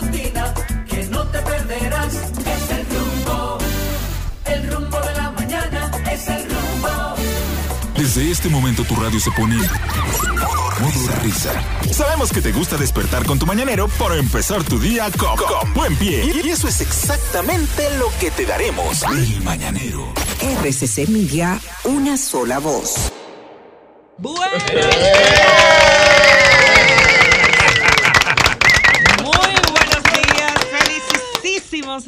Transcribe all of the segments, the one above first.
matutina que no te perderás. Es el rumbo, el rumbo de la mañana, es el rumbo. Desde este momento tu radio se pone modo risa. Sabemos que te gusta despertar con tu mañanero para empezar tu día con, con buen pie. Y eso es exactamente lo que te daremos. El mañanero. RCC Media, una sola voz. Muy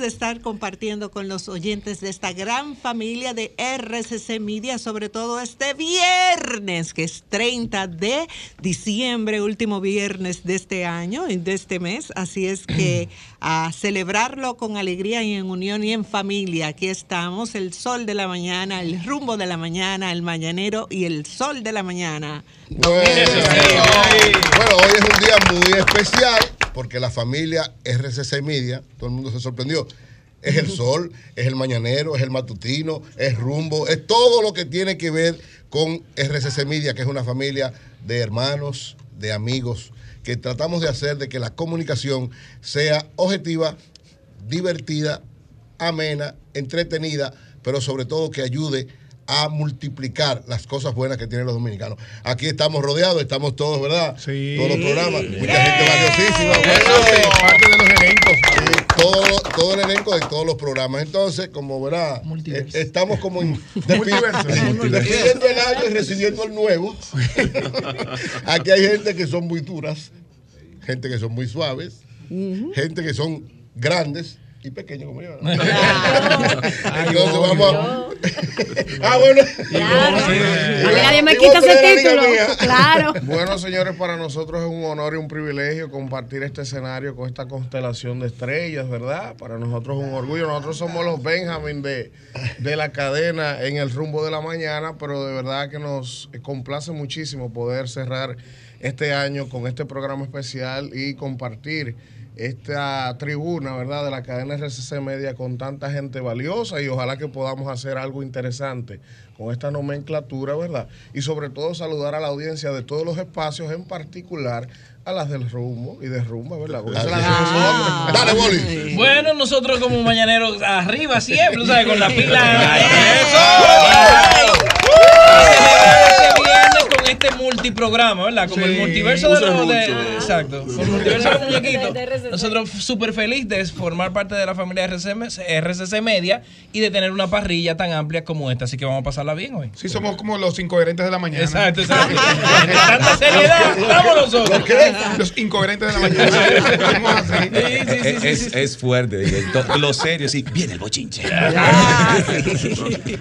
de estar compartiendo con los oyentes de esta gran familia de RCC Media, sobre todo este viernes, que es 30 de diciembre, último viernes de este año y de este mes. Así es que a celebrarlo con alegría y en unión y en familia. Aquí estamos, el sol de la mañana, el rumbo de la mañana, el mañanero y el sol de la mañana. Bueno, bueno, hoy es un día muy especial porque la familia RCC Media, todo el mundo se sorprendió. Es el sol, es el mañanero, es el matutino, es rumbo, es todo lo que tiene que ver con RCC Media, que es una familia de hermanos, de amigos, que tratamos de hacer de que la comunicación sea objetiva, divertida, amena, entretenida, pero sobre todo que ayude a multiplicar las cosas buenas que tienen los dominicanos. Aquí estamos rodeados, estamos todos, ¿verdad? Sí. Todos los programas, mucha gente valiosísima. Bueno, parte de los elencos. Sí, todo, todo el elenco de todos los programas. Entonces, como verá, eh, estamos como despidiendo el año y recibiendo el nuevo. Aquí hay gente que son muy duras, gente que son muy suaves, gente que son grandes y pequeños como yo. ¿no? Entonces vamos a... ah, bueno. A mí nadie me quita ese título. Claro. Bueno, señores, para nosotros es un honor y un privilegio compartir este escenario con esta constelación de estrellas, ¿verdad? Para nosotros es un orgullo. Nosotros somos los Benjamin de, de la cadena en el rumbo de la mañana, pero de verdad que nos complace muchísimo poder cerrar este año con este programa especial y compartir esta tribuna, ¿verdad?, de la cadena RCC Media con tanta gente valiosa y ojalá que podamos hacer algo interesante con esta nomenclatura, ¿verdad? Y sobre todo saludar a la audiencia de todos los espacios, en particular a las del rumbo y de rumba, ¿verdad? Es la Dale, Boli. Bueno, nosotros como mañaneros arriba siempre, ¿sabes? Con la pila. ¡Eso! Este viernes con este multiprograma, ¿verdad? Como el multiverso de los. de- Exacto. Con el multiverso de los muñequitos. Nosotros súper felices de formar parte de la familia RCM RCC Media y de tener una parrilla tan amplia como esta. Así que vamos a pasarla bien hoy. Sí, somos como los incoherentes de la mañana. Exacto, exacto. Tanta seriedad, estamos nosotros. Los incoherentes de la mañana. Es, es- es fuerte. Lo serio, sí. Viene el bochinche.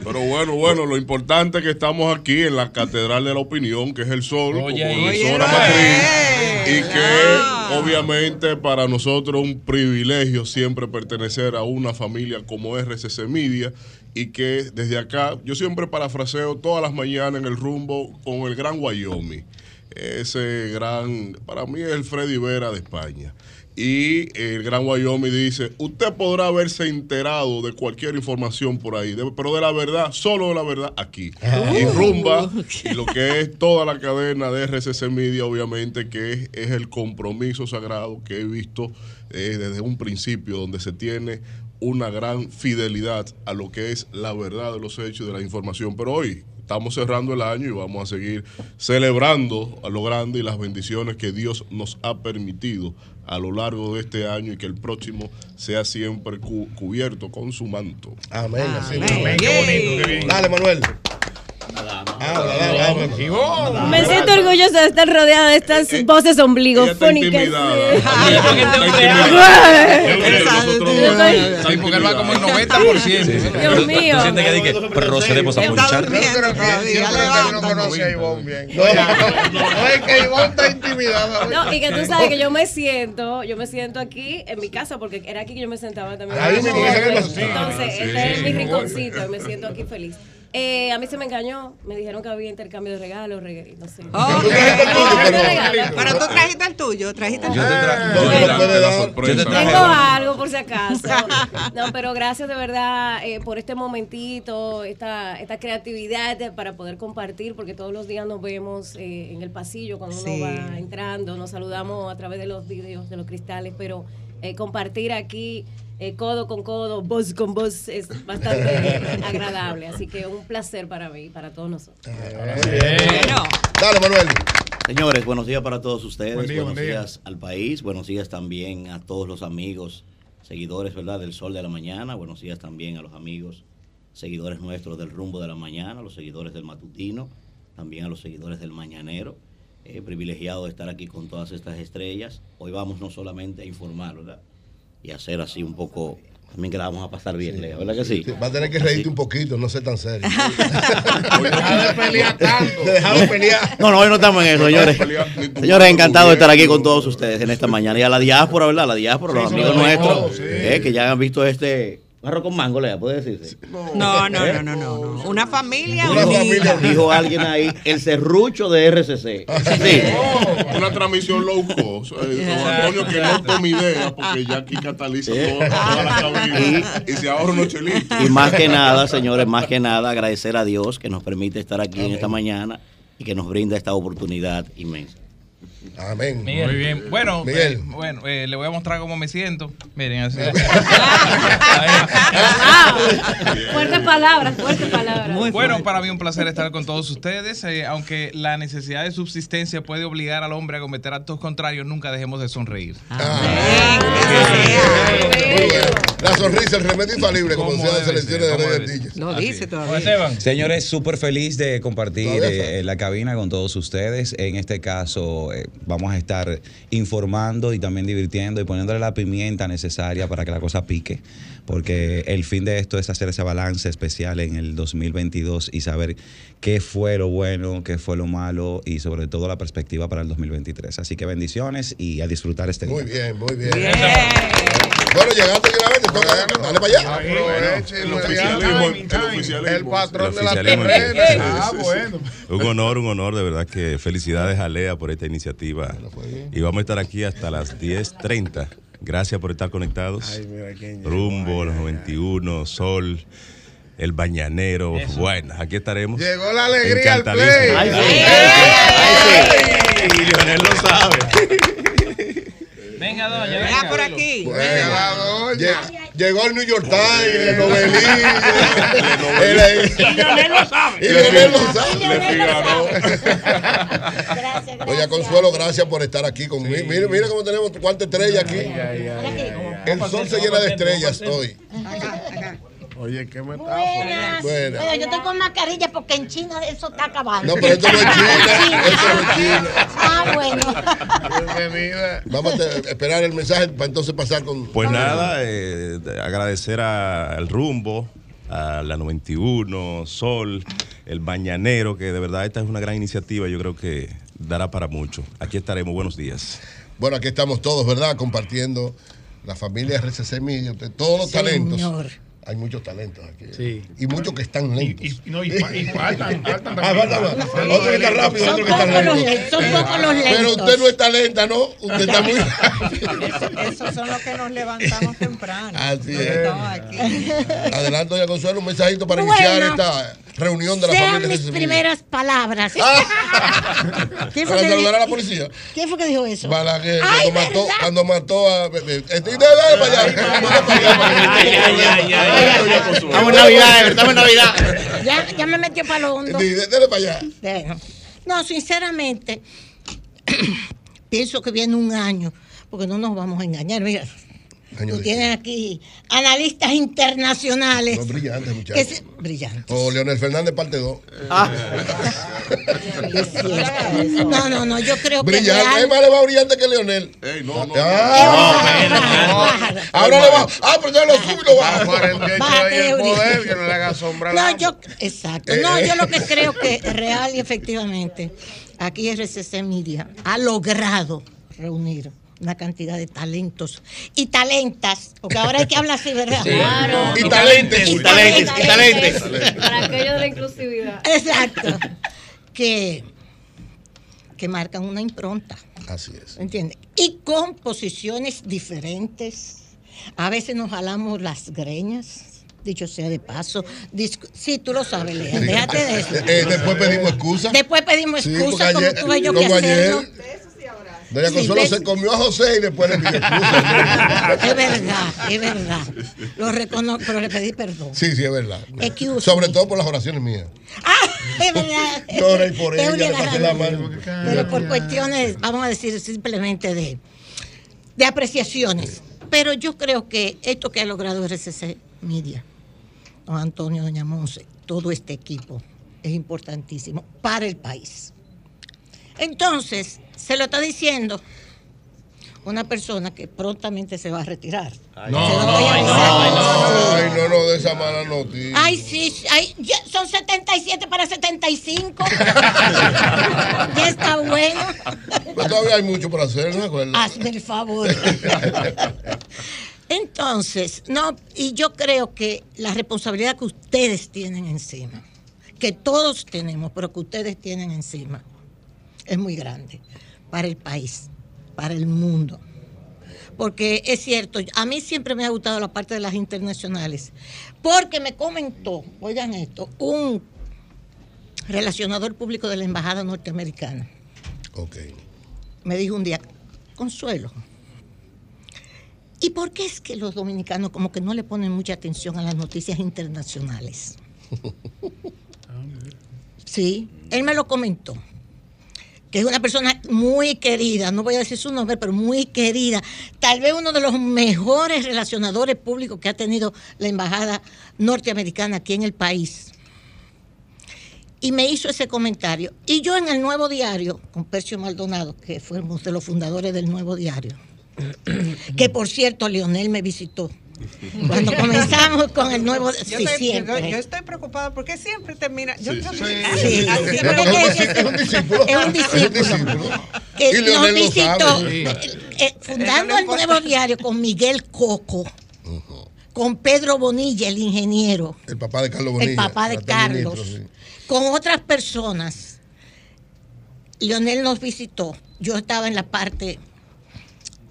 Pero bueno, bueno, lo importante es que estamos aquí en la Catedral de la Opinión, que es el Sol, Oye, como matriz, y que obviamente para nosotros es un privilegio siempre pertenecer a una familia como RCC Media y que desde acá, yo siempre parafraseo todas las mañanas en el rumbo con el gran Wyoming. Ese gran, para mí es el Freddy Vera de España. Y el Gran Wyoming dice, usted podrá haberse enterado de cualquier información por ahí, de- pero de la verdad, solo de la verdad aquí. Y Rumba, y lo que es toda la cadena de RCC Media, obviamente, que es, es el compromiso sagrado que he visto eh, desde un principio, donde se tiene una gran fidelidad a lo que es la verdad de los hechos y de la información. Pero hoy estamos cerrando el año y vamos a seguir celebrando a lo grande y las bendiciones que Dios nos ha permitido a lo largo de este año y que el próximo sea siempre cu- cubierto con su manto. Amén. así Amén. mismo. Qué bonito, qué bien. Dale, Manuel. Me siento orgullosa de estar rodeada de estas Eh, voces Ella está ombligofónicas. Sí, porque él va como el 90%. Dios mío. Procedemos a ponchar. Yo creo que, no conoce a Ivonne bien. No, no, es que Ivonne está intimidada. No, y que tú sabes que yo me siento, yo me siento aquí en mi casa, porque era aquí que yo me sentaba también. Entonces, este es mi rinconcito, y me siento aquí feliz. Eh, a mí se me engañó, me dijeron que había intercambio de regalos, reg- no sé. Tú trajiste el tuyo, Intercambio de pero- tú trajiste el tuyo, trajiste el Yo te tuyo. yo te lo tra- puede dar. yo te traje- Tengo algo por si acaso. No, pero gracias de verdad eh, por este momentito, esta, esta creatividad de- para poder compartir, porque todos los días nos vemos eh, en el pasillo cuando Sí. uno va entrando, nos saludamos a través de los vídeos, de los cristales, pero eh, compartir aquí eh, codo con codo, voz con voz es bastante agradable. Así que un placer para mí, y para todos nosotros. Dale, Manuel. Señores, buenos días para todos ustedes. Buen día, buenos buen día. días al país. Buenos días también a todos los amigos, seguidores, ¿verdad? Del Sol de la Mañana. Buenos días también a los amigos, seguidores nuestros del Rumbo de la Mañana, los seguidores del Matutino, también a los seguidores del Mañanero. Eh, privilegiado de estar aquí con todas estas estrellas. Hoy vamos no solamente a informar, ¿verdad? Y hacer así un poco, también que la vamos a pasar bien, Lea, ¿verdad que sí? Va a tener que reírte un poquito, no ser tan serio. Deja de pelear tanto. Deja de pelear. No, no, hoy no estamos en eso, señores. Señores, encantado de estar aquí con todos ustedes en esta mañana. Y a la diáspora, ¿verdad? La diáspora, los amigos nuestros, eh, que ya han visto este arroz con mango, Lea, puede decirse. No, no, no, no, no, no. Una familia Una familia, dijo alguien ahí, el serrucho de RCC. Sí. Una transmisión low cost. Eh, don Antonio, que no tome idea, porque ya aquí cataliza toda, toda la cabina y, se ahorra unos chelitos. Y más que nada, señores, más que nada, agradecer a Dios que nos permite estar aquí en esta mañana y que nos brinda esta oportunidad inmensa. Amén. Muy bien. Bueno, Miguel. eh, bueno eh, le voy a mostrar cómo me siento. Miren, así. Fuertes palabras, fuertes palabras. bueno, para mí un placer estar con todos ustedes. eh, aunque la necesidad de subsistencia puede obligar al hombre a cometer actos contrarios, nunca dejemos de sonreír. La sonrisa, el remedio infalible, como decía las elecciones de Reyes. Lo dice todavía. Señores, súper feliz de compartir eh, la cabina con todos ustedes. En este caso, eh, vamos a estar informando y también divirtiendo y poniéndole la pimienta necesaria para que la cosa pique. Porque el fin de esto es hacer ese balance especial en el 2022 y saber qué fue lo bueno, qué fue lo malo y sobre todo la perspectiva para el 2023. Así que bendiciones y a disfrutar este Muy día. bien, muy bien. Bueno, llegaste de una vez, te toca, dale para allá. Aproveche, El oficialismo, el oficialismo. El patrón de la terrena. Ah, bueno. Un honor, un honor, de verdad que felicidades a Lea por esta iniciativa. Y vamos a estar aquí hasta las 10.30. Gracias por estar conectados. Ay, mira quién Rumbo, los 91, Sol, el Bañanero. Bueno, aquí estaremos. Llegó la alegría al play. Ay, sí. Y Leonel lo sabe. Venga, doña. Venga venga. por aquí. Venga, doña. Lle- Llegó el New York Times, el novelista. el- Y Leonel lo sabe. Y Leonel lo sabe. Oye, Consuelo, gracias por estar aquí conmigo. Mire, mire cómo tenemos cuánta estrella aquí. El sol se llena de estrellas hoy. Oye, qué metáfora. Buenas. Bueno. Bueno, yo estoy con mascarilla porque en China eso está acabando. No, pero esto no es China. Esto no es China. Ah, bueno. Bienvenida. Vamos a esperar el mensaje para entonces pasar con. Pues nada, eh, de- agradecer a- al Rumbo, a la 91, Sol, el Bañanero, que de verdad esta es una gran iniciativa. Yo creo que dará para mucho. Aquí estaremos. Buenos días. Bueno, aquí estamos todos, ¿verdad? Compartiendo la familia RCC Media, todos los talentos. Hay muchos talentos aquí. Sí. Y muchos que están lentos. Y, y- no, y, y faltan, faltan Ah, también. falta más. Otro que está rápido, Son otro que está los lento. son pocos los lentos. Pero usted no está lenta, ¿no? Usted está muy Esos son los que nos levantamos temprano. Así es. Aquí. Adelante, doña Consuelo, un mensajito para Bueno. iniciar esta reunión de la Sean familia mis primeras palabras. ¿Quién, fue Para que saludar a la dijo, policía. ¿Quién fue que dijo eso? Balaguer, Ay, cuando mató, cuando mató a. Dale para allá. Ay, ay, ay, ay. Estamos en Navidad, estamos en Navidad. Ya, ya me metió para lo hondo. Dale dale para allá. Bueno, No, sinceramente, pienso que viene un año, porque no nos vamos a engañar. Mira, Año tú de- tienes aquí analistas internacionales. No, brillante, que muchacho. se- brillantes. O Leonel Fernández, parte 2. Es cierto. No, no, no, yo creo que. Brillante. real- Es más, le va brillante que Leonel. Ey, no, no. Ah, Bájalo, bájalo. ahora le va. Ah, pero ya lo sube y lo el poder, que no le haga sombra al No, yo, exacto. No, yo lo que creo que real y efectivamente, aquí RCC Media ha logrado reunir una cantidad de talentos y talentas, porque ahora hay que hablar así, ¿verdad? Claro. Y talentes. Y talentes, y talentes. Para aquello de la inclusividad. Exacto. Que, que marcan una impronta, Así es. ¿entiendes? Y con posiciones diferentes. A veces nos jalamos las greñas. Dicho sea de paso, Discu- sí, tú lo sabes, Lea, déjate de eso. Eh, después pedimos excusa. Después pedimos Sí, excusa, como ayer- tuve yo que ayer- hacerlo. Doña Consuelo se comió a José y después le pidió excusa. Es verdad, es verdad. Lo reconozco, pero le pedí perdón. Sí, sí, es verdad. Excuse Sobre me. todo por las oraciones mías. Es verdad. Llora y por ella le pasé la mano. Pero por cuestiones, vamos a decir simplemente de, de apreciaciones. Pero yo creo que esto que ha logrado RCC Media, don Antonio, doña Monse, todo este equipo, es importantísimo para el país. Entonces, se lo está diciendo una persona que prontamente se va a retirar. No, lo no, ay, no, avisar. ay, no, no, de esa mala noticia. Ay, sí, ay, ya son 77 para 75. ya está bueno. Pero todavía hay mucho por hacer, ¿no? Hazme el favor. Entonces, no, y yo creo que la responsabilidad que ustedes tienen encima, que todos tenemos, pero que ustedes tienen encima, es muy grande para el país, para el mundo. Porque es cierto, a mí siempre me ha gustado la parte de las internacionales, porque me comentó, oigan esto, un relacionador público de la Embajada Norteamericana. Ok. Me dijo un día, Consuelo, ¿y por qué es que los dominicanos como que no le ponen mucha atención a las noticias internacionales? Sí, él me lo comentó. Que es una persona muy querida, no voy a decir su nombre, pero muy querida. Tal vez uno de los mejores relacionadores públicos que ha tenido la embajada norteamericana aquí en el país. Y me hizo ese comentario. Y yo en el Nuevo Diario, con Percio Maldonado, que fuimos de los fundadores del Nuevo Diario, que por cierto, Leonel me visitó. Cuando comenzamos con el nuevo, Yo, sí, estoy, siempre. yo- yo estoy preocupada porque siempre termina. Yo, yo- Sí, así es un discípulo. Es un que nos visitó, sabe. eh, eh, fundando el nuevo diario con Miguel Coco, con Pedro Bonilla, el ingeniero, El papá de Carlos Bonilla. el papá de Carlos, ministro, sí. con otras personas. Leonel nos visitó. Yo estaba en la parte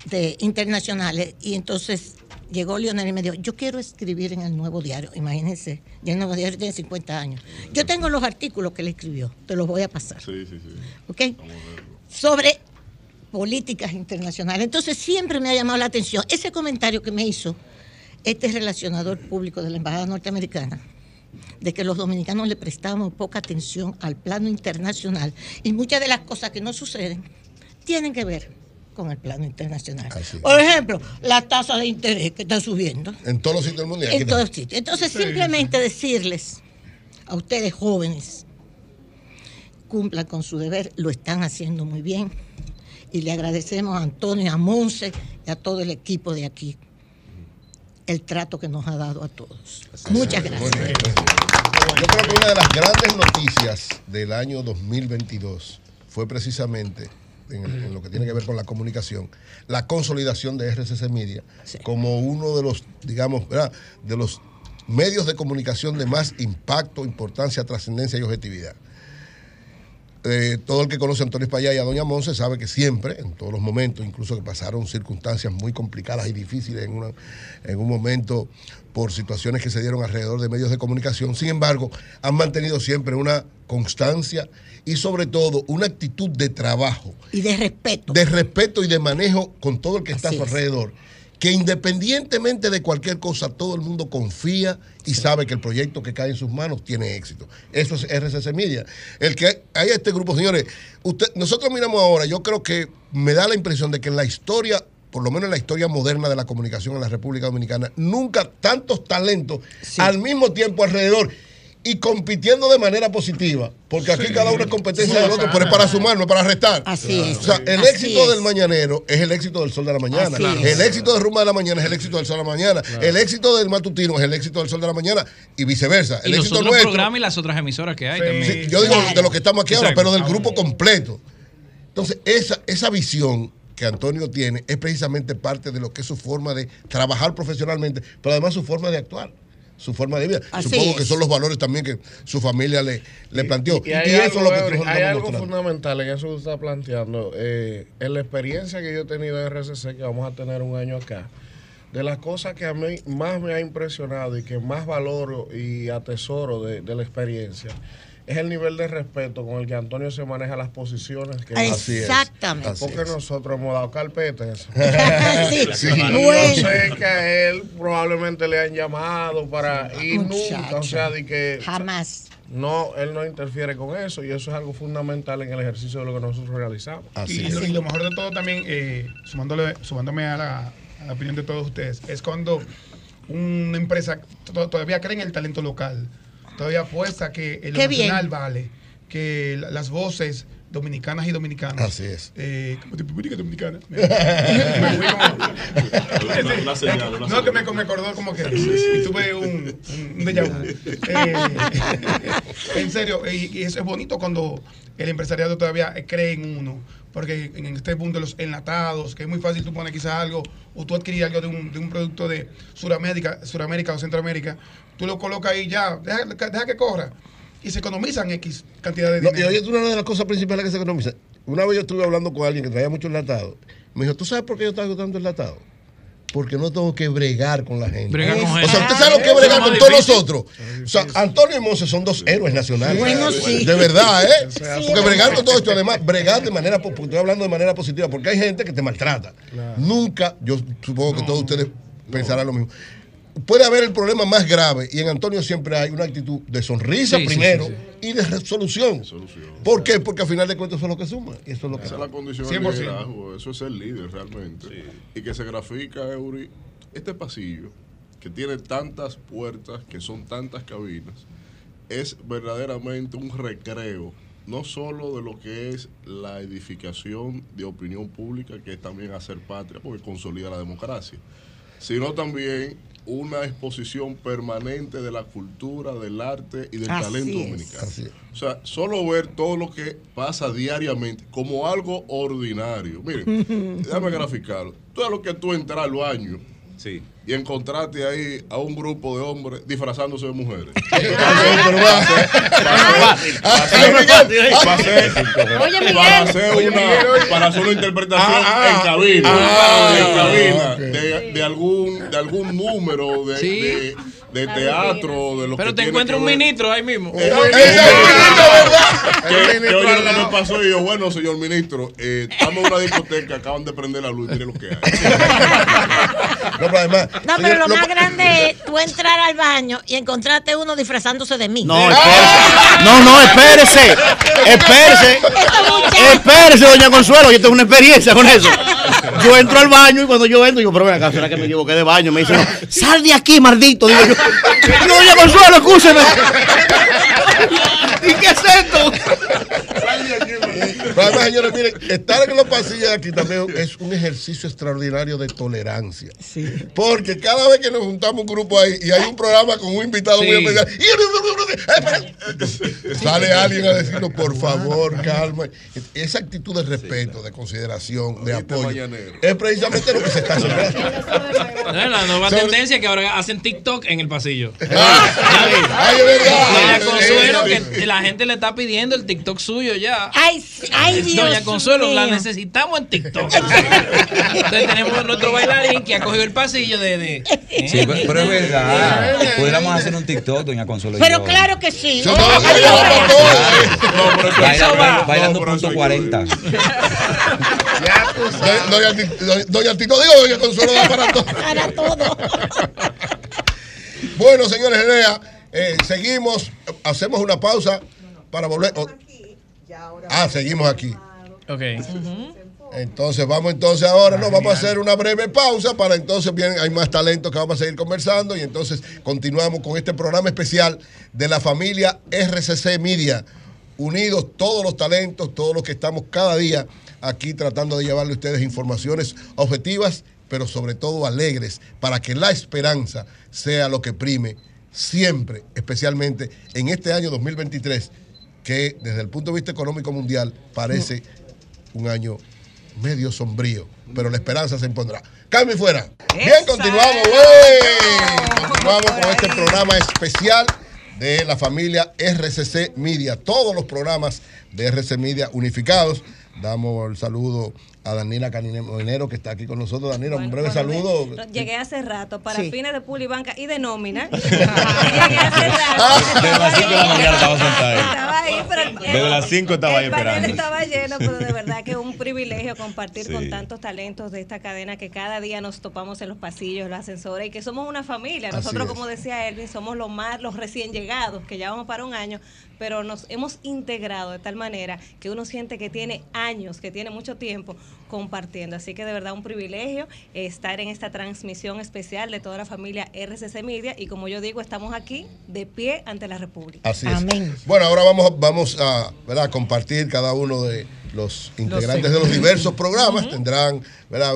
de internacionales y entonces llegó Leonel y me dijo, yo quiero escribir en el Nuevo Diario. Imagínense, ya el Nuevo Diario tiene 50 años. Yo tengo los artículos que él escribió, te los voy a pasar. Sí, sí, sí. ¿ok? Sobre políticas internacionales. Entonces siempre me ha llamado la atención ese comentario que me hizo este relacionador público de la Embajada Norteamericana, de que los dominicanos le prestamos poca atención al plano internacional y muchas de las cosas que no suceden tienen que ver con el plano internacional. Por ejemplo, la tasa de interés que está subiendo. En todos los sitios del aquí En todos también. sitios. Entonces, Sí, simplemente decirles a ustedes jóvenes, cumplan con su deber, lo están haciendo muy bien. Y le agradecemos a Antonio, a Monse y a todo el equipo de aquí el trato que nos ha dado a todos. Muchas gracias. bien. Yo creo que una de las grandes noticias del año 2022 fue precisamente en, en lo que tiene que ver con la comunicación, la consolidación de RCC Media como uno de los, digamos, ¿verdad? de los medios de comunicación de más impacto, importancia, trascendencia y objetividad. Eh, todo el que conoce a Antonio España y a Doña Monse sabe que siempre, en todos los momentos, incluso que pasaron circunstancias muy complicadas y difíciles en, una- en un momento por situaciones que se dieron alrededor de medios de comunicación, sin embargo, han mantenido siempre una constancia y sobre todo una actitud de trabajo, Y de respeto. de respeto y de manejo con todo el que está a su es. alrededor, que independientemente de cualquier cosa, todo el mundo confía y sabe que el proyecto que cae en sus manos tiene éxito. Eso es RCC Media. El que hay este grupo, señores, usted, nosotros miramos ahora, yo creo que me da la impresión de que en la historia, por lo menos en la historia moderna de la comunicación en la República Dominicana, nunca tantos talentos al mismo tiempo alrededor y compitiendo de manera positiva, porque aquí Sí. cada uno es competencia Sí, del otro, pero es para sumar, no es para restar. Así es. O sea, el Así éxito es. del mañanero es el éxito del sol de la mañana. El éxito de Rumba de la mañana es el éxito del sol de la mañana. El éxito del matutino es el éxito del sol de la mañana y viceversa. Y El los éxito otros nuestro. programas y las otras emisoras que hay también. Sí, yo digo de los que estamos aquí ahora, pero del grupo completo. Entonces, esa, esa visión que Antonio tiene es precisamente parte de lo que es su forma de trabajar profesionalmente, pero además su forma de actuar, su forma de vida. Así Supongo es. que son los valores también que su familia le, le planteó. Y, Y, hay eso algo, es lo que hay algo mostrando. fundamental en eso que usted está planteando. Eh, en la experiencia que yo he tenido en RCC, que vamos a tener un año acá, de las cosas que a mí más me ha impresionado y que más valoro y atesoro de, de la experiencia, es el nivel de respeto con el que Antonio se maneja las posiciones. Que Así es, Exactamente. así Porque es. nosotros hemos dado carpeta a eso. Sí, Sí. bueno. Yo sé que a él probablemente le han llamado para y nunca, o sea, de que Jamás. no, él no interfiere con eso y eso es algo fundamental en el ejercicio de lo que nosotros realizamos. y, lo, y lo mejor de todo también, eh, sumándole, sumándome a la, a la opinión de todos ustedes, es cuando una empresa to- todavía cree en el talento local, todavía apuesta que el Qué bien. vale, que la- las voces dominicanas y dominicanos. Así es. Eh, como tipo República Dominicana. Me- me fui como- Una- una señal, una no, que me, me acordó como que y tuve un, un déjà vu. Eh, en serio, y, y eso es bonito cuando el empresariado todavía cree en uno. Porque en este punto de los enlatados, que es muy fácil tú pones quizás algo, o tú adquirir algo de un, de un producto de Suramérica, Suramérica o Centroamérica, tú lo colocas ahí ya, deja, deja que corra. Y se economizan X cantidad de No, y dinero. oye, una de las cosas principales que se economiza. Una vez yo estuve hablando con alguien que traía mucho enlatado. Me dijo, ¿tú sabes por qué yo traigo tanto enlatado? Porque no tengo que bregar con la gente. Bregar con o gente. sea, ¿usted sabe lo que es bregar es con todos nosotros? O sea, Antonio y Monse son dos héroes nacionales. Bueno, sí. De verdad, ¿eh? Sí, porque es bregar con todo esto, además, bregar de manera, po- porque estoy hablando de manera positiva, porque hay gente que te maltrata. Nunca, yo supongo que todos ustedes pensarán lo mismo. Puede haber el problema más grave y en Antonio siempre hay una actitud de sonrisa Sí, sí, primero sí, y de resolución. ¿Por qué? Porque al final de cuentas eso es lo que suma. y Eso es lo que Esa es la condición 100%. del liderazgo, eso es ser líder realmente. Y que se grafica, Eury, este pasillo que tiene tantas puertas, que son tantas cabinas, es verdaderamente un recreo, no solo de lo que es la edificación de opinión pública, que es también hacer patria, porque consolida la democracia, sino también una exposición permanente de la cultura, del arte y del Así talento es. dominicano. O sea, solo ver todo lo que pasa diariamente como algo ordinario. Miren, déjame graficarlo. Todo lo que tú entras al baño y encontraste ahí a un grupo de hombres disfrazándose de mujeres. Para hacer una, Miguel, oye. para hacer una interpretación Ah, en cabina, ah, en cabina de, de algún de algún número de, Sí. de, de teatro, de lo Pero que te encuentras que un ver- ministro ahí mismo. Eh, que, que oye lo que me pasó y yo, bueno, señor ministro, eh, estamos en una discoteca, acaban de prender la luz, mire lo que hay. No, pero además, No, pero señor, lo lo- más grande es tú entrar al baño y encontrarte uno disfrazándose de mí. No, espérese. No, no, espérese. Espérese. Espérese, doña Consuelo. Yo tengo una experiencia con eso. Yo entro al baño y cuando yo entro, digo, pero ven acá, ¿será que me equivoqué de baño? Me dice, no, sal de aquí, maldito. Digo yo, "Digo, doña Consuelo, escúcheme. ¿Y qué es esto? Pero además, señores, miren, estar en los pasillos aquí también es un ejercicio extraordinario de tolerancia. Porque cada vez que nos juntamos un grupo ahí y hay un programa con un invitado muy Sí. especial, y- sale alguien a decirnos, por favor, calma. Esa actitud de respeto, de consideración, de apoyo, es precisamente lo que se está haciendo. La nueva tendencia es que ahora hacen TikTok en el pasillo. Ay, es verdad. Doña Consuelo, Sí, que la gente le está pidiendo el TikTok suyo ya. Ay, ay, Dios Doña Consuelo, la necesitamos en TikTok. Entonces tenemos nuestro bailarín que ha cogido el pasillo de. de Sí, pero, pero es verdad. Pudiéramos hacer un TikTok, doña Consuelo. y Pero yo. claro que sí. Yo todo. Bailando, bailando punto 40. Doña- Doña doña- Tito, digo, doña Consuelo da para todo. Para todo. Bueno, señores, Enea, eh, seguimos, hacemos una pausa para volver. oh. Ah, seguimos aquí. Ok. Entonces vamos entonces ahora, no, vamos a hacer una breve pausa para entonces bien, hay más talentos que vamos a seguir conversando y entonces continuamos con este programa especial de la familia RCC Media. Unidos todos los talentos, todos los que estamos cada día aquí tratando de llevarle a ustedes informaciones objetivas, pero sobre todo alegres, para que la esperanza sea lo que prime siempre, especialmente en este año 2023, que desde el punto de vista económico mundial parece un año medio sombrío, pero la esperanza se impondrá. Cambio y fuera. Bien, continuamos, güey. Continuamos con este programa especial de la familia RCC Media. Todos los programas de RCC Media unificados. Damos el saludo a Daniela Caninero que está aquí con nosotros. Daniela, un breve saludo. Llegué hace rato para Sí. fines de pulibanca y de nómina. Llegué hace rato. De las cinco de la mañana estaba sentada ahí. Estaba ahí, pero el- Desde las 5 estaba ahí el panel esperando. estaba lleno, pero de verdad que es un privilegio compartir Sí. con tantos talentos de esta cadena que cada día nos topamos en los pasillos, los ascensores y que somos una familia. Nosotros, como decía Elvin, somos los más, los recién llegados, que ya vamos para un año, pero nos hemos integrado de tal manera que uno siente que tiene años, que tiene mucho tiempo compartiendo. Así que de verdad un privilegio estar en esta transmisión especial de toda la familia RCC Media y como yo digo, estamos aquí de pie ante la República. Así es. Bueno, ahora vamos, vamos a ¿verdad? compartir cada uno de los integrantes de los diversos programas. Tendrán, ¿verdad?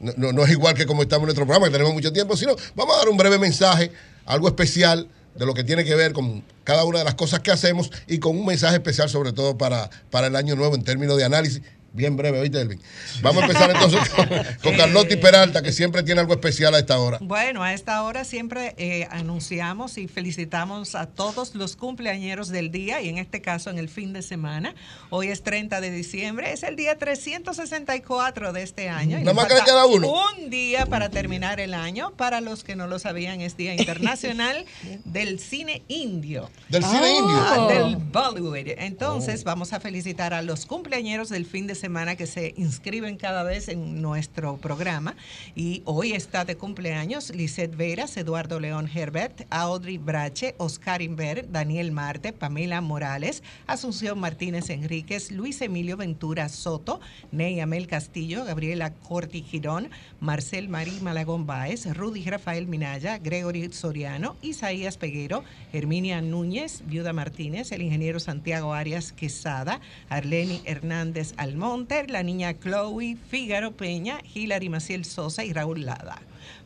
No- no es igual que como estamos en nuestro programa, que tenemos mucho tiempo, sino vamos a dar un breve mensaje, algo especial de lo que tiene que ver con cada una de las cosas que hacemos y con un mensaje especial sobre todo para, para el año nuevo en términos de análisis. Bien breve, ¿oíste, Elvin? Vamos a empezar entonces con, con Carlotti Peralta, que siempre tiene algo especial a esta hora. Bueno, a esta hora siempre eh, anunciamos y felicitamos a todos los cumpleañeros del día y en este caso en el fin de semana. Hoy es 30 de diciembre, es el día 364 de este año. Nada más que queda uno. Un día para terminar el año. Para los que no lo sabían, es Día Internacional del Cine Indio. ¿Del cine indio? Ah, Del Bollywood. Entonces, vamos a felicitar a los cumpleañeros del fin de semana que se inscriben cada vez en nuestro programa. Y hoy está de cumpleaños Lisette Veras, Eduardo León Herbert, Audrey Brache, Oscar Inver, Daniel Marte, Pamela Morales, Asunción Martínez Enríquez, Luis Emilio Ventura Soto, Ney Amel Castillo, Gabriela Corti Girón, Marcel Marí Malagón Báez, Rudy Rafael Minaya, Gregory Soriano, Isaías Peguero, Herminia Núñez, Viuda Martínez, el ingeniero Santiago Arias Quesada, Arleni Hernández Almonte, la niña Chloe Fígaro Peña, Hilary Maciel Sosa y Raúl Lada.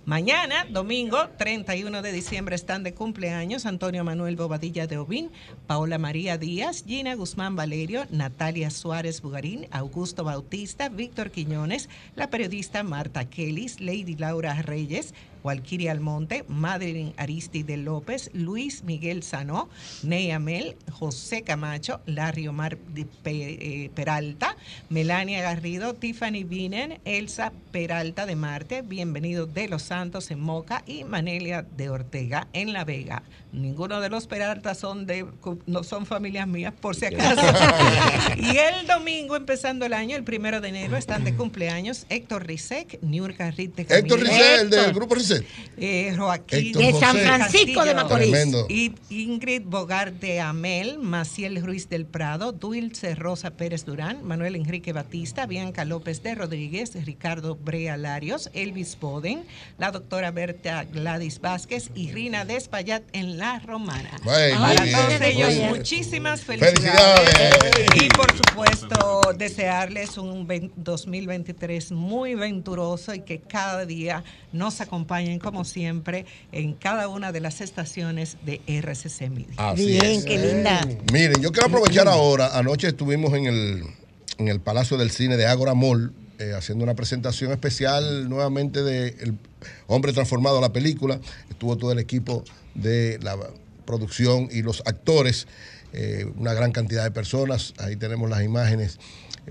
Mañana, domingo 31 de diciembre, están de cumpleaños Antonio Manuel Bobadilla de Obín, Paola María Díaz, Gina Guzmán Valerio, Natalia Suárez Bugarín, Augusto Bautista, Víctor Quiñones, la periodista Marta Kellis, Lady Laura Reyes, Walkiria Almonte, Madeline Aristide López, Luis Miguel Sanó, Ney Amel, José Camacho, Larry Omar eh, Peralta, Melania Garrido, Tiffany Vinen, Elsa Peralta de Marte, Bienvenido de Los Santos en Moca y Manelia de Ortega en La Vega. Ninguno de los Peralta son de no son familias mías, por si acaso. y el domingo, empezando el año, el primero de enero, están de cumpleaños Héctor Rizek, Niurka Rite Héctor Rizet, el del grupo Rizet. eh, Joaquín De San. Francisco de. Macorís. Y Ingrid Bogarte Amel, Maciel Ruiz del Prado, Dulce Rosa Pérez Durán, Manuel Enrique Batista, Bianca López de Rodríguez, Ricardo Brea Larios, Elvis Boden, la doctora Berta Gladys Vázquez y Rina Despayat en La Romana. Para bien, todos ellos, bien. muchísimas felicidades. Felicidades. Y por supuesto, desearles un vein- 2023 muy venturoso y que cada día nos acompañen, como siempre, en cada una de las estaciones de RCC Media. Así es. Miren, yo quiero aprovechar ahora. Anoche estuvimos en el, en el Palacio del Cine de Ágora Mall eh, haciendo una presentación especial nuevamente de El Hombre Transformado, la película. Estuvo todo el equipo de la producción y los actores, eh, una gran cantidad de personas. Ahí tenemos las imágenes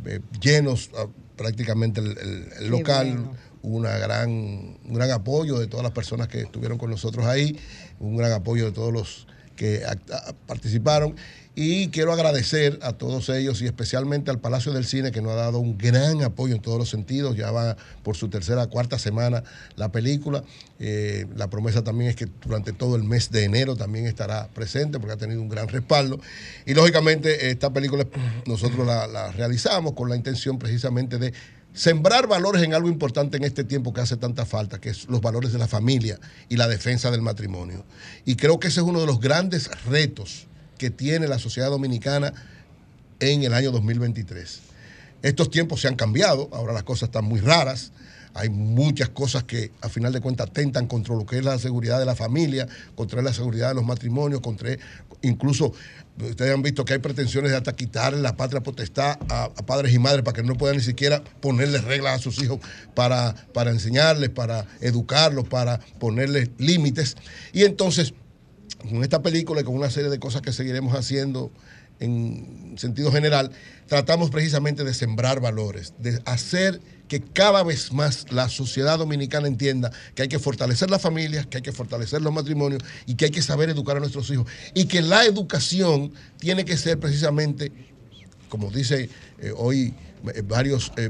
eh, llenos ah, prácticamente el, el- el Qué local bueno. una gran, un gran apoyo de todas las personas que estuvieron con nosotros ahí, un gran apoyo de todos los que act- a- participaron. Y quiero agradecer a todos ellos y especialmente al Palacio del Cine que nos ha dado un gran apoyo en todos los sentidos. Ya va por su tercera, cuarta semana la película. Eh, la promesa también es que durante todo el mes de enero también estará presente porque ha tenido un gran respaldo. Y lógicamente esta película nosotros la, la realizamos con la intención precisamente de sembrar valores en algo importante en este tiempo que hace tanta falta, que es los valores de la familia y la defensa del matrimonio. Y creo que ese es uno de los grandes retos que tiene la sociedad dominicana en el año 2023. Estos tiempos se han cambiado, ahora las cosas están muy raras, hay muchas cosas que a final de cuentas atentan contra lo que es la seguridad de la familia, contra la seguridad de los matrimonios, contra incluso ustedes han visto que hay pretensiones de hasta quitarle la patria potestad a, a padres y madres para que no puedan ni siquiera ponerles reglas a sus hijos para, para enseñarles, para educarlos, para ponerles límites. Y entonces con esta película y con una serie de cosas que seguiremos haciendo en sentido general, tratamos precisamente de sembrar valores, de hacer que cada vez más la sociedad dominicana entienda que hay que fortalecer las familias, que hay que fortalecer los matrimonios y que hay que saber educar a nuestros hijos. Y que la educación tiene que ser precisamente, como dice eh, hoy eh, varios eh,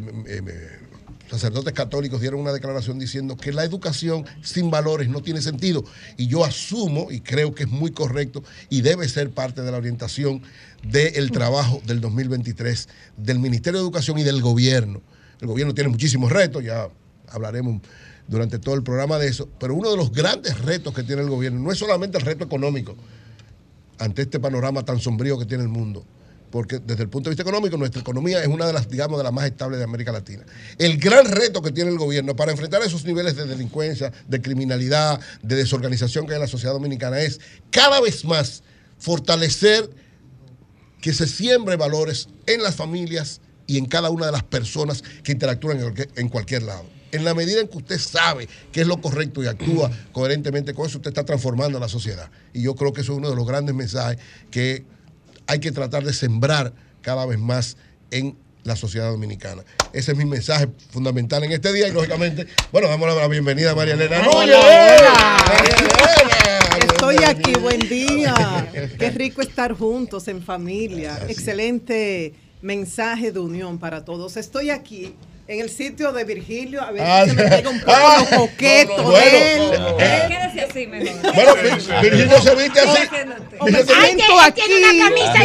sacerdotes católicos dieron una declaración diciendo que la educación sin valores no tiene sentido. Y yo asumo y creo que es muy correcto y debe ser parte de la orientación del trabajo del 2023 del Ministerio de Educación y del gobierno. El gobierno tiene muchísimos retos, ya hablaremos durante todo el programa de eso, pero uno de los grandes retos que tiene el gobierno no es solamente el reto económico ante este panorama tan sombrío que tiene el mundo, porque desde el punto de vista económico nuestra economía es una de las, digamos, de las más estables de América Latina. El gran reto que tiene el gobierno para enfrentar esos niveles de delincuencia, de criminalidad, de desorganización que hay en la sociedad dominicana es cada vez más fortalecer que se siembre valores en las familias y en cada una de las personas que interactúan en cualquier, lado. En la medida en que usted sabe qué es lo correcto y actúa coherentemente con eso, usted está transformando a la sociedad. Y yo creo que eso es uno de los grandes mensajes que hay que tratar de sembrar cada vez más en la sociedad dominicana. Ese es mi mensaje fundamental en este día y lógicamente, bueno, damos la bienvenida a María Elena. Núñez. Estoy aquí, buen día. Qué rico estar juntos en familia. Excelente mensaje de unión para todos. Estoy aquí en el sitio de Virgilio, a ver Ah, si se me pega un poco ah, lo coqueto no, no, de él. bueno, no, no. ¿eh? Quédese así mejor. Bueno, Vir- Virgilio se viste así. Hombre, Virgilio- siento aquí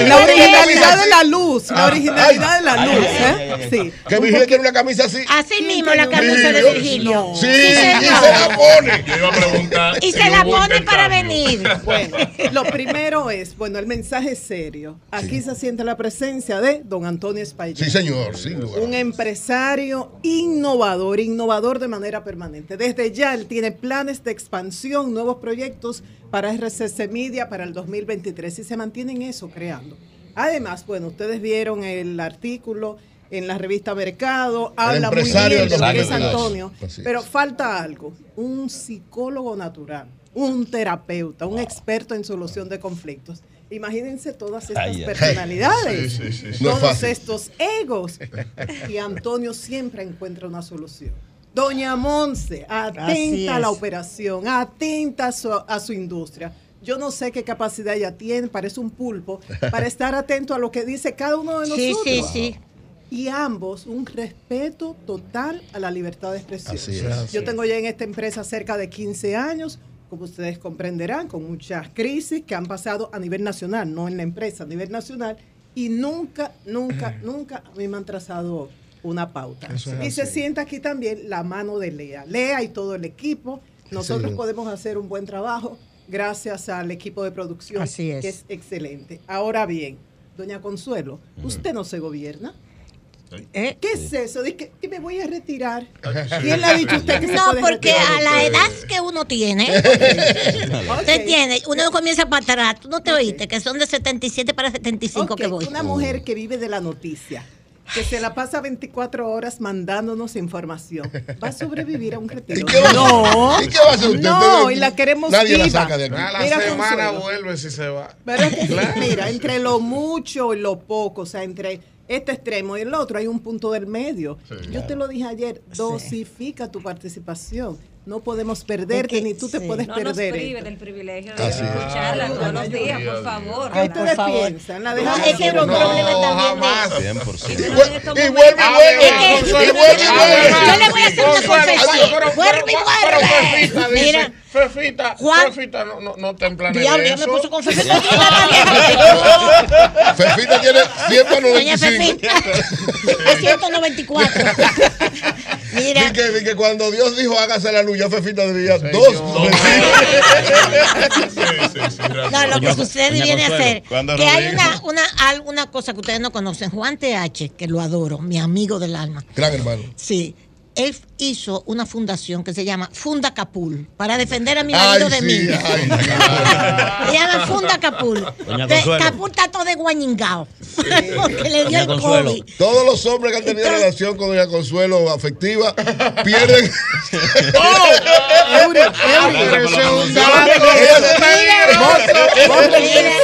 la originalidad de la luz, la Ah, originalidad ay. de la luz, ¿eh? Sí. Que Virgilio tiene una camisa así. Así mismo la camisa de Virgilio. Sí, y se la pone. Yo iba a preguntar. Y se la pone para venir. Bueno, lo primero es, bueno, el mensaje es serio. Aquí se siente la presencia de don Antonio Espaillat. Sí, señor, sin. Un empresario innovador, innovador de manera permanente. Desde ya él tiene planes de expansión, nuevos proyectos para RCC Media para el 2023 y se mantienen eso creando. Además, bueno, ustedes vieron el artículo en la revista Mercado, habla muy bien de lo que es 2022. Antonio, pero falta algo, un psicólogo natural, un terapeuta, un experto en solución de conflictos. Imagínense todas estas Ay, personalidades, Sí, sí, sí, sí. No es todos estos egos. Y Antonio siempre encuentra una solución. Doña Monse, atenta a la operación, atenta a su, a su industria. Yo no sé qué capacidad ella tiene, parece un pulpo, para estar atento a lo que dice cada uno de Sí, nosotros. sí, sí. Y ambos, un respeto total a la libertad de expresión. Así es. Yo tengo ya en esta empresa cerca de 15 años, como ustedes comprenderán, con muchas crisis que han pasado a nivel nacional, no en la empresa, a nivel nacional, y nunca, nunca, nunca a mí me han trazado una pauta. Es y se sienta aquí también la mano de Lea. Lea y todo el equipo. Nosotros Sí. podemos hacer un buen trabajo gracias al equipo de producción, Así es. que es excelente. Ahora bien, doña Consuelo, usted no se gobierna. ¿Eh? ¿Qué es eso? Que, que me voy a retirar. ¿Quién le ha dicho a usted que se No, puede porque retirar? a la edad que uno tiene, usted tiene, uno comienza para atrás, tú no te oíste, que son de 77 para 75 que Ok, voy. Una mujer que vive de la noticia, que se la pasa 24 horas mandándonos información, ¿va a sobrevivir a un retiro? ¿Y qué va a hacer? no, ¿Y qué va a hacer usted? No, y la queremos Nadie la saca de aquí. A la Mira, semana Consuelo. vuelve si se va. Pero que, mira, entre lo mucho y lo poco, o sea, entre este extremo y el otro, hay un punto del medio. Yo te lo dije ayer, dosifica tu participación. No podemos perderte, ni tú te puedes No nos perder. prive del privilegio de Así es. escucharla todos los días, por favor. ¿Qué ustedes por favor. piensan? La No, es que es un No, problema también jamás. 100%. Y vuelve, y vuelve, y vuelve. Yo le voy a hacer una confesión. Vuelve y vuelve. Mira, Fefita, Juan- Fefita no, no, no diablo, me puso con Fefita. Doña Fefita tiene 100 para 95. Fefita, a 194. Mira. Que, cuando Dios dijo hágase la luz, ya Fefita debía dos. No, lo que sucede viene a ser que hay una, una, alguna cosa que ustedes no conocen. Juan TH, que lo adoro, mi amigo del alma. Gran hermano. Sí. Él hizo una fundación que se llama Funda Capul para defender a mi marido de mí. Se llama Funda Capul. Doña De- Consuelo. Capul está todo de guañingao. Porque le dio el COVID. Todos los hombres que han tenido relación con Doña Consuelo afectiva pierden. Eury, Eury. Ese es un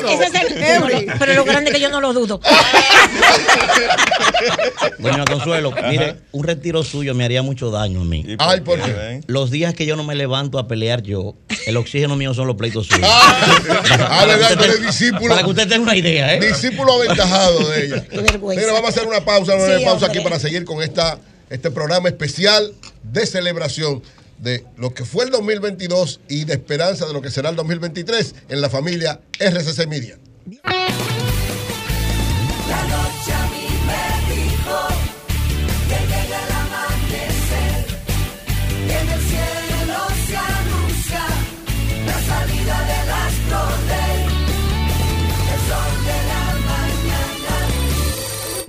Ese es el- Pero lo grande que yo no lo dudo. Doña Consuelo, mire, un retiro suyo me haría mucho daño a mí. Ay, ¿por qué? Los días que yo no me levanto a pelear yo, el oxígeno mío son los pleitos suyos. Ah, tú eres discípulo. Para que usted tenga una idea, ¿eh? Discípulo aventajado de ella. vergüenza. Pero vamos a hacer una pausa, una Sí, pausa hombre. aquí para seguir con esta, este programa especial de celebración de lo que fue el 2022 y de esperanza de lo que será el 2023 en la familia RCC Media.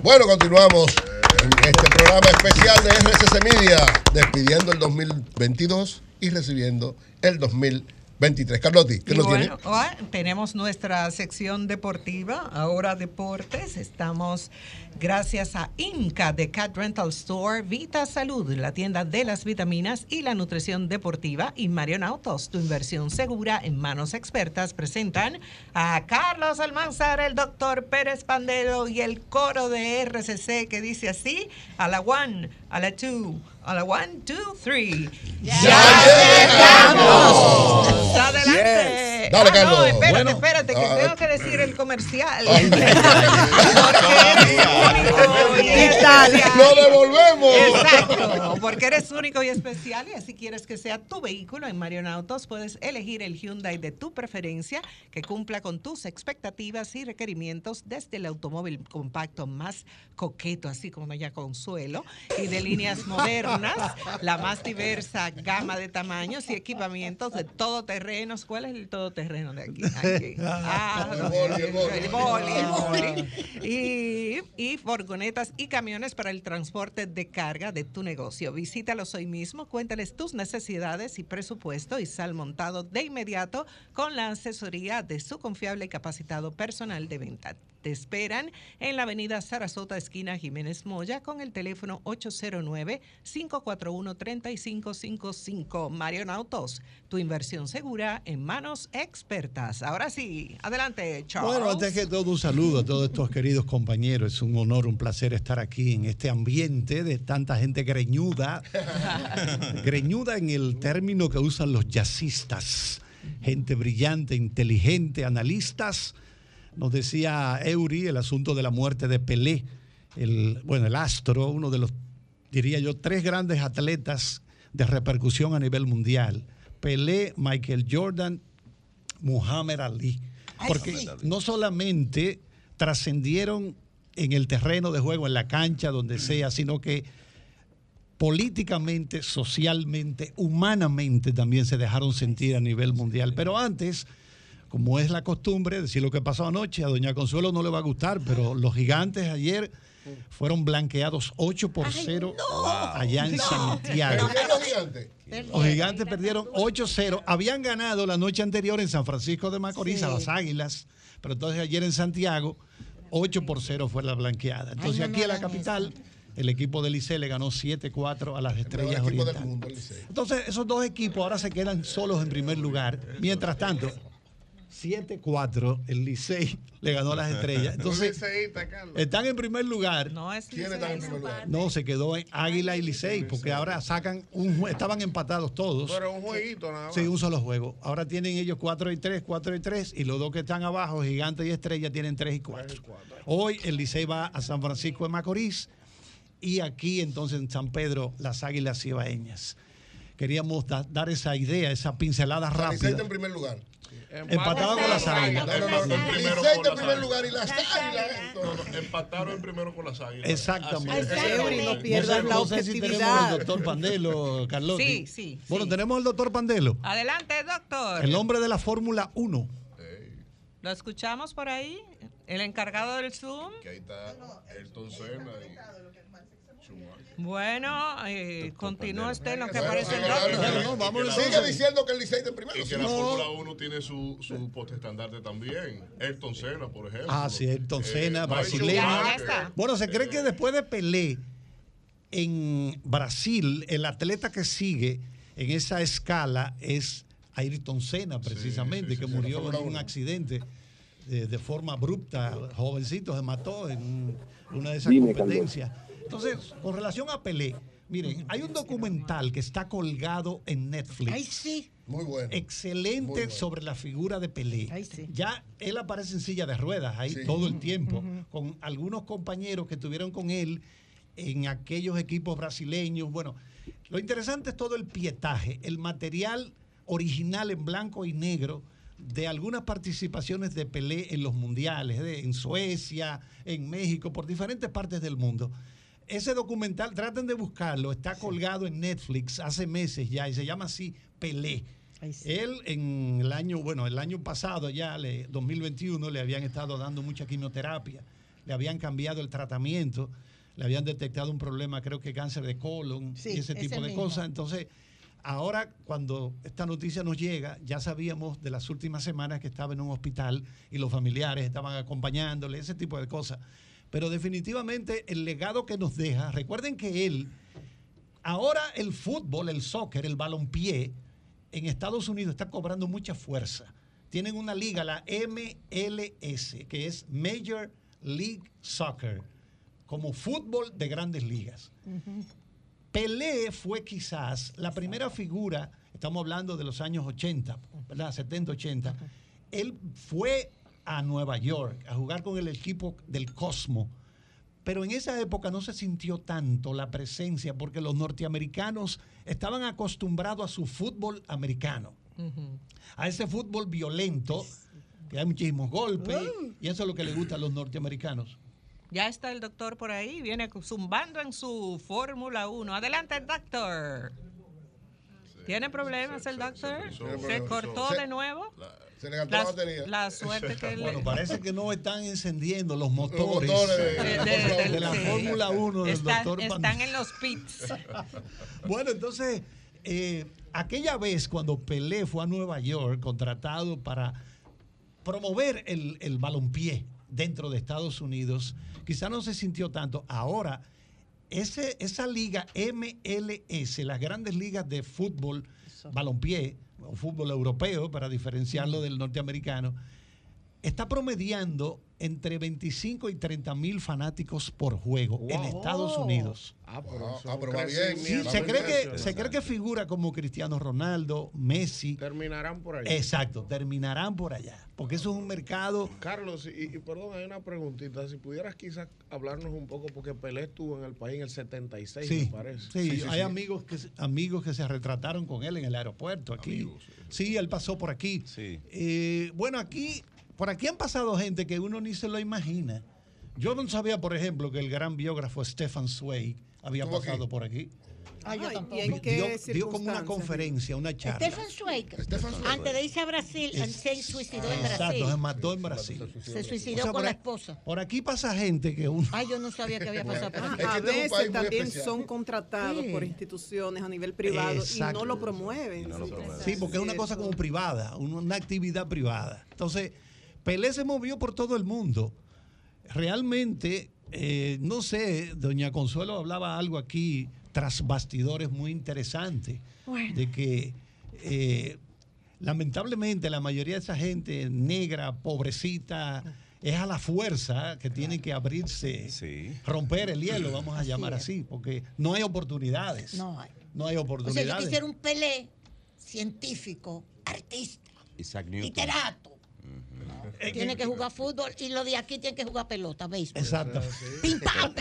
Bueno, continuamos este programa especial de RCC Media, despidiendo el 2022 y recibiendo el 2023. Carlotti, ¿qué nos bueno, tiene? ah, tenemos nuestra sección deportiva, ahora deportes. Estamos gracias a Inca de Cat Rental Store, Vita Salud, la tienda de las vitaminas y la nutrición deportiva y Marion Autos, tu inversión segura en manos expertas, presentan a Carlos Almanzar, el doctor Pérez Pandero y el coro de RCC que dice así, a la one, a la two, a la one, two, three. ¡Ya, Adelante. Dale, Ah, Carlos. No, espérate, Bueno. espérate, que Ah, tengo que decir el comercial. ¡Lo devolvemos! Exacto, porque eres único y especial y así quieres que sea tu vehículo en Marion Autos, puedes elegir el Hyundai de tu preferencia que cumpla con tus expectativas y requerimientos desde el automóvil compacto más coqueto, así como ya Consuelo, y de líneas modernas, la más diversa gama de tamaños y equipamientos de todoterrenos. ¿Cuál es el todoterreno de aquí? Aquí. Ah, El boli, el boli. el boli, el boli. Y, y furgonetas y camiones para el transporte de carga de tu negocio. Visítalos hoy mismo, cuéntales tus necesidades y presupuesto y sal montado de inmediato con la asesoría de su confiable y capacitado personal de venta. Te esperan en la avenida Sarasota, esquina Jiménez Moya, con el teléfono 809-541-3555. Marion Autos, tu inversión segura en manos expertas. Ahora sí, adelante, Charles. Bueno, antes que todo, un saludo a todos estos queridos compañeros. Es un honor, un placer estar aquí en este ambiente de tanta gente greñuda. greñuda en el término que usan los jazzistas. Gente brillante, inteligente, analistas. Nos decía Eury el asunto de la muerte de Pelé, el, bueno, el astro, uno de los, diría yo, tres grandes atletas de repercusión a nivel mundial. Pelé, Michael Jordan, Muhammad Ali. Porque no solamente trascendieron en el terreno de juego, en la cancha, donde sea, sino que políticamente, socialmente, humanamente también se dejaron sentir a nivel mundial. Pero antes, como es la costumbre, decir lo que pasó anoche, a Doña Consuelo no le va a gustar, pero los gigantes ayer fueron blanqueados 8 por 0 allá en Santiago. ¿Perdieron los gigantes? Los gigantes perdieron 8-0. Habían ganado la noche anterior en San Francisco de Macorís a las Águilas, pero entonces ayer en Santiago 8 por 0 fue la blanqueada. Entonces Ay, no aquí en la capital el equipo del Licey le ganó 7-4 a las Estrellas equipo del Orientales. mundo, el Licey. Entonces esos dos equipos ahora se quedan solos en primer lugar. Mientras tanto, 7-4 el Licey le ganó a las Estrellas. Entonces están en primer lugar. No es ¿Quién está en primer lugar? No, se quedó en Águila y Licey, porque ahora sacan un estaban empatados todos. Pero un jueguito nada más. Sí, un solo juego. Ahora tienen ellos 4 y 3, 4 y 3, y los dos que están abajo, Gigante y Estrella, tienen 3 y 4. Hoy el Licey va a San Francisco de Macorís y aquí entonces en San Pedro las Águilas Cibaeñas. Queríamos da- dar esa idea, esa pincelada Licey rápida. está en primer lugar. Empatado con las Águilas. No, no, no, en Licey primer lugar y las águilas. Empataron primero con las águilas. Exactamente. No sé- la objetividad. al doctor Pandelo, Carlotti. Sí, sí, Bueno, tenemos al doctor Pandelo, Adelante, doctor. el hombre de la Fórmula 1. ¿Lo escuchamos por ahí? El encargado del Zoom. Que ahí está Ayrton Senna. Bueno, eh, continúa usted en lo que aparece no, Sigue entonces. diciendo que el Licey en primero. Y que la Fórmula 1 tiene su, su postestandarte también. Ayrton Senna, por ejemplo. Ah, sí, Ayrton Eh, Senna, brasileño. Bueno, se cree que después de Pelé en Brasil, el atleta que sigue en esa escala es Ayrton Senna, precisamente, sí, que sí, murió en un accidente de, de forma abrupta. Jovencito se mató en un- una de esas Dime, competencias. Entonces, con relación a Pelé, miren, hay un documental que está colgado en Netflix. Ay, sí. Muy bueno. Excelente Muy bueno. sobre la figura de Pelé. Ay, sí. Ya él aparece en silla de ruedas ahí Sí. todo el tiempo, con algunos compañeros que estuvieron con él en aquellos equipos brasileños. Bueno, lo interesante es todo el pietaje, el material original en blanco y negro de algunas participaciones de Pelé en los mundiales, de- en Suecia, en México, por diferentes partes del mundo. Ese documental, traten de buscarlo, está colgado en Netflix hace meses ya y se llama así Pelé. Él en el año, bueno, el año pasado ya, le- 2021, le habían estado dando mucha quimioterapia, le habían cambiado el tratamiento, le habían detectado un problema, creo que cáncer de colon Sí, y ese tipo ese de mismo. cosas. Entonces, ahora cuando esta noticia nos llega, ya sabíamos de las últimas semanas que estaba en un hospital y los familiares estaban acompañándole, ese tipo de cosas. Pero definitivamente el legado que nos deja, recuerden que él, ahora el fútbol, el soccer, el balompié, en Estados Unidos está cobrando mucha fuerza. Tienen una liga, la MLS, que es Major League Soccer, como fútbol de grandes ligas. Pelé fue quizás la primera figura, estamos hablando de los años 80, ¿verdad? 70, 80. Él fue a Nueva York a jugar con el equipo del Cosmo. Pero en esa época no se sintió tanto la presencia porque los norteamericanos estaban acostumbrados a su fútbol americano, a ese fútbol violento, que hay muchísimos golpes, y eso es lo que le gusta a los norteamericanos. Ya está el doctor por ahí, viene zumbando en su Fórmula 1. Adelante, doctor. ¿Tiene problemas el doctor? ¿Se cortó Se- de nuevo? Se le gastó la La, batería. la suerte que le... Bueno, parece que no están encendiendo los motores, motores de, de- de la sí. Fórmula 1 del Están, doctor Pan- están en los pits. Bueno, entonces, eh, aquella vez cuando Pelé fue a Nueva York, contratado para promover el, el balompié dentro de Estados Unidos, quizá no se sintió tanto. Ahora, ese, esa liga MLS, las grandes ligas de fútbol, balompié, o fútbol europeo, para diferenciarlo del norteamericano, está promediando entre 25 y 30 mil fanáticos por juego en Estados Unidos. Ah, pero, Ah, pero va bien. Sí, se cree, que, impresionante. se cree que figura como Cristiano Ronaldo, Messi. Terminarán por ahí. Exacto, terminarán por allá. Porque eso es un mercado. Carlos, y, y perdón, hay una preguntita. Si pudieras quizás hablarnos un poco, porque Pelé estuvo en el país en el 76, Sí, me parece. sí, hay Amigos, que, se- amigos que se retrataron con él en el aeropuerto aquí. sí. él pasó por aquí. Eh, bueno, aquí, por aquí han pasado gente que uno ni se lo imagina. Yo no sabía, por ejemplo, que el gran biógrafo Stefan Zweig había pasado aquí. por aquí. Ah, yo tampoco. ¿y en qué dio, dio como una conferencia, una charla. Stefan Zweig, Stefan Zweig. antes de irse a Brasil, él se suicidó en Exacto, Brasil. se mató en Brasil. Se suicidó O sea, con la esposa. Por aquí pasa gente que uno. Ay, yo no sabía que había pasado por aquí. A este es veces también especial. son contratados Sí. por instituciones a nivel privado y Exacto. no lo promueven. Sí, porque es una cosa como privada, una actividad privada. Entonces, Pelé se movió por todo el mundo. Realmente, eh, no sé, doña Consuelo hablaba algo aquí tras bastidores muy interesante, Bueno. de que eh, lamentablemente la mayoría de esa gente negra, pobrecita, es a la fuerza que tiene que abrirse, romper el hielo, vamos a Así llamar es. así, porque no hay oportunidades. No hay. No hay O sea, yo oportunidades. quisiera un Pelé científico, artista, Isaac Newton. literato. Tiene que jugar fútbol y los de aquí tienen que jugar pelota, béisbol. Exacto. Pintar.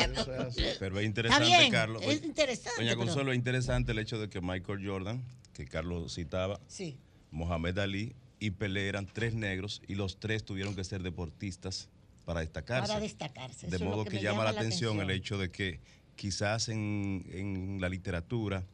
Pero es interesante, Está bien, Carlos. es interesante, Doña pero- Consuelo, es interesante el hecho de que Michael Jordan, que Carlos citaba, Sí. Mohamed Ali y Pelé eran tres negros y los tres tuvieron que ser deportistas para destacarse. Para destacarse. De Eso es lo modo que llama, llama la la atención, el atención. hecho de que quizás en, en la literatura,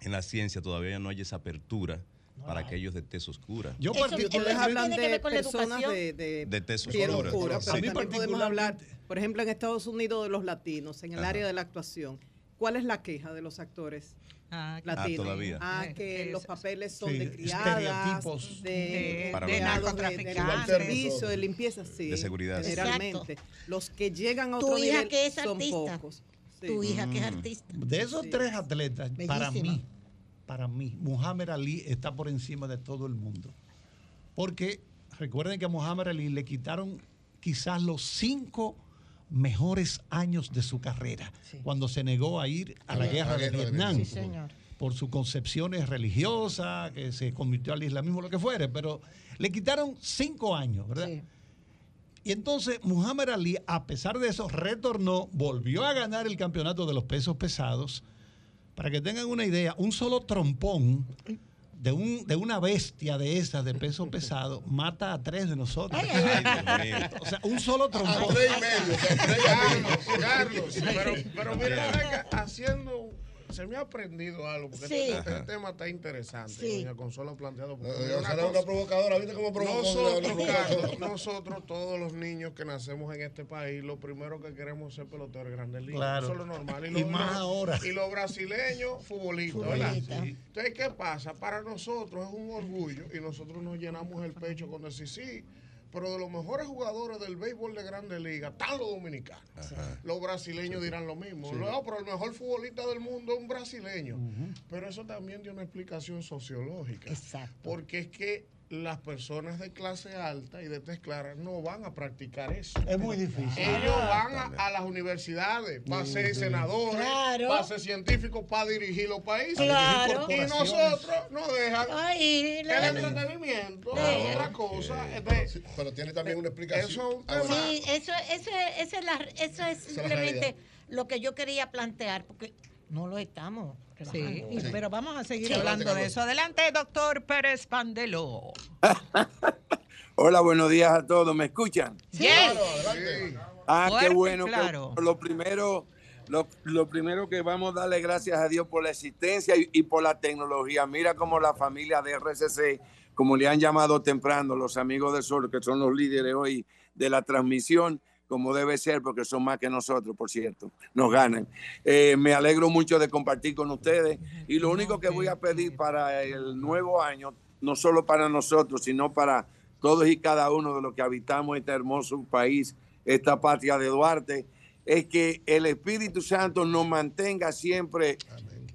en la ciencia, todavía no hay esa apertura para aquellos de tez oscura. Yo ustedes hablan de personas de, de, De tez oscura. oscura, Sí. pero también podemos hablar, por ejemplo, en Estados Unidos de los latinos, en el Ajá. área de la actuación. ¿Cuál es la queja de los actores Ah, latinos? todavía. Ah, Eh, que los es- papeles son sí, de criadas, de, De- Para de, narcotraficantes. servicio, de limpieza, sí. De seguridad. Generalmente. Los que llegan a otro nivel que es son pocos. Sí. Tu hija que es Mm. artista. De esos tres atletas, para mí, para mí, Muhammad Ali está por encima de todo el mundo. Porque recuerden que a Muhammad Ali le quitaron quizás los cinco mejores años de su carrera, cuando se negó a ir a la guerra de Vietnam. Sí, señor. Por sus concepciones religiosas, que se convirtió al islamismo, lo que fuere, pero le quitaron cinco años, ¿verdad? Y entonces Muhammad Ali, a pesar de eso, retornó, volvió a ganar el campeonato de los pesos pesados. Para que tengan una idea, un solo trompón de, un, de una bestia de esas de peso pesado mata a tres de nosotros. o sea, un solo trompón. Carlos, Carlos, pero, pero mira, haciendo. Se me ha aprendido algo, porque Sí. este, este tema está interesante. Sí. Doña Consuelo ha planteado. porque Eh, mira Gonzalo es una provocadora, ¿viste cómo provocó? Nosotros, Una Carlos, nosotros, todos los niños que nacemos en este país, lo primero que queremos es ser peloteros de grandes ligas. Claro. Eso es lo normal. Y más ahora. Y los brasileños, futbolistas, ¿verdad? Futbolistas. Sí. Entonces, ¿qué pasa? Para nosotros es un orgullo y nosotros nos llenamos el pecho con decir sí. Pero de los mejores jugadores del béisbol de Grandes Ligas están los dominicanos. Los brasileños dirán lo mismo. Sí. No, pero el mejor futbolista del mundo es un brasileño. Pero eso también tiene una explicación sociológica. Porque es que las personas de clase alta y de tez clara no van a practicar eso. Es muy difícil. Ellos van a, a las universidades para ser senadores, Claro. para ser científicos, para dirigir los países. Claro. Y nosotros nos dejan Ay, el entretenimiento, Sí. otra cosa. Entonces, Pero tiene también una explicación. Eso es Sí, eso, eso, eso es, la- eso es simplemente realidad. lo que yo quería plantear, porque no lo estamos Sí, pero vamos a seguir Sí. hablando de eso. Adelante, doctor Pérez Pandelo. Hola, buenos días a todos. ¿Me escuchan? Yes. Ah, Fuerte qué bueno. claro. bueno. Lo primero, lo, lo primero que vamos a darle gracias a Dios por la existencia y, y por la tecnología. Mira cómo la familia de RCC, como le han llamado temprano los amigos del Sol, que son los líderes hoy de la transmisión, como debe ser, porque son más que nosotros, por cierto, nos ganan. Eh, me alegro mucho de compartir con ustedes y lo único que voy a pedir para el nuevo año, no solo para nosotros, sino para todos y cada uno de los que habitamos este hermoso país, esta patria de Duarte, es que el Espíritu Santo nos mantenga siempre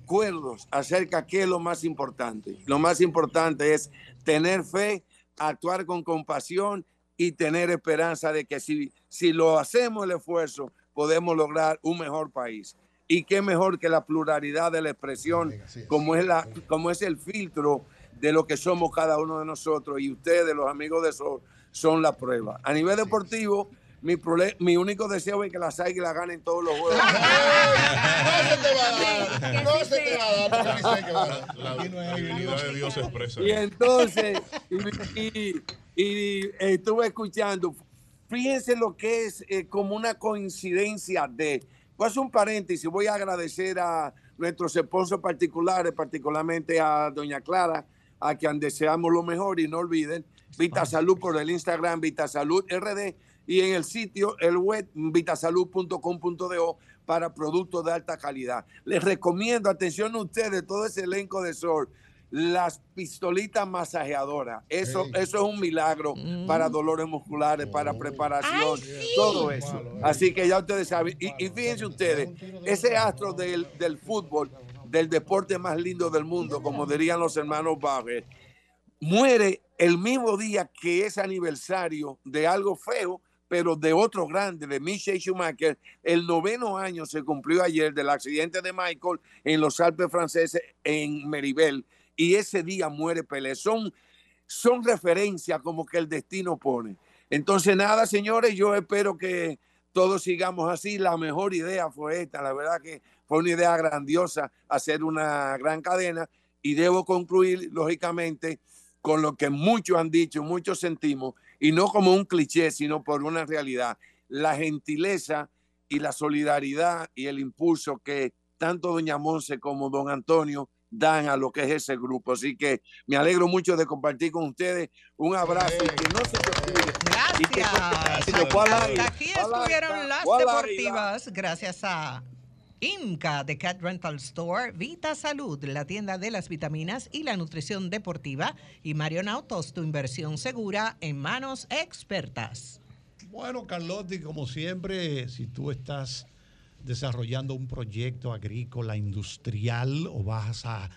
cuerdos acerca de qué es lo más importante. Lo más importante es tener fe, actuar con compasión y tener esperanza de que si, si lo hacemos el esfuerzo, podemos lograr un mejor país. Y qué mejor que la pluralidad de la expresión, como es, la, como es el filtro de lo que somos cada uno de nosotros. Y ustedes, los amigos de Sol, son la prueba. A nivel deportivo, mi, prole- mi único deseo es que las águilas ganen todos los juegos. No se te va a dar, ni sé qué va a dar. La divinidad de Dios se expresa. Y entonces, y, y- y estuve escuchando, fíjense lo que es eh, como una coincidencia de, hacer un paréntesis, voy a agradecer a nuestros esposos particulares, particularmente a doña Clara, a quien deseamos lo mejor y no olviden, Vita Salud por el Instagram, Vita Salud RD y en el sitio, el web, vitasalud.com.do para productos de alta calidad. Les recomiendo, atención a ustedes, todo ese elenco de Sol, las pistolitas masajeadoras. Eso, eso es un milagro para dolores musculares, para preparación, todo eso. Así que ya ustedes saben. Y, y fíjense ustedes, ese astro del, del fútbol, del deporte más lindo del mundo, como dirían los hermanos Bauer, muere el mismo día que es aniversario de algo feo, pero de otro grande, de Michael Schumacher. El noveno año se cumplió ayer del accidente de Michael en los Alpes franceses en Meribel. Y ese día muere Pelé. Son, son referencias como que el destino pone. Entonces, nada, señores, yo espero que todos sigamos así. La mejor idea fue esta. La verdad que fue una idea grandiosa hacer una gran cadena. Y debo concluir, lógicamente, con lo que muchos han dicho, muchos sentimos, y no como un cliché, sino por una realidad. La gentileza y la solidaridad y el impulso que tanto doña Monse como don Antonio dan a lo que es ese grupo. Así que me alegro mucho de compartir con ustedes. Un abrazo y que no se te que- Hasta aquí estuvieron las deportivas gracias a IMCA de Cat Rental Store, Vita Salud, la tienda de las vitaminas y la nutrición deportiva y Marion Autos, tu inversión segura en manos expertas. Bueno, Carlotti, como siempre, si tú estás desarrollando un proyecto agrícola industrial o vas a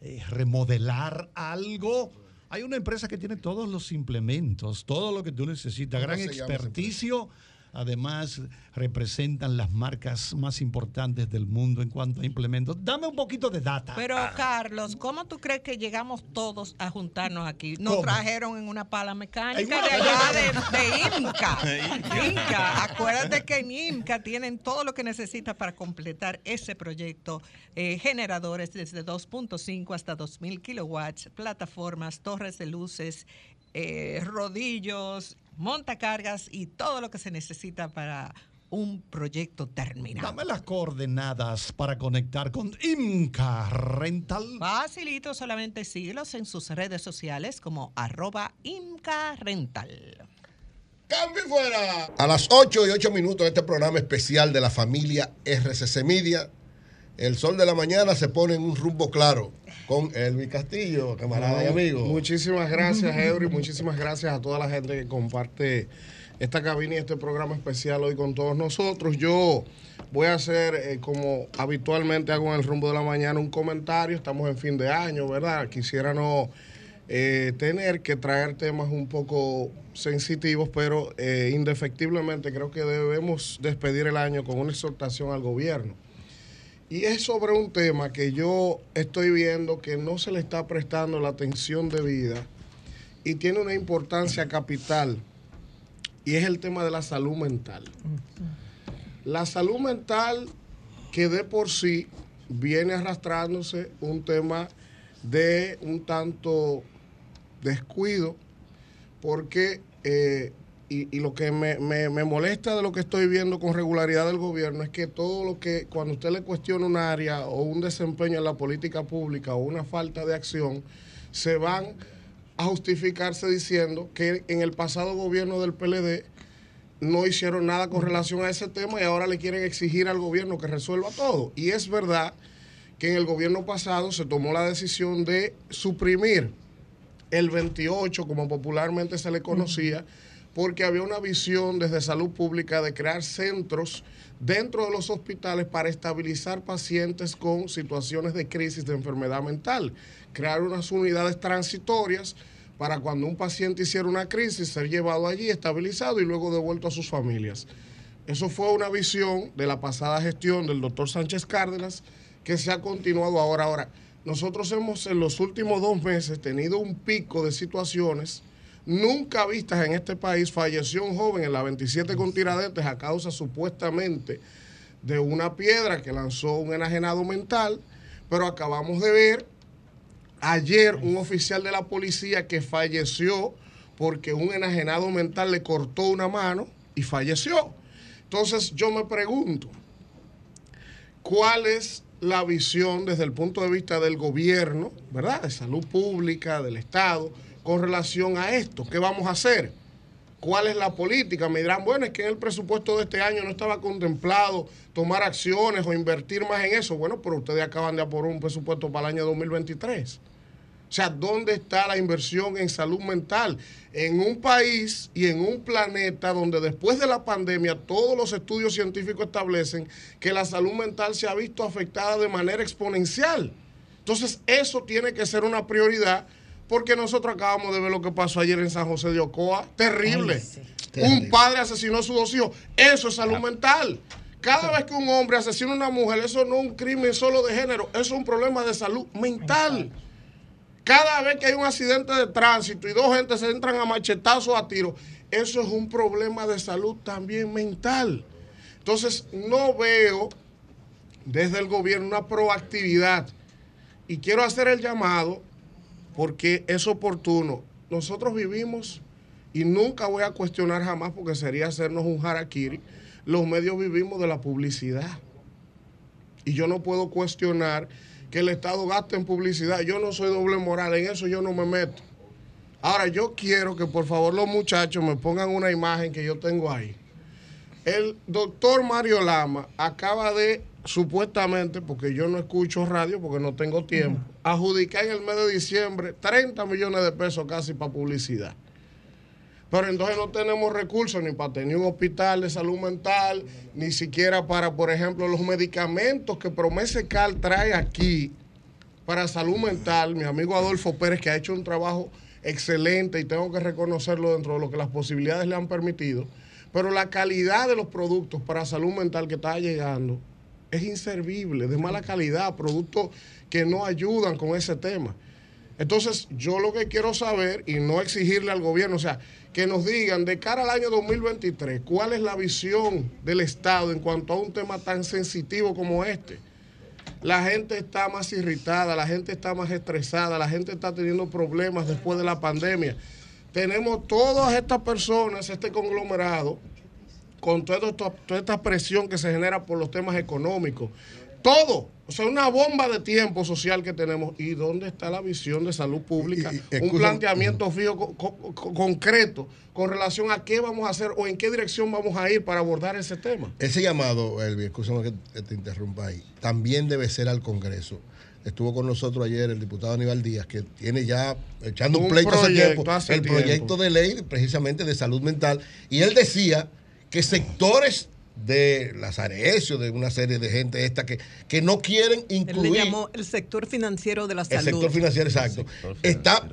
eh, remodelar algo. Hay una empresa que tiene todos los implementos, todo lo que tú necesitas, ¿Cómo gran experticio. Además, representan las marcas más importantes del mundo en cuanto a implementos. Dame un poquito de data. Pero, Carlos, ¿cómo tú crees que llegamos todos a juntarnos aquí? Nos ¿Cómo? trajeron en una pala mecánica de allá de, de IMCA. De IMCA. Acuérdate que en IMCA tienen todo lo que necesitas para completar ese proyecto. Eh, generadores desde 2.5 hasta 2.000 kilowatts, plataformas, torres de luces, eh, rodillos, montacargas y todo lo que se necesita para un proyecto terminado. Dame las coordenadas para conectar con Imca Rental. Facilito, solamente síguelos en sus redes sociales como arroba Imca Rental. ¡Cambio y fuera! A las 8 y 8 minutos de este programa especial de la familia RCC Media, el sol de la mañana se pone en un rumbo claro con Elvi Castillo, camarada y amigo. Muchísimas gracias, Edry. Muchísimas gracias a toda la gente que comparte esta cabina y este programa especial hoy con todos nosotros. Yo voy a hacer, eh, como habitualmente hago en el rumbo de la mañana, un comentario. Estamos en fin de año, ¿verdad? Quisiera no eh, tener que traer temas un poco sensitivos, pero eh, indefectiblemente creo que debemos despedir el año con una exhortación al gobierno. Y es sobre un tema que yo estoy viendo que no se le está prestando la atención debida y tiene una importancia capital y es el tema de la salud mental. La salud mental que de por sí viene arrastrándose un tema de un tanto descuido porque eh, y, y lo que me, me- me molesta de lo que estoy viendo con regularidad del gobierno es que todo lo que cuando usted le cuestiona un área o un desempeño en la política pública o una falta de acción, se van a justificarse diciendo que en el pasado gobierno del PLD no hicieron nada con relación a ese tema y ahora le quieren exigir al gobierno que resuelva todo. Y es verdad que en el gobierno pasado se tomó la decisión de suprimir el 28, como popularmente se le conocía, porque había una visión desde salud pública de crear centros dentro de los hospitales para estabilizar pacientes con situaciones de crisis de enfermedad mental, crear unas unidades transitorias para cuando un paciente hiciera una crisis ser llevado allí, estabilizado y luego devuelto a sus familias. Eso fue una visión de la pasada gestión del doctor Sánchez Cárdenas que se ha continuado ahora. Ahora, nosotros hemos en los últimos dos meses tenido un pico de situaciones nunca vistas en este país. Falleció un joven en la 27 con Tiradentes a causa supuestamente de una piedra que lanzó un enajenado mental, pero acabamos de ver ayer un oficial de la policía que falleció porque un enajenado mental le cortó una mano y falleció. Entonces yo me pregunto, ¿cuál es la visión desde el punto de vista del gobierno, ¿verdad? De salud pública, del Estado, con relación a esto? ¿Qué vamos a hacer? ¿Cuál es la política? Me dirán, bueno, es que en el presupuesto de este año no estaba contemplado tomar acciones o invertir más en eso. Bueno, pero ustedes acaban de aprobar un presupuesto para el año 2023. O sea, ¿dónde está la inversión en salud mental? En un país y en un planeta donde después de la pandemia todos los estudios científicos establecen que la salud mental se ha visto afectada de manera exponencial. Entonces, eso tiene que ser una prioridad porque nosotros acabamos de ver lo que pasó ayer en San José de Ocoa. Terrible. Un padre asesinó a sus dos hijos. Eso es salud mental. Cada vez que un hombre asesina a una mujer, eso no es un crimen solo de género, eso es un problema de salud mental. Cada vez que hay un accidente de tránsito y dos gentes se entran a machetazos a tiro, eso es un problema de salud también mental. Entonces, no veo desde el gobierno una proactividad. Y quiero hacer el llamado porque es oportuno. Nosotros vivimos, y nunca voy a cuestionar jamás porque sería hacernos un harakiri, los medios vivimos de la publicidad. Y yo no puedo cuestionar que el Estado gaste en publicidad. Yo no soy doble moral, en eso yo no me meto. Ahora, yo quiero que por favor los muchachos me pongan una imagen que yo tengo ahí. El doctor Mario Lama acaba de, supuestamente, porque yo no escucho radio porque no tengo tiempo, adjudicar en el mes de diciembre 30 millones de pesos casi para publicidad. Pero entonces no tenemos recursos ni para tener un hospital de salud mental, ni siquiera para, por ejemplo, los medicamentos que Promesecal trae aquí para salud mental, mi amigo Adolfo Pérez, que ha hecho un trabajo excelente y tengo que reconocerlo dentro de lo que las posibilidades le han permitido. Pero la calidad de los productos para salud mental que está llegando es inservible, de mala calidad, productos que no ayudan con ese tema. Entonces, yo lo que quiero saber y no exigirle al gobierno, o sea, que nos digan de cara al año 2023, cuál es la visión del Estado en cuanto a un tema tan sensitivo como este. La gente está más irritada, la gente está más estresada, la gente está teniendo problemas después de la pandemia. Tenemos todas estas personas, este conglomerado, con toda esta, toda esta presión que se genera por los temas económicos. Todo. O sea, una bomba de tiempo social que tenemos. ¿Y dónde está la visión de salud pública? Un excusa- planteamiento fijo, co- co- co- concreto, con relación a qué vamos a hacer o en qué dirección vamos a ir para abordar ese tema. Ese llamado, Elvi, escúchame que te- te interrumpa ahí, también debe ser al Congreso. Estuvo con nosotros ayer el diputado Aníbal Díaz, que tiene ya echando un, Un pleito hace tiempo, hace el tiempo. proyecto de ley precisamente de salud mental. Y él decía que sectores de las Arecio, de una serie de gente esta que, que no quieren Él incluir le llamó el sector financiero de la el salud. sector financiero, exacto. Está.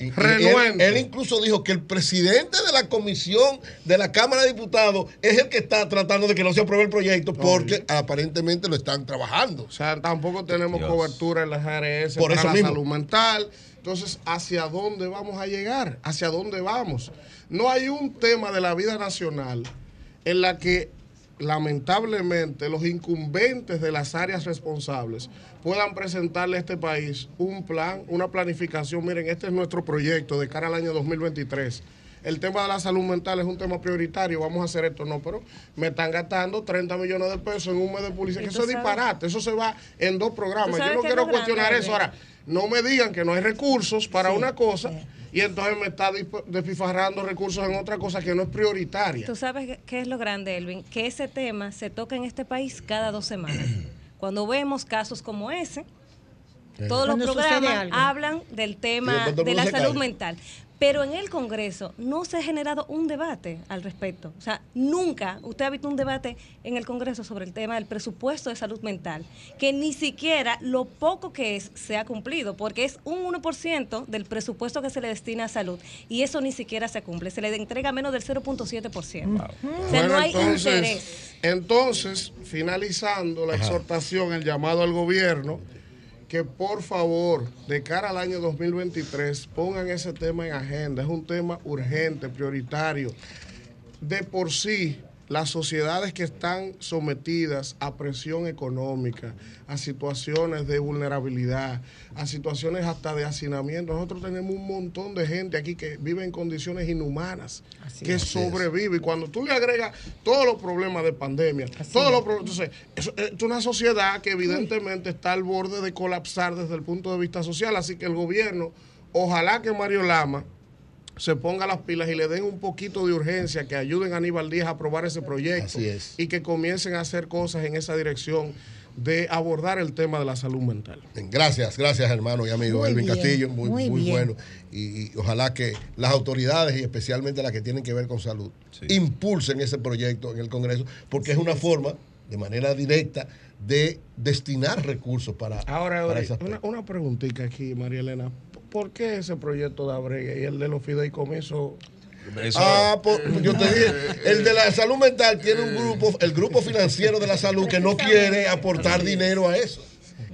y- y él, él incluso dijo que el presidente de la comisión de la Cámara de Diputados es el que está tratando de que no se apruebe el proyecto porque aparentemente lo están trabajando. O sea, tampoco tenemos cobertura en las ARS Por para eso la mismo. salud mental. Entonces, ¿hacia dónde vamos a llegar? ¿Hacia dónde vamos? No hay un tema de la vida nacional en la que lamentablemente los incumbentes de las áreas responsables puedan presentarle a este país un plan, una planificación. Miren, este es nuestro proyecto de cara al año 2023. El tema de la salud mental es un tema prioritario, vamos a hacer esto, no, pero me están gastando 30 millones de pesos en un mes de publicidad, ¿Y que tú eso es disparate, eso se va en dos ¿Tú programas. Yo no quiero grande, cuestionar eso. Ahora, no me digan que no hay recursos para una cosa y entonces me está despifarrando recursos en otra cosa que no es prioritaria. Tú sabes qué- es lo grande, Elvin, que ese tema se toca en este país cada dos semanas. Cuando vemos casos como ese, todos los Cuando programas hablan del tema de la salud calla. mental. Pero en el Congreso no se ha generado un debate al respecto. O sea, nunca usted ha visto un debate en el Congreso sobre el tema del presupuesto de salud mental, que ni siquiera lo poco que es se ha cumplido, porque es un 1% del presupuesto que se le destina a salud y eso ni siquiera se cumple. Se le entrega menos del 0.7%. O sea, Bueno, no hay entonces, interés. entonces, finalizando la exhortación, el llamado al gobierno, que por favor, de cara al año 2023, pongan ese tema en agenda. Es un tema urgente, prioritario. De por sí, las sociedades que están sometidas a presión económica, a situaciones de vulnerabilidad, a situaciones hasta de hacinamiento, nosotros tenemos un montón de gente aquí que vive en condiciones inhumanas, que es. sobrevive. Y cuando tú le agregas todos los problemas de pandemia, todos los problemas, entonces, eso- es una sociedad que evidentemente está al borde de colapsar desde el punto de vista social. Así que el gobierno, ojalá que Mario Lama se ponga las pilas y le den un poquito de urgencia, que ayuden a Aníbal Díaz a aprobar ese proyecto Así es. y que comiencen a hacer cosas en esa dirección de abordar el tema de la salud mental. Gracias, gracias hermano y amigo Muy Elvin bien, Castillo, muy, muy bueno. Y, y ojalá que las autoridades y especialmente las que tienen que ver con salud impulsen ese proyecto en el Congreso, porque es una forma, de manera directa, de destinar recursos para, Ahora, para Ori, esas una, una preguntita aquí, María Elena. ¿Por qué ese proyecto de Abrega y el de los fideicomisos? Ah, pues, yo te dije, el de la salud mental tiene un grupo, el grupo financiero de la salud que no quiere aportar dinero a eso.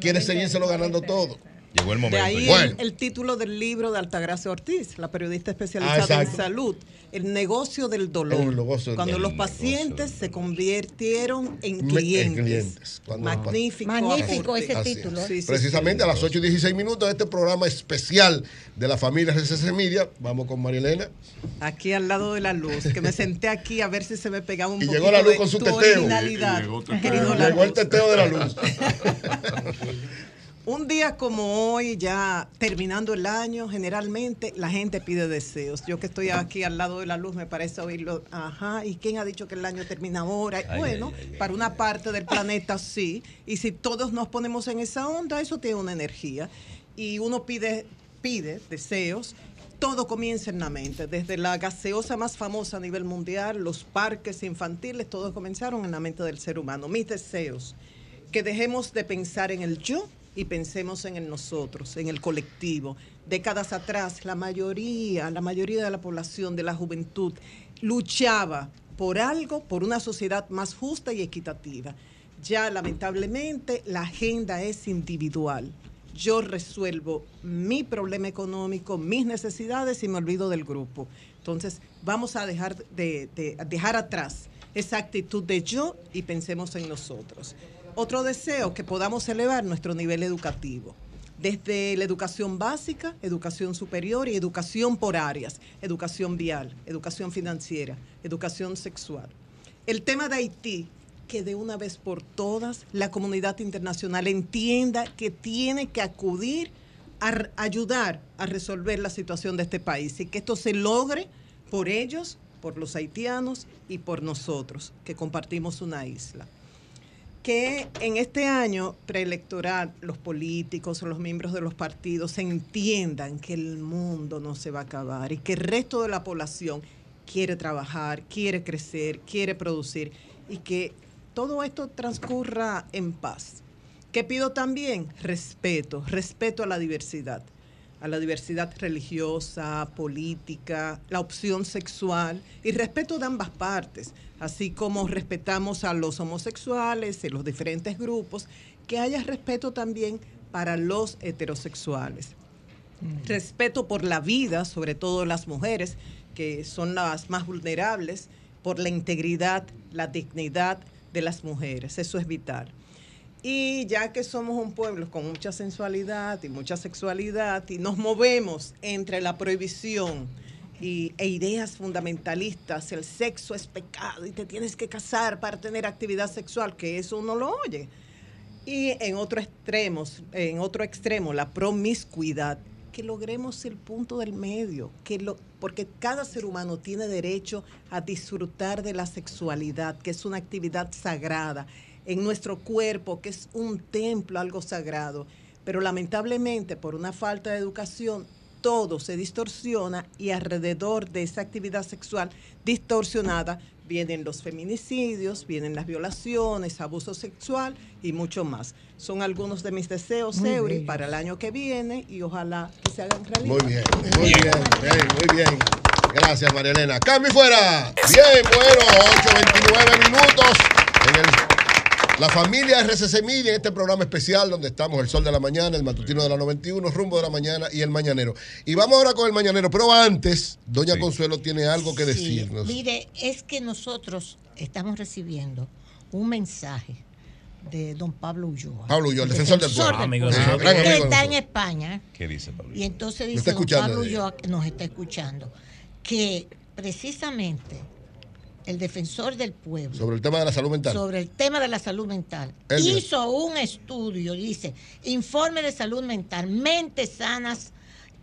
Quiere seguírselo ganando todo. Llegó el De ahí Bueno, el, el título del libro de Altagracia Ortiz, la periodista Ah, especializada en exacto. salud, El negocio del dolor. El negocio del cuando los pacientes se convirtieron en en clientes. Magnífico. Magnífico ese es. título. Sí, sí, Precisamente a las 8 y 16 minutos de este programa especial de la familia RCC Media. Vamos con María Elena. Aquí al lado de la luz, que me senté aquí a ver si se me pegaba un Y poquito llegó la luz de con su teteo. llegó la Llegó el teteo de la luz. Un día como hoy, ya terminando el año, generalmente la gente pide deseos. Yo que estoy aquí al lado de la luz, me parece oírlo. Ajá, ¿y quién ha dicho que el año termina ahora? Ay, bueno, ay, ay, para una parte del planeta sí. Y si todos nos ponemos en esa onda, eso tiene una energía. Y uno pide, pide deseos. Todo comienza en la mente, desde la gaseosa más famosa a nivel mundial, los parques infantiles, todos comenzaron en la mente del ser humano. Mis deseos, que dejemos de pensar en el yo y pensemos en el nosotros, en el colectivo. Décadas atrás, la mayoría, la mayoría de la población, de la juventud, luchaba por algo, por una sociedad más justa y equitativa. Ya lamentablemente la agenda es individual. Yo resuelvo mi problema económico, mis necesidades y me olvido del grupo. Entonces, vamos a dejar, de, de- dejar atrás esa actitud de yo y pensemos en nosotros. Otro deseo, que podamos elevar nuestro nivel educativo. Desde la educación básica, educación superior y educación por áreas, educación vial, educación financiera, educación sexual. El tema de Haití, que de una vez por todas la comunidad internacional entienda que tiene que acudir a ayudar a resolver la situación de este país y que esto se logre por ellos, por los haitianos y por nosotros, que compartimos una isla que en este año preelectoral los políticos los miembros de los partidos entiendan que el mundo no se va a acabar y que el resto de la población quiere trabajar, quiere crecer, quiere producir y que todo esto transcurra en paz. Que pido también respeto, respeto a la diversidad, a la diversidad religiosa, política, la opción sexual y respeto de ambas partes, así como respetamos a los homosexuales y los diferentes grupos, que haya respeto también para los heterosexuales. Respeto por la vida, sobre todo las mujeres, que son las más vulnerables, por la integridad, la dignidad de las mujeres, eso es vital. Y ya que somos un pueblo con mucha sensualidad y mucha sexualidad y nos movemos entre la prohibición y, e ideas fundamentalistas, el sexo es pecado y te tienes que casar para tener actividad sexual, que eso uno lo oye. Y en otro extremo, en otro extremo, la promiscuidad, que logremos el punto del medio, que lo, porque cada ser humano tiene derecho a disfrutar de la sexualidad, que es una actividad sagrada, en nuestro cuerpo, que es un templo, algo sagrado. Pero lamentablemente, por una falta de educación, todo se distorsiona y alrededor de esa actividad sexual distorsionada vienen los feminicidios, vienen las violaciones, abuso sexual y mucho más. Son algunos de mis deseos, Muy Eury, para el año que viene y ojalá que se hagan realidad. Muy bien, muy bien, bien, muy bien. Gracias, María Elena. ¡Cambio fuera! Bien, bueno, 8.29 minutos en el la familia RCC Media en este programa especial donde estamos el sol de la mañana, el matutino de la 91, rumbo de la mañana y el mañanero. Y vamos ahora con el mañanero, pero antes, doña Consuelo tiene algo que Sí, decirnos. Mire, es que nosotros estamos recibiendo un mensaje de don Pablo Ulloa. Pablo Ulloa, el defensor del pueblo. Amigo, amigo que está en. España. ¿Qué dice Pablo? Y entonces dice don Pablo ella. Ulloa, que nos está escuchando, que precisamente el defensor del pueblo Sobre el tema de la salud mental. sobre el tema de la salud mental. Él. Hizo un estudio, dice, informe de salud mental, mentes sanas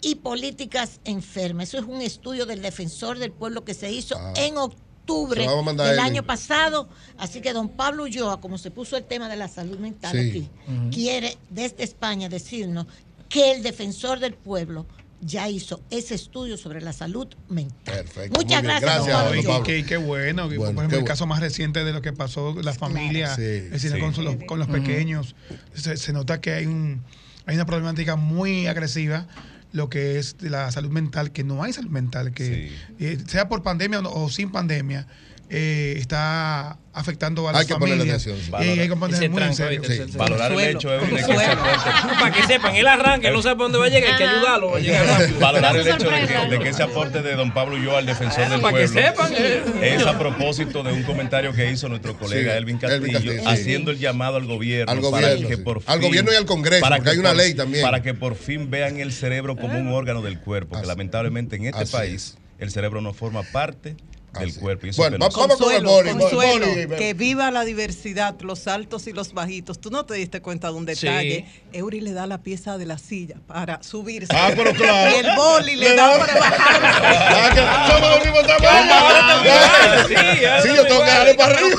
y políticas enfermas. Eso es un estudio del defensor del pueblo que se hizo en octubre del año pasado. Así que don Pablo Ulloa, como se puso el tema de la salud mental Sí. aquí, quiere desde España decirnos que el defensor del pueblo ya hizo ese estudio sobre la salud mental. Perfecto. Muchas bien. gracias, don Pablo Y qué, qué bueno, por ejemplo, qué el bueno. caso más reciente de lo que pasó la familia, Sí, es decir, sí. con, los, con los Ujú. pequeños, se, se nota que hay, un, hay una problemática muy agresiva, lo que es la salud mental, que no hay salud mental, que eh, sea por pandemia o, no- o sin pandemia, eh, está afectando a las Hay que ponerle familias. atención, sí. Y hay que ponerle muy en tranco, serio. ¿viste? Sí. Valorar el hecho es de que Para que sepan, él arranca, él no sabe para dónde va a llegar, hay que ayudarlo. a llegar rápido. Valorar el hecho de que, de que ese aporte de don Pablo Ulloa al defensor del Para que pueblo sepan, eh. es a propósito de un comentario que hizo nuestro colega Sí, Elvin Castillo, Elvin Castillo, sí. haciendo el llamado al gobierno, Al para gobierno, que sí. por Al fin- gobierno y al Congreso, para porque que hay una por- ley también. Para que por fin vean el cerebro como un órgano del cuerpo, que lamentablemente en este país el cerebro no forma parte del cuerpo. Y eso Bueno, vamos con el Consuelo, boli. Consuelo, Boli, que viva la diversidad, los altos y los bajitos. Tú no te diste cuenta de un detalle. Eury le da la pieza de la silla para subirse. Ah, pero claro. Y el boli le Le da da- para bajar. Ah, que somos del mismo tamaño. Sí, yo tengo que darle para arriba.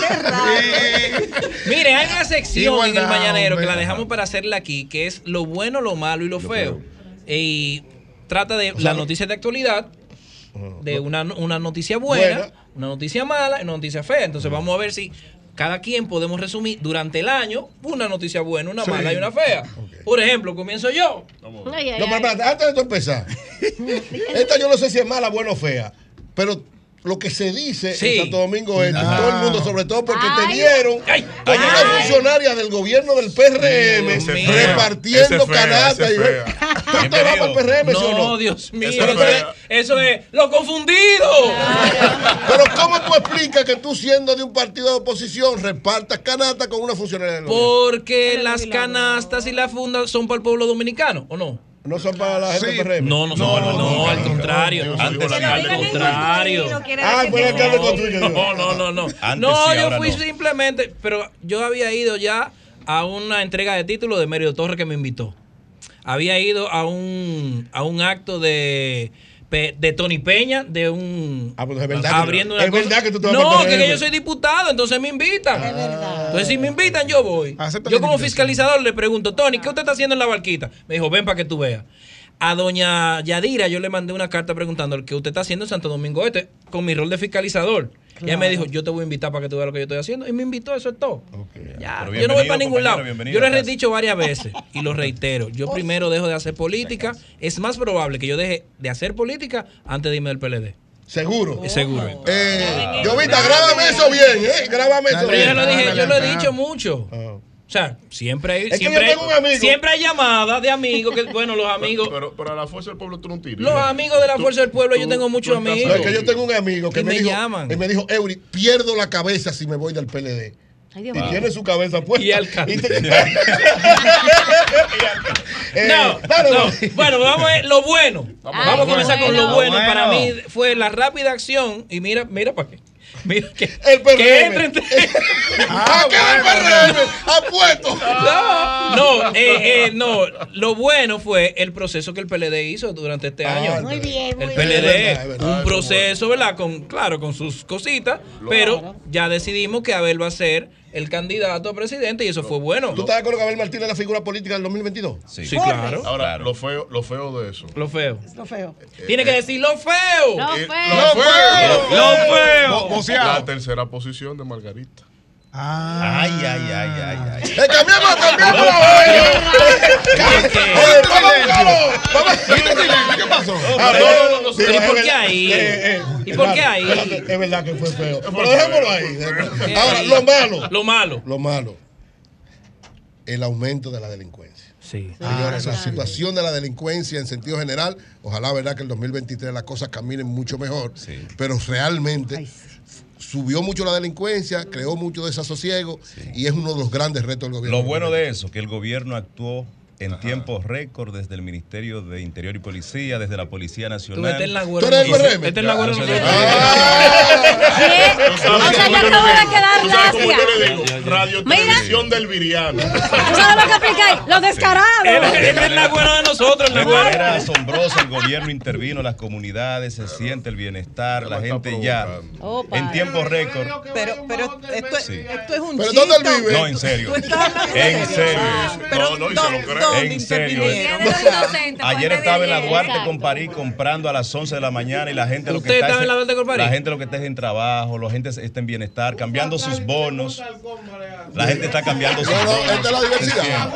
Mire, hay una sección en el mañanero que la dejamos para hacerla aquí, que es lo bueno, lo malo y lo feo. Y trata de las noticias de actualidad, de una, una noticia buena, Buena. una noticia mala y una noticia fea. Entonces vamos a ver si cada quien podemos resumir durante el año una noticia buena, una Sí. mala y una fea. Por ejemplo, comienzo yo. No, pero antes de tú empezar, esta yo no sé si es mala, buena o fea, pero lo que se dice Sí. en Santo Domingo Este, Ah. todo el mundo, sobre todo porque te Ay. dieron Ay. con una Ay. funcionaria del gobierno del PRM repartiendo es canastas. es fea. ¿Tú te vas para el PRM, sí o No, no? Dios mío. Eso Eso es es, eso es lo confundido. Pero ¿cómo tú explicas que tú siendo de un partido de oposición repartas canastas con una funcionaria del gobierno? Porque las canastas y la funda son para el pueblo dominicano, ¿o no? No son para la gente Sí. PRM. No, no, no, no, no, al contrario. Antes sí. al contrario. Ah, fue el alcalde con tuyo. No, no, no, no. Antes No, sí, yo fui no. simplemente, pero yo había ido ya a una entrega de título de Mérida Torres que me invitó. Había ido a un a un acto de de Tony Peña de un Ah, pues es verdad que- abriendo una es cosa. verdad que tú te vas no que, yo soy diputado entonces me invitan. Es verdad. entonces si me invitan yo voy. Yo como fiscalizador le pregunto Tony ¿qué usted está haciendo en la barquita? me dijo ven para que tú veas. A doña Yadira yo le mandé una carta preguntándole qué usted está haciendo en Santo Domingo Este con mi rol de fiscalizador y ella me dijo yo te voy a invitar para que tú veas lo que yo estoy haciendo y me invitó eso es todo Ya, yo no voy para ningún lado. Yo les he dicho varias veces y lo reitero. Yo primero dejo de hacer política. Es más probable que yo deje de hacer política antes de irme del PLD. Seguro. Seguro. Eh, Jovita, grábame eso bien, ¿eh? Grábame eso yo lo dije, yo lo he dicho mucho. O sea, siempre hay, siempre, yo hay, tengo un amigo- siempre hay llamadas de amigos que, bueno, los amigos, Pero, pero a la fuerza del pueblo tú no tiras. los amigos de la fuerza del pueblo, yo tengo muchos No, amigos. es que yo tengo un amigo que Y me, me dijo, llaman. él me dijo, Eury, pierdo la cabeza si me voy del PLD. Ay, y tiene su cabeza puesta. Y alcalde. Y te- Eh, No, no. Bueno, vamos a ver lo bueno. Vamos Vamos, a comenzar con lo Lo bueno. bueno. Para mí fue la rápida acción. Y mira, mira para qué. Mira que, El PRM. que entre entre- ¿A qué el PRM? Apuesto. No, no, eh, eh, no. Lo bueno fue el proceso que el PLD hizo durante este año. Muy bien, muy El bien. PLD, Es verdad, es verdad, un eso es proceso, ¿verdad? Con, claro, con sus cositas, pero ya decidimos que Abel va a ser el candidato a presidente y eso fue bueno. ¿Tú estás de acuerdo que Abel Martínez es la figura política del 2022? Sí, Sí, claro. Ahora, lo feo, lo feo de eso. Lo feo. Lo feo. Tiene que decir lo feo. Lo feo. feo. Lo feo. Bo- La tercera posición de Margarita. Ay, ay, ay, ay, ay. ¡Eh, cambiamos, cambiamos! ¿Qué pasó? Ah, no, no, no, Sí, pero ¿y por qué ahí? Eh, eh, ¿Y por qué ahí? Es verdad que fue feo. Pero dejémoslo ahí. Ahora, lo malo. Lo malo. Lo malo. El aumento de la delincuencia. Sí. Señores, la situación de la delincuencia en sentido general, ojalá verdad que el 2023 las cosas caminen mucho mejor, pero realmente subió mucho la delincuencia, creó mucho desasosiego y es uno de los grandes retos del gobierno. Lo bueno de eso, que el gobierno actuó en tiempo récord desde el Ministerio de Interior y Policía, desde la Policía Nacional. Tú estás en la ¿Tú güera. eres el nosotros. PRM? Este es la. Tú sabes O sea, yo acabo de quedar Tú digo. Radio. Televisión del Viriano. ¿Tú sabes lo que aplicáis? Los descarados. Él es la güera de nosotros. De manera asombrosa el gobierno intervino, las comunidades, se siente el bienestar, la gente ya en tiempo récord. Pero, pero esto, es- un ¿Pero dónde él vive? No, en serio. Tú En serio. No, no, y se lo ¿dó- creo. ¿Dónde En serio. intervinieron? Inocente, Ayer estaba en la Duarte Exacto. con París comprando a las 11 de la mañana y la gente lo que ¿Usted está es- en la Duarte con París? La gente lo que está es en trabajo, la gente está en bienestar, cambiando sus bonos. La gente está cambiando sus No, no, bonos. esta es la diversidad.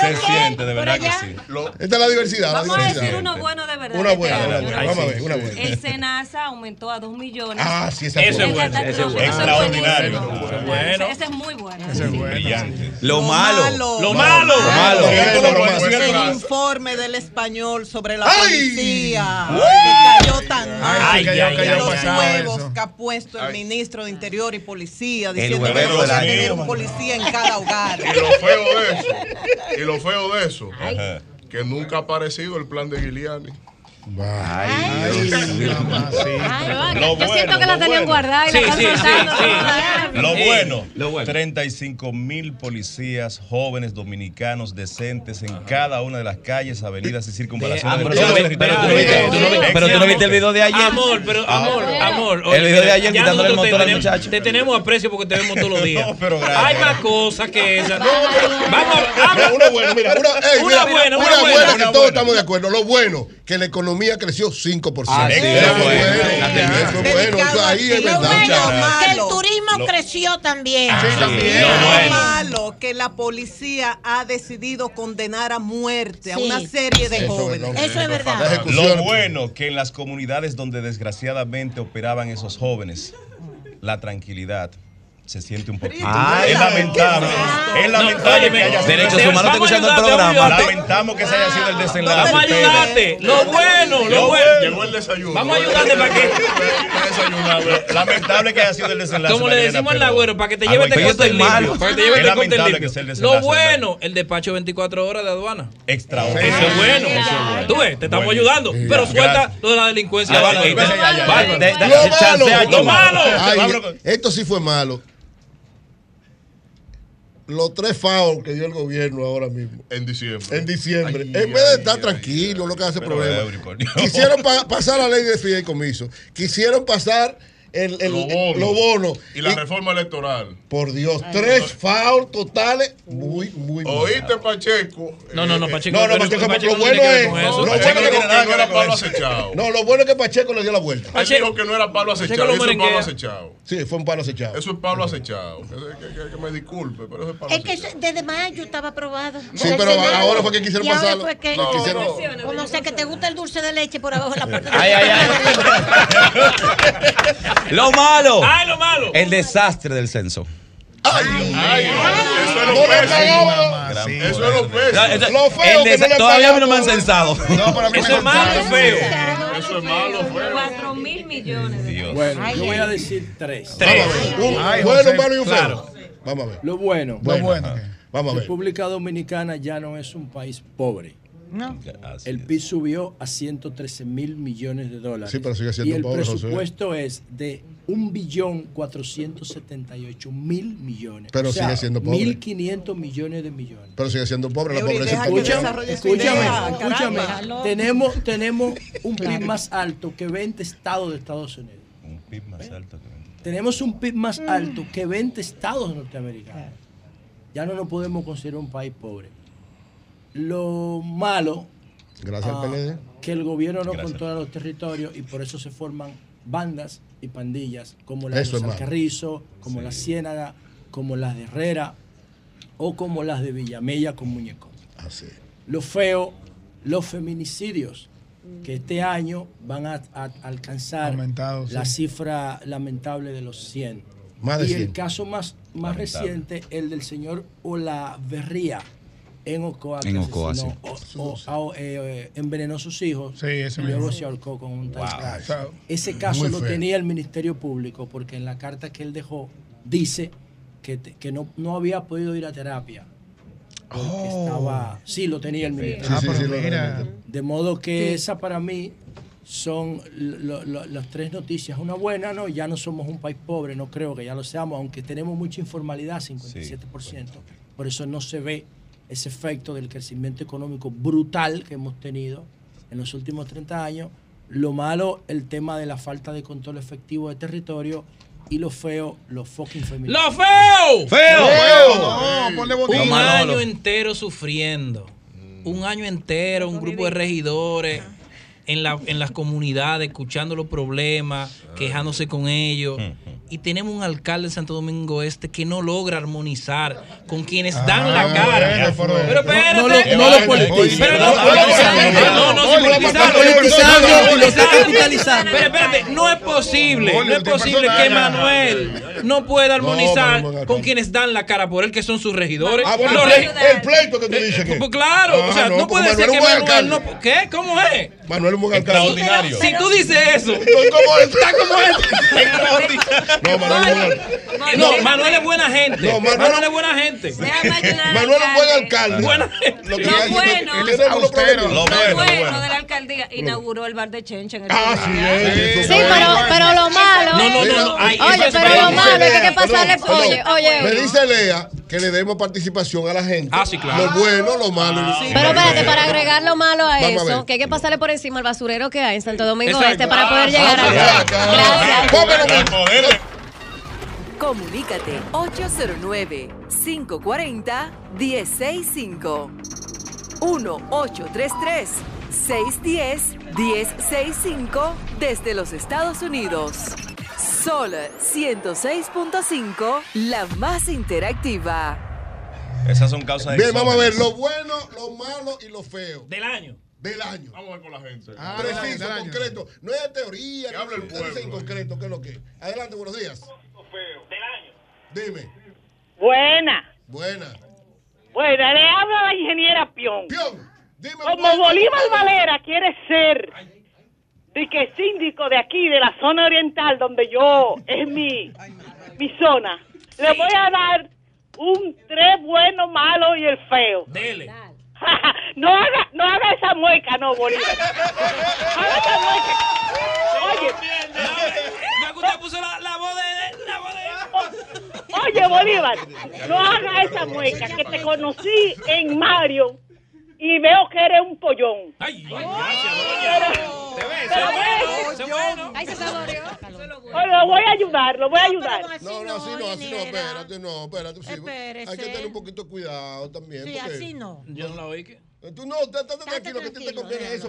se siente de verdad que sí. Esta es la diversidad. Vamos a decir uno bueno de verdad. Una buena, una año. buena. Vamos a ver, una buena. El SENASA aumentó a 2 millones. Ah, sí, esa es bueno. Ese Ese es. Extraordinario. Bueno. Ese es muy bueno. Lo malo. Lo malo. Lo malo. Cierto, lo malo. Un informe del español sobre la policía. Que cayó tan mal. Los huevos que ha puesto el ministro de Interior y Policía diciendo que a año. tener un policía en cada hogar. Y lo feo de eso, y lo feo de eso, que nunca ha aparecido el plan de Giuliani. Ay, Lo yo siento bueno, que la tenían bueno. guardada y la Sí, están sí, sí, soltando. sí. Lo Sí. bueno, Lo bueno. 35 mil policías jóvenes dominicanos decentes en cada una de las calles, avenidas y circunvalaciones Ah, de pero tú no pero viste- pero tú no el video de ayer. Amor, pero amor, amor. El video de ayer ya quitándole el motor al tenemos- muchacho. Te tenemos aprecio porque te vemos todos los días. No, pero gracias. Hay más cosas que esa. No, pero vamos una buena, mira, una, buena, una buena, todos estamos de acuerdo. Lo bueno, que la economía creció 5%. Ah, sí, Eso eso es es bueno, bueno. eso es bueno, eso ahí es verdad. bueno, que el Lo- turismo creció también. Sí, también. Lo Lo bueno. malo que la policía ha decidido condenar a muerte a Sí. una serie de Eso es jóvenes. verdad. Eso es verdad. Lo bueno que en las comunidades donde desgraciadamente operaban esos jóvenes, la tranquilidad se siente un poquito. Ay, es lamentable. Es lamentable que haya sido Derechos humanos está escuchando el programa. Lamentamos que ese haya sido el desenlace. Vamos a ayudarte. Lo bueno, lo bueno. Llegó el desayuno. Vamos a ayudarte para que. Lamentable que haya sido el desenlace. Como le Mariana, decimos al agüero, para que te Ah, lleve este corte malo. limpio. Para que te lleve Es este corte lamentable limpio. que sea el Lo bueno, el despacho 24 horas de aduana. Extraordinario. Eso es bueno. Tú ves, te estamos ayudando. Pero suelta lo de la delincuencia. Ah. Lo malo, esto sí fue malo. Los tres FAO que dio el gobierno ahora mismo. En diciembre. En diciembre. en vez de estar tranquilo, lo que hace problema. Quisieron pa- pasar la ley de fideicomiso. Quisieron pasar el, el, Los bonos. los bonos. Y la reforma electoral. Por Dios, tres FAO totales muy, muy malos. ¿Oíste, Pacheco? No, no, no, Pacheco. No, no, Pacheco, Pacheco lo no bueno es. Lo bueno Pacheco es no que no era Pablo acechado. No, lo bueno es que Pacheco le dio la vuelta. Él dijo que no era Pablo acechado. lo Eso es Pablo acechado. Sí, fue un palo acechado. Eso es Pablo acechado. Que, me disculpe, pero eso es Pablo Es que desde mayo estaba aprobado. Sí, pero ahora fue que quisieron pasarlo. No, Como sé que te gusta el dulce de leche por abajo de la parte de Ay, ay, Lo malo. Ay, lo malo. El desastre del censo. Ay, eso es lo No pésimo. Eso es lo pésimo. Lo feo el que desa- no le todavía a mí no me han censado. No, para mí Eso es malo, feo. Eso es malo, feo. 4 mil millones de dólares. Bueno, Ay, yo voy a decir tres. Un Ay, bueno, malo y un feo. claro. Vamos a ver. Lo bueno. Lo bueno. Vamos a ver. República Dominicana ya no es un país pobre. No. El PIB subió a 113 mil millones de dólares. Sí, pero sigue siendo y el pobre, José. presupuesto es de 1 billón 478 mil millones. Pero o sea, sigue siendo pobre. 1.500 millones de millones. Pero sigue siendo pobre. La pobreza Escúchame. escúchame. Tenemos, tenemos un PIB más alto que 20 estados de Estados Unidos. Un PIB más alto que Tenemos un PIB más alto que 20 estados norteamericanos. Ya no nos podemos considerar un país pobre. Lo malo Gracias ah, al PLD. que el gobierno no Gracias. controla los territorios y por eso se forman bandas y pandillas como las Eso de es malo. Alcarrizo, como la Ciénaga, como las de Herrera o como las de Villamella con Muñecón. Así. Lo feo, los feminicidios, que este año van a, a alcanzar Aumentado, la sí. cifra lamentable de los 100. Más de y 100. el caso más, más Lamentable. reciente, el del señor Olaverría en Ocoa, En Ocoa, asesinó o- o- a- eh, envenenó a sus hijos ese y luego mismo. se ahorcó con un Wow. O sea, Ese caso muy lo feo. tenía el Ministerio Público porque en la carta que él dejó dice que, te- que no, no había podido ir a terapia. Porque Oh. estaba. Sí, lo tenía el Ministerio. Ah, Sí, mira. De modo que Sí. esa para mí son lo- lo- las tres noticias. Una buena, no, ya no somos un país pobre, no creo que ya lo seamos, aunque tenemos mucha informalidad, 57%. Por eso no se ve ese efecto del crecimiento económico brutal que hemos tenido en los últimos 30 años. Lo malo, el tema de la falta de control efectivo de territorio y lo feo, los fucking feministas. ¡Lo feo! ¡Feo! No, ponle bonito. Un año entero sufriendo. Un año entero, un grupo de regidores en, la, en las comunidades, escuchando los problemas, quejándose con ellos. Y tenemos un alcalde en Santo Domingo Este que no logra armonizar con quienes dan la cara. bueno, pero- espérate. No lo- no lo politice. Pero No, no, no, no, no, no, no, no, sin no, politizar. está politizando y lo está capitalizando. Pero espérate, no es posible, no es posible que Manuel no pueda armonizar con quienes dan la cara por él, que son sus regidores. Ah, bueno, el, pleito que tú dices pues claro, o Ah, sea, no, no, puede ser que Manuel no. ¿Qué? ¿Cómo es? Manuel es un buen alcalde. Extraordinario. Si tú dices eso, Estoy como este. está como este. No, Manuel es buen No, Manuel es buena gente. No, Manuel- Manuel es buena gente. Manuel es un buen alcalde. Buena gente. Lo que Lo hay bueno. él es austero. Lo bueno, lo bueno de la alcaldía inauguró el bar de Chencha en el Ah, sí, Tribunal. es, Sí, pero, pero lo malo. No, no, no, no. Ay, Oye, pero lo malo es que hay que pasarle. Oye, oye. Me dice Lea que le demos participación a la gente. Ah, sí, claro. Lo bueno, lo malo. Pero espérate, para agregar lo malo a Vamos a eso, que hay que pasarle por encima el basurero que hay en Santo Domingo Exacto. Este para poder Ah, llegar sí, ya. Gracias. Póngalo, El poder de- Comunícate 809-540-1065. 1-833 610-1065 desde los Estados Unidos. Sol 106.5, la más interactiva. Esas son causas Bien, vamos a ver lo bueno, lo malo y lo feo. Del año. Del año. Vamos a ver con la gente. Ah, Preciso, del año. concreto. No es de teoría, Que no hable el dice en pueblo. concreto, ¿qué es lo que? es? Adelante, buenos días. Dime. Buena. Buena. Buena, le habla la ingeniera Pion. Pion, dime. Como buena, Bolívar. Valera quiere ser de que síndico de aquí, de la zona oriental, donde yo, es mi, mi zona, le voy a dar un tres bueno, malo y el feo. Dele. no haga, no haga esa mueca, no, Bolívar. haga esa mueca. Oye, Me gusta puso la, la voz de. La voz de. Oye, Bolívar, no haga esa mueca, que te conocí en Mario y veo que eres un pollón. Ay, Te ves, Pero ese ves, bueno. Ay, se saboreó. Lo voy a ayudar, lo voy a ayudar. No, no, así no, así no, espérate, no, espérate. sí, Espérese. hay que tener un poquito de cuidado también. Sí, porque- así no. Yo no la oí que. Tú no, estate tranquilo, que a ti te conviene eso.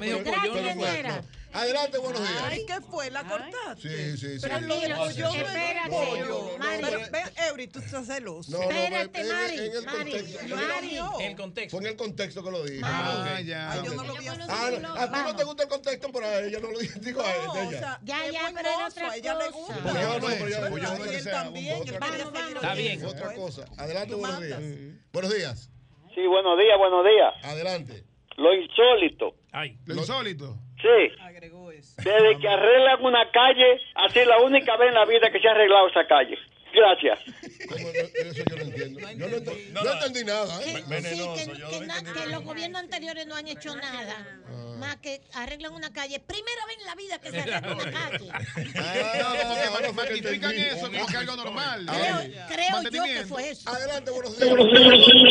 Adelante, buenos días. Ay, ¿qué fue? ¿La cortaste? Sí, sí, sí. Pero lo del espérate, pollo. Mari. Pero ven, Eury, tú estás celoso. No, no, Espérate, Mari, en el Mari, contexto. Mari. El contexto. Fue en el contexto que lo dije. Ah, ya. Ay, yo no lo vi así. Ah, no, a ti no te gusta el contexto, pero a ella no lo dije. Digo a ella. o sea, Ya, ya, pero era otra a ella le cosa. gusta. Yo no, pero yo- yo- y él sea, también, otra él cosa. quiere seguir Está bien. Otra cosa. Adelante, buenos días. Buenos días. Sí, buenos días, buenos días. Adelante. Lo insólito. Ay. Lo insólito. Sí. Desde que arreglan una calle, así la única vez en la vida que se ha arreglado esa calle. Gracias. ¿Cómo no? Eso yo no entiendo. Yo no, ent- no entendí nada. ¿eh? Sí, que, que na- que los gobiernos anteriores no han hecho nada. Más que arreglan una calle. Primera vez en la vida que se arregla una calle. Ah, ahora fue que Magnifican entendí. eso como que algo normal. Creo, Eh, creo yo que fue eso. Adelante, buenos días.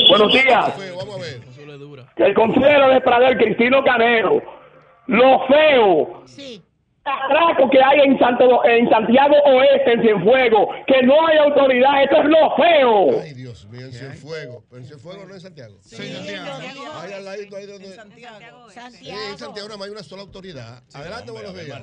Buenos días. Vamos a ver. El consejero de Pradel, Cristino Canero, lo feo, Sí. Que hay en, Santo, en Santiago Oeste, en Cienfuegos, que no hay autoridad, eso es lo feo. Ay, Dios mío, en Cienfuegos. Pero en Cienfuegos no es Santiago. Sí, en Santiago. Ahí al ladito, ahí donde. Santiago. Sí, en Santiago nada más hay una sola autoridad. Adelante, buenos días.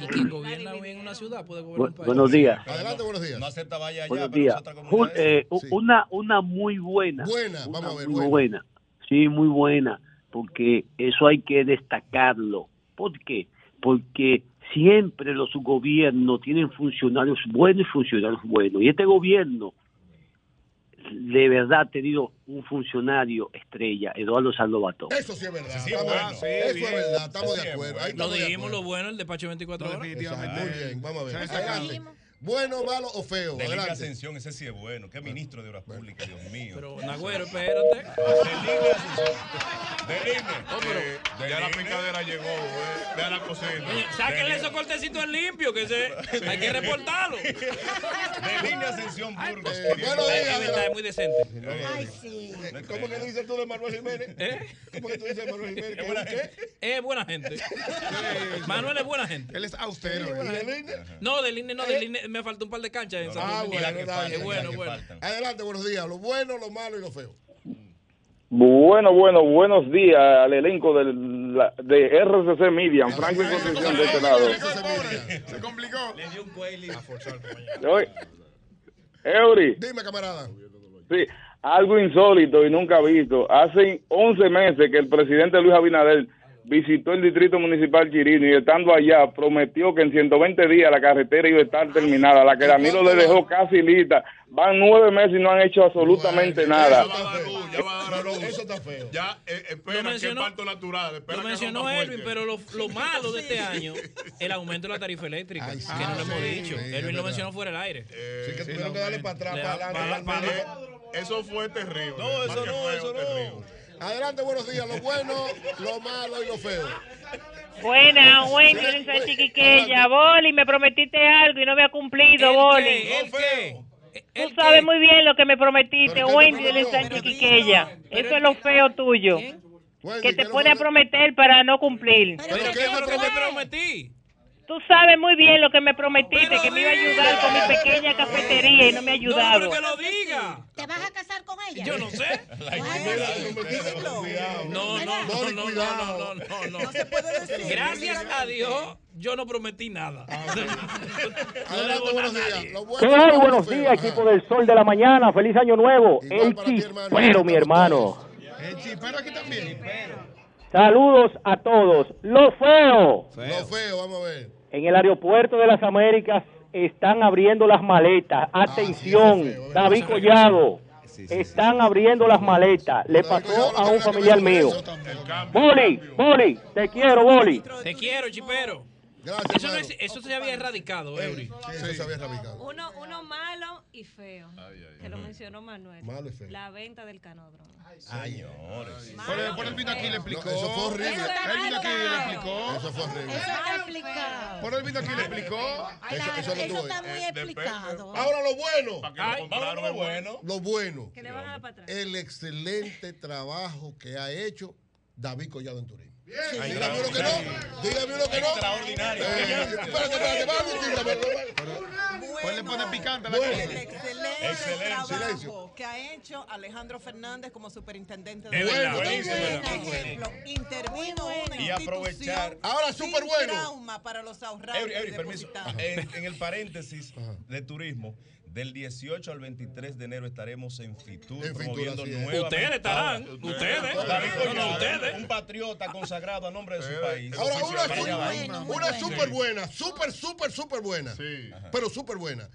Y quien gobierna bien una ciudad puede gobernar un país. Buenos días. Adelante, buenos días. No acepta vaya allá, Buenos pero días. es otra Un- comunidad. eh, u- una, una muy buena. Buena, Una vamos a ver, muy buena. buena. Sí, muy buena. Porque eso hay que destacarlo. ¿Por qué? Porque siempre los gobiernos tienen funcionarios buenos y funcionarios buenos. Y este gobierno, de verdad, ha tenido un funcionario estrella, Eduardo Saldobatón. Eso sí es verdad. Sí, Estamos- bueno, eso es verdad. Estamos Sí, de acuerdo. Ahí Lo de dijimos acuerdo. lo bueno, el despacho 24 horas. Definitivamente. Muy bien, vamos a ver. Adelante. Bueno, malo o feo. De Libre Adelante. Ascensión, ese sí es bueno. Qué ministro de Obras Públicas, Dios mío. Pero, Nagüero, espérate. De Libre. Eh, ya la picadera llegó, eh. Ve a la cocina. Sáquenle esos cortecitos en limpio, que se, hay que reportarlo. De Línea Ascensión Burgos. Eh, buenos Es días. verdad, es muy decente. Ay, sí. ¿Cómo que dices tú de Manuel Jiménez? ¿Eh? ¿Cómo que tú dices de Manuel Jiménez? Es buena ¿Qué? gente. Es buena gente. Manuel es buena gente. Él es austero. ¿Y eh. No, del INE no, del INE me falta un par de canchas en San Ah, bueno, bueno. Adelante, buenos días. Lo bueno, lo malo y lo feo. Bueno, bueno, buenos días al elenco del- la- de RCC Media, Franklin Concepción de este lado. Se complicó. Oye, Eury, Dime, camarada. sí, algo insólito y nunca visto. Hace 11 meses que el presidente Luis Abinader visitó el distrito municipal Chirino y estando allá prometió que en 120 días la carretera iba a estar terminada. La que Danilo le dejó casi lista. Van nueve meses y no han hecho absolutamente nada. Ya va a dar luz, ya va a dar luz. Eso está feo. Ya, eh, espera, Lo que mencionó- es parto natural. Espera Lo que mencionó rompa Elvin, pero lo, lo malo de este año, el aumento de la tarifa eléctrica, que no lo hemos dicho. sí, Elvin lo mencionó fuera del aire. Sí, que tuvieron que darle para atrás, para adelante. Eso fue terrible. No, eso que no, eso terrible. no. Adelante, buenos días. Lo bueno, lo malo y lo feo. Buena, Wendy, Sí, soy sí. chiquiqueya. Boli, me prometiste algo y no me ha cumplido, ¿El Boli. qué? ¿El qué? Tú ¿El sabes qué? muy bien lo que me prometiste, ¿Pero qué te Wendy de prometió? San Chiquiqueya. Eso es lo feo tuyo. Wendy, Que ¿qué te pone a prometer para no cumplir. ¿Pero ¿Pero qué te prometí? Tú sabes muy bien lo que me prometiste, que, me iba a ayudar con mi pequeña cafetería y no me ha ayudado. No, pero que lo diga. ¿Te vas a casar con ella? Yo no sé. No, no, no, no, no, no, no, no. se. Gracias a Dios, yo no prometí nada. Ah, muy buenos días, equipo del Sol de la Mañana. Feliz Año Nuevo. El chispero, mi hermano. El chispero aquí también. Saludos a todos. Lo feo. Lo feo, vamos a ver. En el aeropuerto de las Américas están abriendo las maletas. Atención, David Collado. Están abriendo las maletas. Le pasó a un familiar mío. Boli, Boli, te quiero, Boli. Te quiero, chipero. Gracias, Eso, no es- eso se había erradicado, Eury. Sí, eso se había erradicado. Uno, uno malo y feo. Que lo mencionó Manuel. Malo y feo. La venta del canódromo. Señores. Pero después el vino aquí le explicó. No, eso fue horrible. El vino aquí le explicó. Eso fue horrible. Eso está explicado. Por el vino aquí le explicó. Eso, eso Eso está muy explicado. Ahora lo bueno. Ay, vamos a lo bueno. Lo bueno. Que le van a dar para atrás. El excelente trabajo que ha hecho David Collado en Turín. Bien. Dígame uno que no. Dígame uno que no. Extraordinario. Eh, espérate, espérate, vamos, Pues le pone picante a la Bueno, cosa. el excelente, Excelente. trabajo Silencio. que ha hecho Alejandro Fernández como superintendente verdad, Por buenísimo, ejemplo, intervino una Y institución aprovechar- Ahora, súper bueno. trauma para los ahorradores Eury, Eury, permiso. en el paréntesis de turismo, del 18 al 23 de enero estaremos en Fitur En Fitur, promoviendo es. nuevamente. Ustedes estarán, Ahora, ustedes. No, no, ustedes. Un patriota consagrado a nombre de su país. Ahora, una, una súper buena, súper, súper, súper buena. Pero súper buena.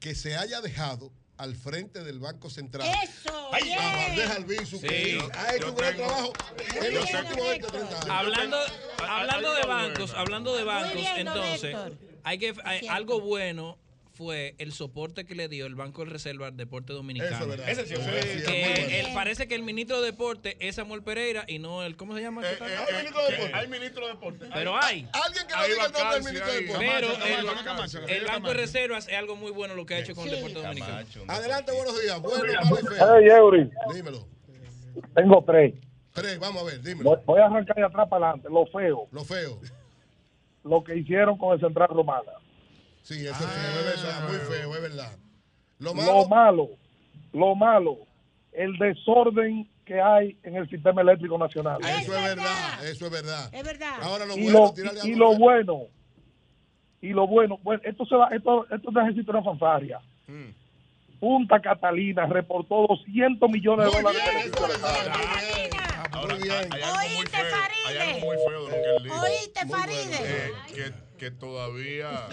Que se haya dejado al frente del Banco Central. Eso, Ay, bien. a Valdés Albizu, Sí. que ha hecho un gran trabajo en los últimos 20, 30 años. Hablando, hablando de bancos, hablando de bancos, entonces, Héctor. hay que hay- algo bueno fue el soporte que le dio el Banco de Reserva al deporte dominicano. Eso es verdad. Ese sí, que parece que el ministro de deporte es Samuel Pereira y no el ¿cómo se llama? Eh, eh, eh, que Hay ministro de deporte. Pero hay. Alguien que no diga el nombre del ministro de ahí. Deportes. Pero el. Banco de Reservas es algo muy bueno lo que ha hecho con el deporte dominicano. Adelante, buenos días. Bueno. Hey, Eury, Dímelo. tengo tres. Tres, vamos a ver, dímelo. voy a arrancar de atrás para adelante. Lo feo, Lo feo. lo que hicieron con el Central Romana. Sí, eso es feo, es verdad, muy feo, es verdad. Lo malo, Lo malo, lo malo, el desorden que hay en el sistema eléctrico nacional. eso es verdad, eso es verdad. Es verdad. Ahora lo y bueno, lo, y lo bueno. y lo bueno, bueno, esto se va, esto, esto necesita una fanfaria. Mm. Punta Catalina reportó 200 millones de dólares. Eso es muy. Ahora, Muy bien. hay algo muy Oíste, feo. Hay algo muy feo de lo que él dijo. Oíste, Muy bueno. Faride. Eh, que, que todavía,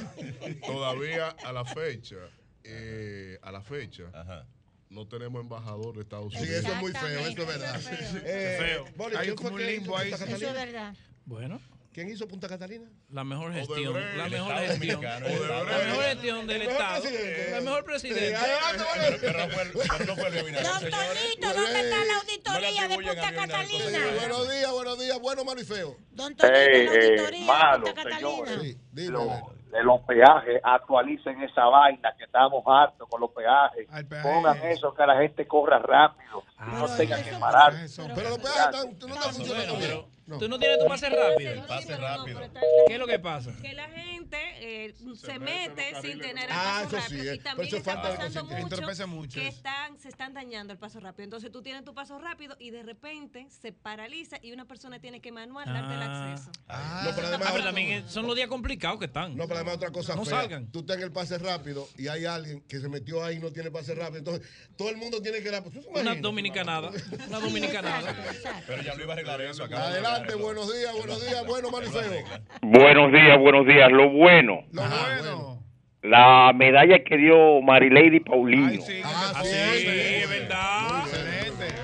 todavía a la fecha, eh, a la fecha, Ajá. no tenemos embajador de Estados Sí, Unidos. eso es muy feo, eso es verdad. Eh, Feo. Boli, Hay ¿quién como fue un limbo ahí. Eso es verdad. Bueno, ¿Quién hizo Punta Catalina? la mejor Odebrecht, gestión, la mejor gestión, la Estado. mejor gestión del El mejor Estado, presidente. la mejor presidente. adelante, Pero, pero no fue el, pero no fue el Binario, Don. Tonito, ¿dónde está la No auditoría de Punta Catalina? Buenos días, buenos días, bueno, malo y feo. Don Tonito, Eh, la auditoría malo, de Punta Catalina. Sí, dime. Lo- a ver. de los peajes, actualicen esa vaina que estamos hartos con los peajes. Peaje. Pongan eso que la gente corra rápido y no Pero tenga que parar. Eso. Pero los peajes están, tú no estás funcionando bien. pero No. tú no tienes tu pase rápido. Pase rápido. ¿Qué es lo que pasa? Que la gente eh, se, mete sin tener el Ah, paso eso sí, rápido. eh. Y Pero también eso está falta pasando mucho mucho que están, se están dañando el paso rápido. Entonces tú tienes tu paso rápido y de repente se paraliza y una persona tiene que manual darte el Ah. acceso. No, pero además, Ah, pero también son los días complicados que están. No, pero además otra cosa No fea. salgan. Tú estás en el pase rápido y hay alguien que se metió ahí y no tiene pase rápido. Entonces, todo el mundo tiene que dar. ¿Tú Una? Dominicanada. Una dominicanada. Pero ya lo iba a arreglar eso. de Adelante, buenos días, buenos días, bueno, malo y feo. Buenos días, buenos días. Lo bueno, Lo Ajá, bueno. la medalla que dio Marilady Paulino. Ay, sí, Ah, sí, Sí, es verdad.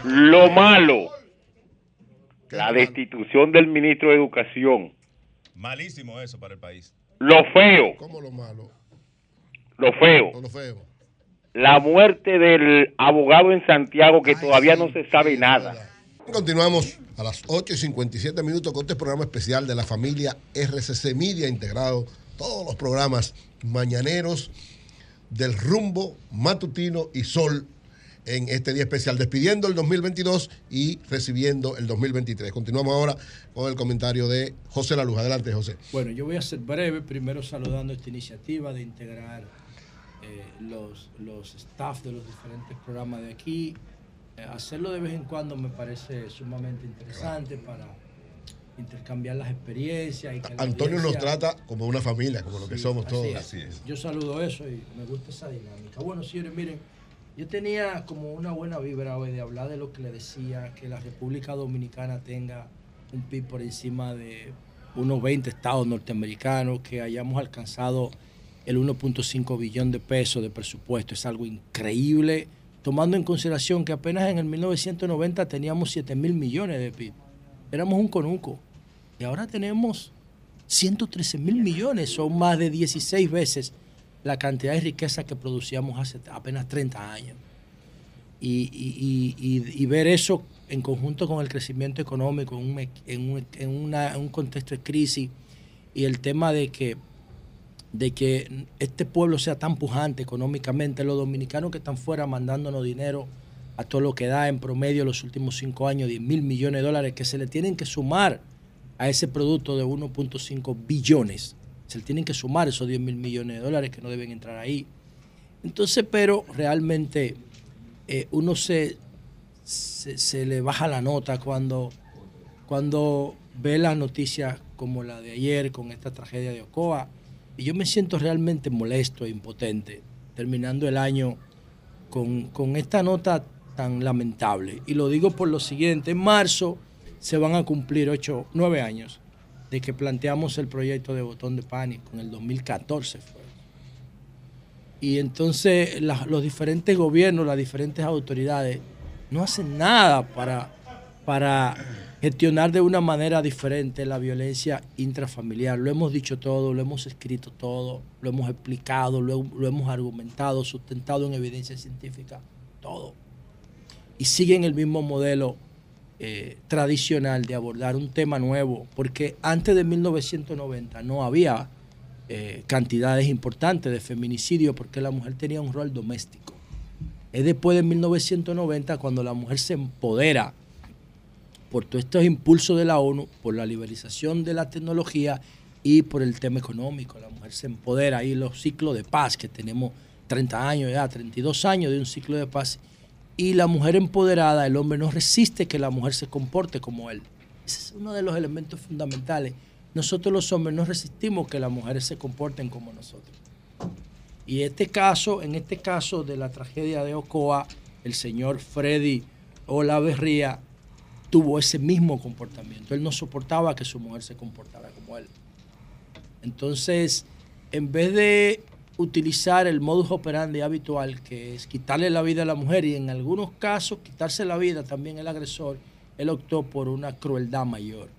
Lo malo, la destitución del ministro de Educación. Malísimo eso para el país. Lo feo, ¿Cómo lo malo? lo feo, lo feo. La muerte del abogado en Santiago que Ay, todavía no se sabe nada. Continuamos a las 8 y 57 minutos con este programa especial de la familia RCC Media, integrado todos los programas mañaneros del rumbo, matutino y sol en este día especial, despidiendo el 2022 y recibiendo el 2023. Continuamos ahora con el comentario de José La Luz. Adelante, José. Bueno, yo voy a ser breve, primero saludando esta iniciativa de integrar eh, los, los staff de los diferentes programas de aquí. Eh, hacerlo de vez en cuando me parece sumamente interesante para intercambiar las experiencias. Y que Antonio nos trata como una familia, como lo que somos así todos. es. Yo saludo eso y me gusta esa dinámica. Bueno, señores, miren, yo tenía como una buena vibra hoy de hablar de lo que le decía, que la República Dominicana tenga un PIB por encima de unos 20 estados norteamericanos, que hayamos alcanzado el 1.5 billón de pesos de presupuesto. Es algo increíble, tomando en consideración que apenas en el 1990 teníamos 7 mil millones de PIB. Éramos un conuco. Y ahora tenemos 113 mil millones, son más de 16 veces la cantidad de riqueza que producíamos hace apenas 30 años. Y, ver eso en conjunto con el crecimiento económico en un, un contexto de crisis y el tema de que, de que este pueblo sea tan pujante económicamente, los dominicanos que están fuera mandándonos dinero a todo lo que da en promedio los últimos cinco años, 10 mil millones de dólares, que se le tienen que sumar a ese producto de 1.5 billones. Se le tienen que sumar esos 10 mil millones de dólares que no deben entrar ahí. Entonces, pero realmente eh, uno se, se, se le baja la nota cuando, cuando ve las noticias como la de ayer con esta tragedia de Ocoa. Y yo me siento realmente molesto e impotente terminando el año con, con esta nota tan lamentable. Y lo digo por lo siguiente, en marzo se van a cumplir ocho, nueve años de que planteamos el proyecto de botón de pánico, en el 2014 fue. Y entonces los diferentes gobiernos, las diferentes autoridades no hacen nada para, para gestionar de una manera diferente la violencia intrafamiliar. Lo hemos dicho todo, lo hemos escrito todo, lo hemos explicado, lo, lo hemos argumentado, sustentado en evidencia científica, todo. Y siguen el mismo modelo eh, tradicional de abordar un tema nuevo, porque antes de 1990 no había eh, cantidades importantes de feminicidio porque la mujer tenía un rol doméstico. Es después de 1990 cuando la mujer se empodera por todos estos impulsos de la ONU, por la liberalización de la tecnología y por el tema económico. La mujer se empodera y los ciclos de paz, que tenemos 30 años ya, 32 años de un ciclo de paz, y la mujer empoderada, el hombre no resiste que la mujer se comporte como él. Ese es uno de los elementos fundamentales. Nosotros los hombres no resistimos que las mujeres se comporten como nosotros. Y este caso, en este caso de la tragedia de Ocoa, el señor Freddy Olaverría tuvo ese mismo comportamiento. Él no soportaba que su mujer se comportara como él. Entonces, en vez de utilizar el modus operandi habitual, que es quitarle la vida a la mujer y en algunos casos quitarse la vida también el agresor, él optó por una crueldad mayor.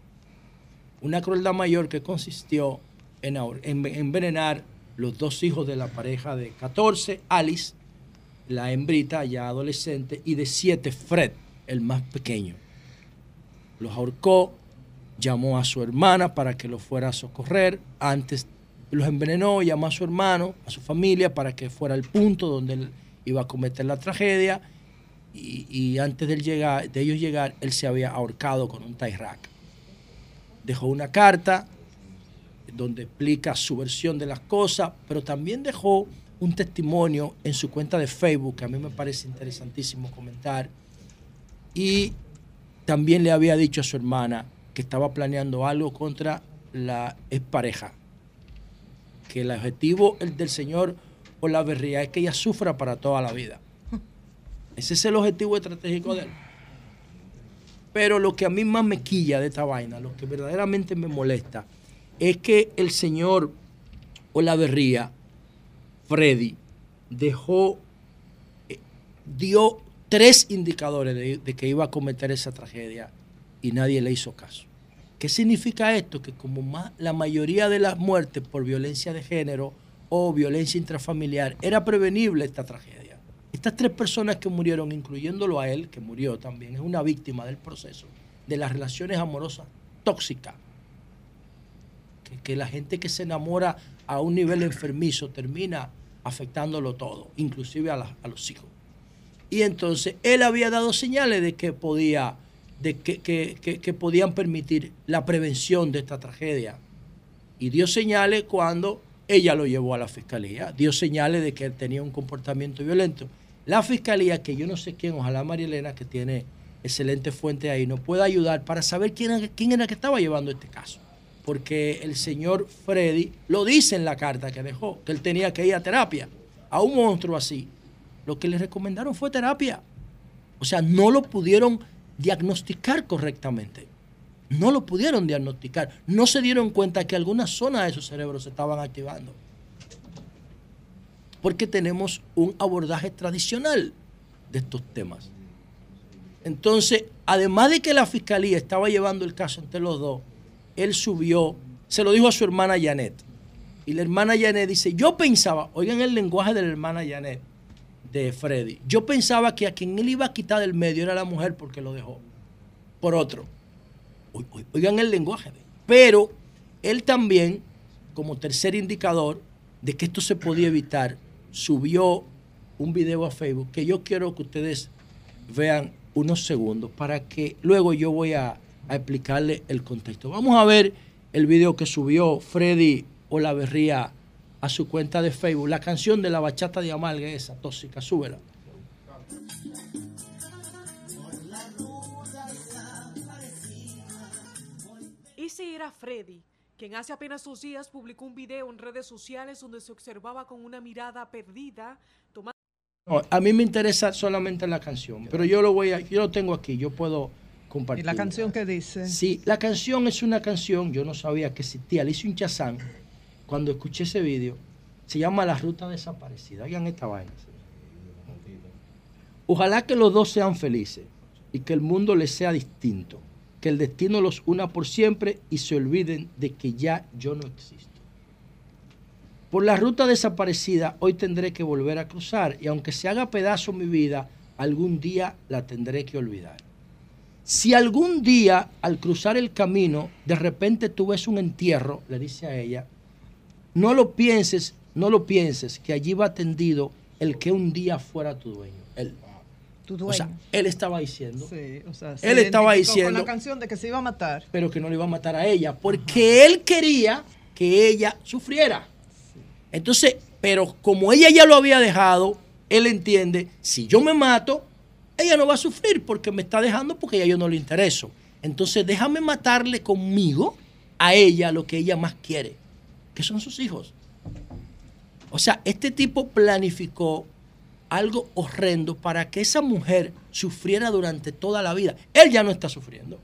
Una crueldad mayor que consistió en envenenar los dos hijos de la pareja de 14, Alice, la hembrita ya adolescente, y de 7, Fred, el más pequeño. Los ahorcó, llamó a su hermana para que lo fuera a socorrer. Antes los envenenó, llamó a su hermano, a su familia, para que fuera al punto donde él iba a cometer la tragedia. Y, antes de, él llegar, de ellos llegar, él se había ahorcado con un tie rack. Dejó una carta donde explica su versión de las cosas, pero también dejó un testimonio en su cuenta de Facebook, que a mí me parece interesantísimo comentar. Y también le había dicho a su hermana que estaba planeando algo contra la expareja. Que el objetivo el del señor Olaverría es que ella sufra para toda la vida. Ese es el objetivo estratégico de él. Pero lo que a mí más me quilla de esta vaina, lo que verdaderamente me molesta, es que el señor Olaverría, Freddy, dejó, eh, dio tres indicadores de, que iba a cometer esa tragedia y nadie le hizo caso. ¿Qué significa esto? Que como ma- la mayoría de las muertes por violencia de género o violencia intrafamiliar era prevenible esta tragedia. Estas tres personas que murieron, incluyéndolo a él, que murió también, es una víctima del proceso, de las relaciones amorosas tóxicas. Que, que la gente que se enamora a un nivel enfermizo termina afectándolo todo, inclusive a, a los hijos. Y entonces él había dado señales de que podía, de que, que- que- podían permitir la prevención de esta tragedia. Y dio señales cuando ella lo llevó a la fiscalía. Dio señales de que él tenía un comportamiento violento. La fiscalía, que yo no sé quién, ojalá María Elena, que tiene excelente fuente ahí, nos pueda ayudar para saber quién, era- quién era que estaba llevando este caso. Porque el señor Freddy lo dice en la carta que dejó, que él tenía que ir a terapia. A un monstruo así, lo que le recomendaron fue terapia. O sea, no lo pudieron diagnosticar correctamente. No lo pudieron diagnosticar. No se dieron cuenta que algunas zonas de su cerebro se estaban activando. Porque tenemos un abordaje tradicional de estos temas. Entonces, además de que la fiscalía estaba llevando el caso entre los dos, él subió, se lo dijo a su hermana Janet. Y la hermana Janet dice, yo pensaba, oigan el lenguaje de la hermana Janet, de Freddy, yo pensaba que a quien él iba a quitar del medio era la mujer porque lo dejó por otro. Oigan el lenguaje. Pero él también, como tercer indicador de que esto se podía evitar, subió un video a Facebook que yo quiero que ustedes vean unos segundos para que luego yo voy a, a explicarle el contexto. Vamos a ver el video que subió Freddy Olaverría a su cuenta de Facebook, la canción de la bachata de Amalga, esa tóxica, súbela. Ese era Freddy, quien hace apenas dos días publicó un video en redes sociales donde se observaba con una mirada perdida, tomando No, a mí me interesa solamente la canción, pero yo lo voy a, yo lo tengo aquí, yo puedo ¿Y compartir. la canción que dice? Sí, la canción es una canción, yo no sabía que existía, le hice un chazán cuando escuché ese video. Se llama La Ruta Desaparecida. Oigan esta vaina. Ojalá que los dos sean felices y que el mundo les sea distinto, que el destino los una por siempre y se olviden de que ya yo no existo. Por la ruta desaparecida hoy tendré que volver a cruzar y aunque se haga pedazo mi vida, algún día la tendré que olvidar. Si algún día al cruzar el camino de repente tú ves un entierro, le dice a ella, no lo pienses, no lo pienses, que allí va tendido el que un día fuera tu dueño. Él. Tu O sea, él estaba diciendo, Sí, o sea, se él estaba diciendo, Con la canción de que se iba a matar. pero que no le iba a matar a ella, porque él quería que ella sufriera. Entonces, pero como ella ya lo había dejado, él entiende, si yo me mato, ella no va a sufrir porque me está dejando porque ya yo no le intereso. Entonces, déjame matarle conmigo a ella lo que ella más quiere, que son sus hijos. O sea, este tipo planificó algo horrendo para que esa mujer sufriera durante toda la vida. Él ya no está sufriendo.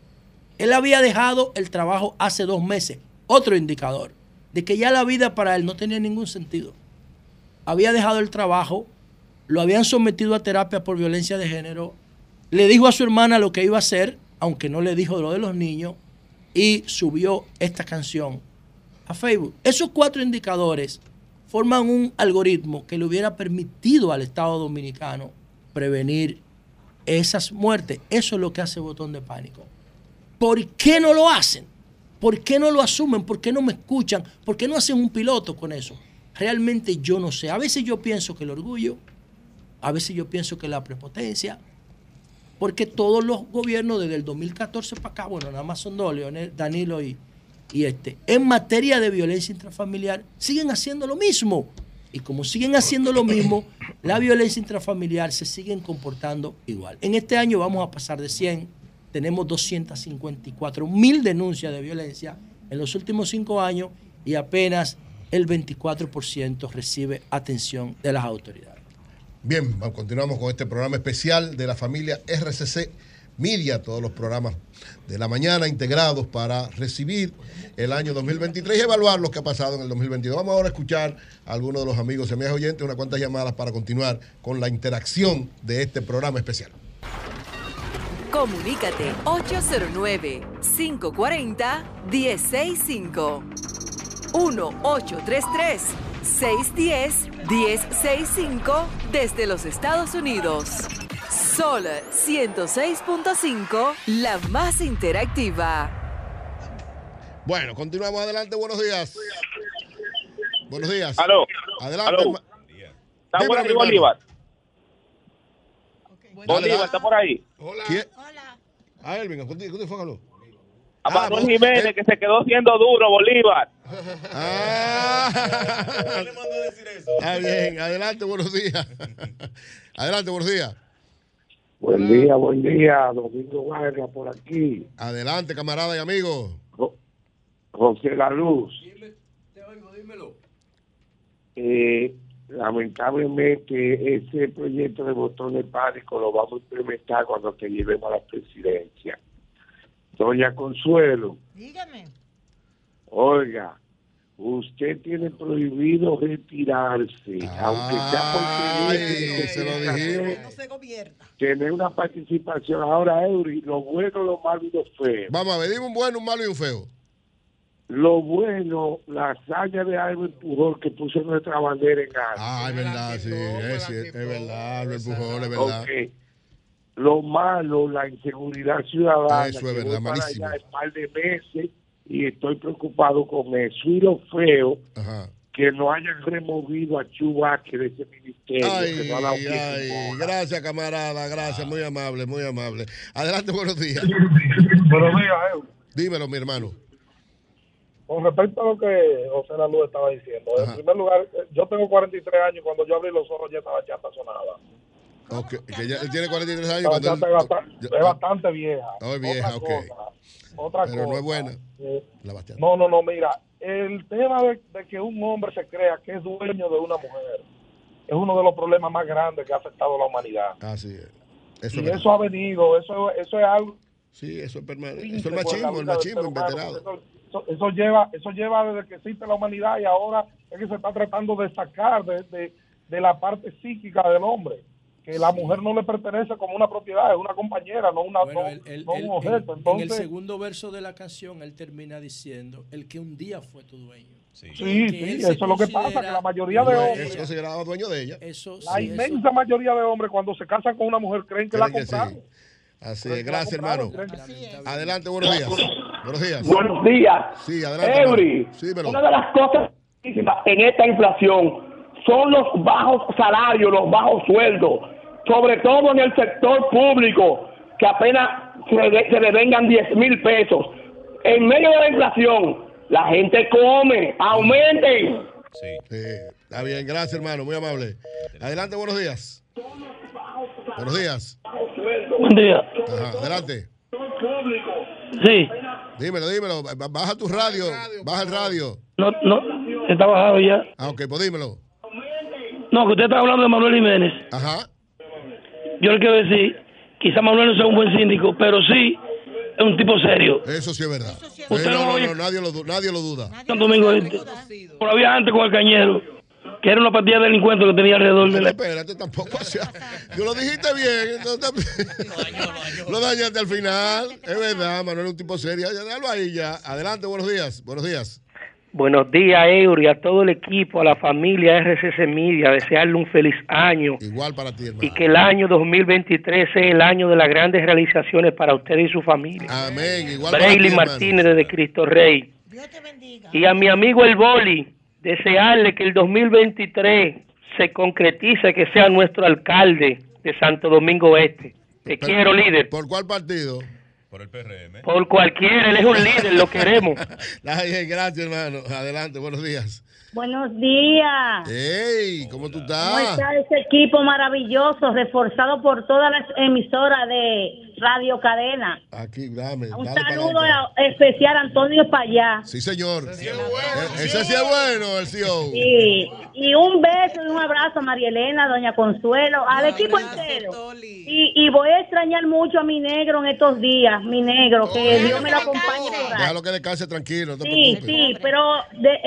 Él había dejado el trabajo hace dos meses. Otro indicador de que ya la vida para él no tenía ningún sentido. Había dejado el trabajo, lo habían sometido a terapia por violencia de género, le dijo a su hermana lo que iba a hacer, aunque no le dijo lo de los niños, y subió esta canción a Facebook. Esos cuatro indicadores forman un algoritmo que le hubiera permitido al Estado Dominicano prevenir esas muertes. Eso es lo que hace Botón de Pánico. ¿Por qué no lo hacen? ¿Por qué no lo asumen? ¿Por qué no me escuchan? ¿Por qué no hacen un piloto con eso? Realmente yo no sé. A veces yo pienso que el orgullo, a veces yo pienso que la prepotencia, porque todos los gobiernos desde el 2014 para acá, bueno, nada más son dos, Danilo y, y este, en materia de violencia intrafamiliar, siguen haciendo lo mismo. Y como siguen haciendo lo mismo, la violencia intrafamiliar se siguen comportando igual. En este año vamos a pasar de 100, tenemos 254 mil denuncias de violencia en los últimos cinco años y apenas el 24% recibe atención de las autoridades. Bien, continuamos con este programa especial de la familia RCC Media, todos los programas de la mañana integrados para recibir el año 2023 y evaluar lo que ha pasado en el 2022. Vamos ahora a escuchar a algunos de los amigos y amigas oyentes, unas cuantas llamadas para continuar con la interacción de este programa especial. Comunícate 809-540-1065. 1-833-610-1065 desde los Estados Unidos. Sol 106.5, la más interactiva. Bueno, continuamos adelante. Buenos días. Buenos días. Aló. Adelante. Aló. Está por aquí. Bolívar. Bolívar está por ahí. ¿Quién? Ah, Elvin, ¿con quién fue habló? A Manuel Jiménez, que se quedó siendo duro, Bolívar. Ah, bien, adelante, buenos días. adelante, buenos días. Buen día, buen día, Domingo Vargas por aquí. Adelante, camarada y amigo. José La Luz. Eh, lamentablemente ese proyecto de botón de pánico lo vamos a implementar cuando te llevemos a la presidencia. Doña Consuelo. Dígame. Oiga, usted tiene prohibido retirarse, aunque sea porque se lo dijimos. No se gobierna. Tener una participación ahora, Eury, lo bueno, lo malo y lo feo. Vamos a ver, dime un bueno, un malo y un feo. Lo bueno, la hazaña de Albert Pujol que puso nuestra bandera en alto. Ah, es verdad, sí, es, es verdad, Albert Pujol, es verdad. Lo malo, la inseguridad ciudadana. Eso es que para malísimo. allá un par de meses y estoy preocupado con eso. Y lo feo, que no hayan removido a Chubaque de ese ministerio. Ay, que no ha dado ay, gracias, camarada, gracias, muy amable, muy amable. Adelante, buenos días. Buenos días, Eury. Dímelo, mi hermano. Con respecto a lo que José Lalu estaba diciendo, en primer lugar, eh, yo tengo 43 años y cuando yo abrí los ojos ya estaba chata sonada. Que ya, él tiene 43 años. Cuando él- es bastante, es bastante vieja. Es vieja, otra ok. cosa, otra Pero no cosa, es buena. eh, La no, no, no, mira, el tema de, de que un hombre se crea que es dueño de una mujer es uno de los problemas más grandes que ha afectado a la humanidad. Así es. y Eso es eso ha venido, eso, eso es algo Sí, eso es permanente. Eso es machismo, el machismo inveterado. Eso, eso- eso lleva, eso lleva desde que existe la humanidad y ahora es que se está tratando de sacar de, de- de la parte psíquica del hombre, que la mujer no le pertenece como una propiedad, es una compañera, no, una, Bueno, no- él- él- no un objeto. en- en Entonces, el segundo verso de la canción, él termina diciendo, el que un día fue tu dueño. Sí, Que sí, él eso es lo que pasa, que la mayoría de Es hombres, considerado dueño de ella. Eso, la sí, inmensa mayoría de hombres cuando se casan con una mujer creen que la Creen que sí. compraron. Así Creen es, que la gracias, hermano. que- Adelante, buenos días. Buenos días. Buenos días. Sí, adelante. Eury. Sí, pero- una de las cosas en esta inflación son los bajos salarios, los bajos sueldos, sobre todo en el sector público, que apenas se, le- vengan 10 mil pesos. En medio de la inflación, la gente come, aumenten. Sí. Está bien, gracias, hermano, muy amable. Adelante, buenos días. Buenos días. Buen día. Ajá, adelante. Sí, Dímelo, dímelo. Ba- Baja tu radio. Baja el radio. no, no, está bajado ya. Ah, ok, pues dímelo. No, que usted está hablando de Manuel Jiménez. Ajá. Yo le quiero decir, quizá Manuel no sea un buen síndico, pero sí es un tipo serio. Eso sí es verdad. Usted Eh, no, no no, nadie lo, nadie lo duda. San Domingo Este. Todavía antes con el cañero, que era una partida de delincuentes que tenía alrededor de la... Espérate, tampoco. o sea, tú lo dijiste bien. entonces- lo dañaste al final. Es verdad, Manuel es un tipo serio. Ya, déjalo ahí ya. Adelante, buenos días. Buenos días. Buenos días, Eury, a todo el equipo, a la familia RCC Media, desearle un feliz año Igual para ti, hermano. y que el año 2023 sea el año de las grandes realizaciones para usted y su familia. Amén. Igual para ti, Brayley hermano. Martínez desde Cristo Rey. Y a mi amigo el Boli, desearle que el 2023 se concretice, que sea nuestro alcalde de Santo Domingo Este. Te quiero, líder. ¿Por cuál partido? Por el PRM. Por cualquiera, él es un líder, lo queremos. Ay, gracias, hermano. Adelante, buenos días. Buenos días. Hey, ¿cómo tú ¿Cómo estás? está ese equipo maravilloso, reforzado por todas las emisoras de Radio Cadena? Aquí, dame. Un dale saludo especial a Antonio Payá. Sí, señor. Ese sí es bueno, el CEO. Sí, y un beso y un abrazo a María Elena, Doña Consuelo, al equipo entero. Y, y voy a extrañar mucho a mi negro en estos días, mi negro, que Dios me lo acompañe. Déjalo que descanse tranquilo, no Sí, preocupes. sí, pero de-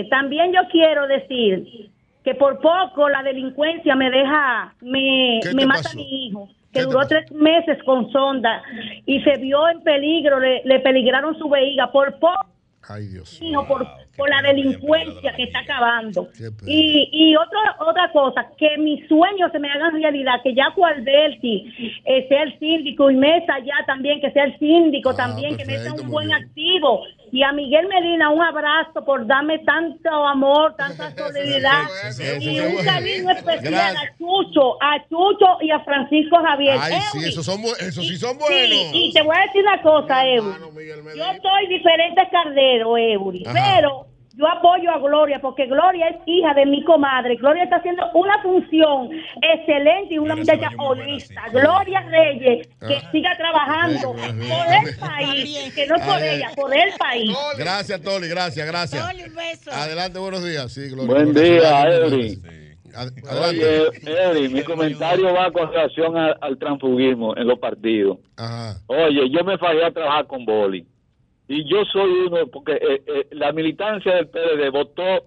eh, también yo quiero decir que por poco la delincuencia me deja, me, ¿Qué me te mata pasó? a mi hijo, que duró tres meses con sonda y se vio en peligro, le, le peligraron su vejiga por poco. Ay, Dios. hijo, por, por la delincuencia que está acabando. Y, y otra otra cosa, que mis sueños se me hagan realidad, que ya Alberti eh, sea el síndico y Mesa ya también, que sea el síndico también, que meta un buen activo Y a Miguel Medina un abrazo por darme tanto amor, tanta solidaridad y un cariño especial a Chucho, a Chucho y a Francisco Javier. Ay, sí, esos son, esos sí son Sí, buenos. y te voy a decir una cosa, Eury. Yo soy diferente Cardero, Ajá. pero yo apoyo a Gloria porque Gloria es hija de mi comadre. Gloria está haciendo una función excelente y una muchacha honesta. Gloria Reyes, que Ah. siga trabajando por el país, que no por ella, por el país. Gracias, Toli, gracias, gracias. Adelante, buenos días. Sí, Gloria. Buen Buenos día, días. Edwin. Oye. Edwin, mi comentario va con relación al, al transfugismo en los partidos. Ajá. Oye, yo me fallé a trabajar con Boli. Y yo soy uno, porque eh, eh, la militancia del PLD votó,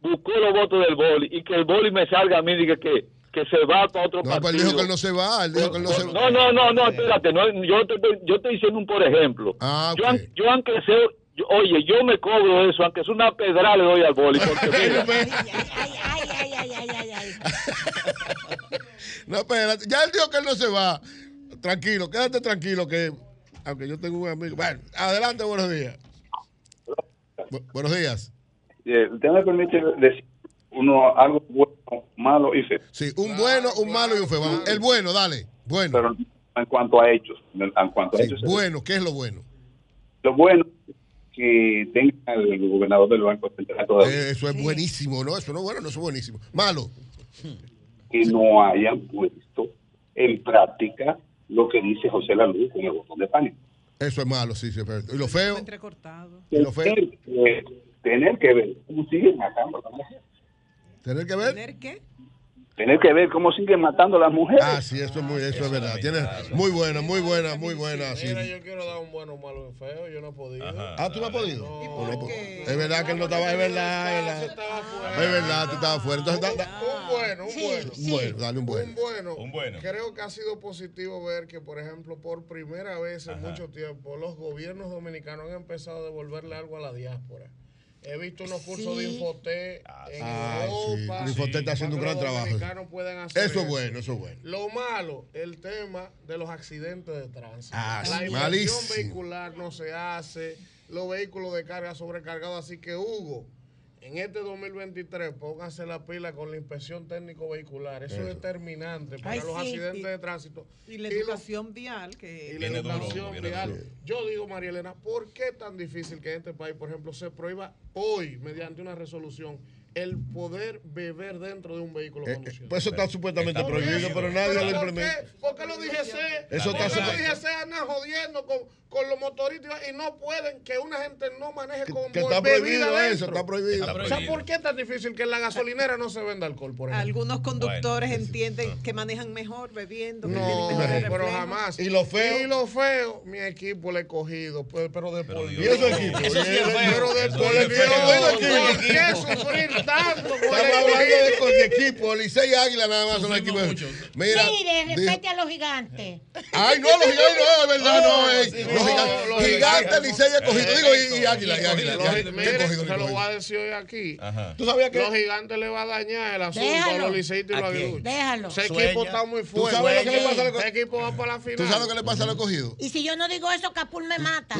buscó los votos del Boli y que el Boli me salga a mí y diga que, que se va para otro No, partido. pues él dijo que él no se va. Él dijo que él no se va. No, no, no, no, espérate, no, yo, te, estoy- yo estoy diciendo un por ejemplo. Ah, yo, yo aunque sea, yo- oye, yo me cobro eso, aunque es una pedra le doy al boli, porque mira, No, espérate. Ya él dijo que él no se va. Tranquilo, quédate tranquilo que. Aunque yo tengo un amigo. Bueno, adelante, buenos días. Bu- buenos días. Eh, usted me permite decir uno algo bueno, malo y feo. Sí, un bueno, un malo y un feo. Vamos, El bueno, dale. Bueno. Pero en cuanto a hechos, en cuanto a Sí, hechos, bueno, ¿qué es lo bueno? lo bueno es que tenga el gobernador del Banco Central todavía Eh, eso es buenísimo, ¿no? Eso no es bueno, no es buenísimo. Malo. que no hayan puesto en práctica lo que dice José Laluz con el botón de pánico. Eso es malo, sí, sí. pero- ¿Y lo feo? Entrecortado. ¿Y lo feo? Tener que, tener que ver cómo siguen matando a. ¿Tener que ver? ¿Tener qué? Tener que ver cómo siguen matando a las mujeres. Ah, sí, eso es, muy, eso es verdad. Tiene muy buena, muy buena, muy buena. Sí. Mira, yo quiero dar un bueno, un malo, un feo. Yo no he podido. Ah, ¿tú no has podido? No, no, es verdad que él no estaba, es verdad, es verdad. Es verdad, tú estabas fuera. Entonces, da- da- Un bueno, un bueno. Un bueno, dale un bueno. Un bueno. Un bueno. Creo que ha sido positivo ver que, por ejemplo, por primera vez en Ajá. mucho tiempo, los gobiernos dominicanos han empezado a devolverle algo a la diáspora. He visto unos cursos de Sí. Infoté en Ah, sí. Europa. El Infoté está haciendo un gran trabajo. hacer Eso es bueno, eso es bueno. Lo malo, el tema de los accidentes de tránsito. Ah, la sí, inversión vehicular no se hace, los vehículos de carga sobrecargados. Así que, Hugo, en este 2023, pónganse la pila con la inspección técnico vehicular. Eso, Eso. es determinante para Ay, los sí. accidentes Y- de tránsito. Y la Y lo- educación vial, que y la educación vial. Yo digo, María Elena, ¿por qué es tan difícil que en este país, por ejemplo, se prohíba hoy, mediante una resolución, el poder beber dentro de un vehículo Eh, conducido? Pues eso está supuestamente ¿Por prohibido, pero nadie ¿Pero lo por implementa. qué? ¿Por qué los DGC? Eso ¿Por está qué los andan jodiendo con, con los motoristas y no pueden que una gente no maneje con que está bebida prohibido dentro? eso, está prohibido. Está O sea. ¿por qué es tan difícil que en la gasolinera no se venda alcohol, por ejemplo? Algunos conductores entienden que manejan mejor bebiendo. que tienen No, mejores pero jamás. ¿Y lo feo? Y lo feo, mi equipo le he cogido, pues, pero de por ¿Y ese equipo? Eso sí ¿Y es ese- feo. Pero de Eso por Dios. ¿por qué sufrir tanto con Estamos hablando de, de equipo. Licey y Águila nada más son los equipos. Mira, Mire, respete a los gigantes. Ay, no, los gigantes no, es verdad, no. eh. Los no, gigantes, los gigantes. Licey y cogido. Digo, y, Águila, y Águila. Los- mire, ¿Qué cogido, se lo voy a decir hoy aquí. ¿Tú sabías que- Los gigantes le va a dañar el asunto a Déjalo. los liceístas y los ¿A aguiluchos. Déjalo. Ese equipo está muy ¿Tú fuerte. sabes lo que le pasa al Ese equipo va para la final. ¿Tú sabes lo que le pasa al cogido? Y si yo no digo eso, Capul me mata.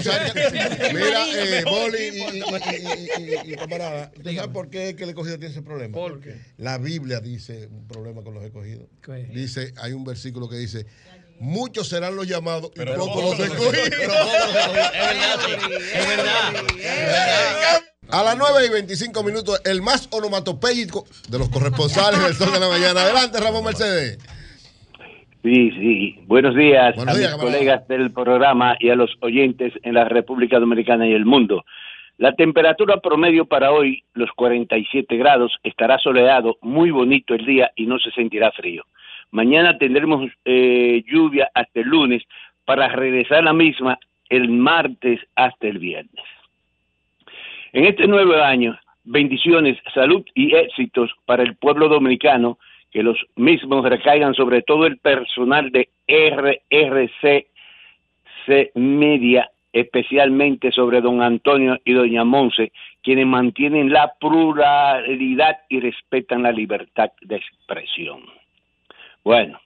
Mira, eh, Boli y, y, y, y, camarada, ¿tú sabes por qué es que el escogido tiene ese problema? ¿Por qué? La Biblia dice un problema con los escogidos. Dice, hay un versículo que dice, muchos serán los llamados y pocos los escogidos. Es verdad. A las 9 y 25 minutos, el más onomatopéyico de los corresponsales del Sol de la Mañana. Adelante, Ramón Mercedes. Sí, sí. Buenos días Buenos a días, mis camarada. colegas del programa y a los oyentes en la República Dominicana y el mundo. La temperatura promedio para hoy, los 47 grados, estará soleado, muy bonito el día y no se sentirá frío. Mañana tendremos eh, lluvia hasta el lunes para regresar la misma el martes hasta el viernes. En este nuevo año, bendiciones, salud y éxitos para el pueblo dominicano, que los mismos recaigan sobre todo el personal de RRC C Media, especialmente sobre don Antonio y doña Monse, quienes mantienen la pluralidad y respetan la libertad de expresión. Bueno,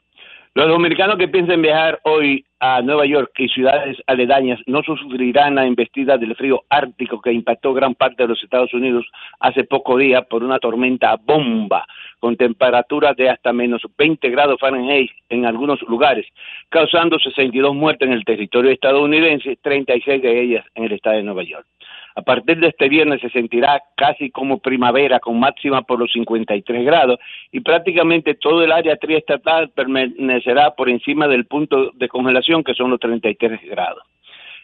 Los dominicanos que piensen viajar hoy a Nueva York y ciudades aledañas no sufrirán la embestida del frío ártico que impactó gran parte de los Estados Unidos hace poco días por una tormenta bomba con temperaturas de hasta menos 20 grados Fahrenheit en algunos lugares, causando 62 muertes en el territorio estadounidense, 36 de ellas en el estado de Nueva York. A partir de este viernes se sentirá casi como primavera, con máxima por los 53 grados, y prácticamente todo el área triestatal permanecerá por encima del punto de congelación, que son los 33 grados.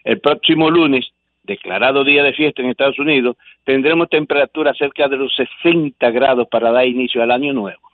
El próximo lunes, declarado día de fiesta en Estados Unidos, tendremos temperaturas cerca de los 60 grados para dar inicio al año nuevo.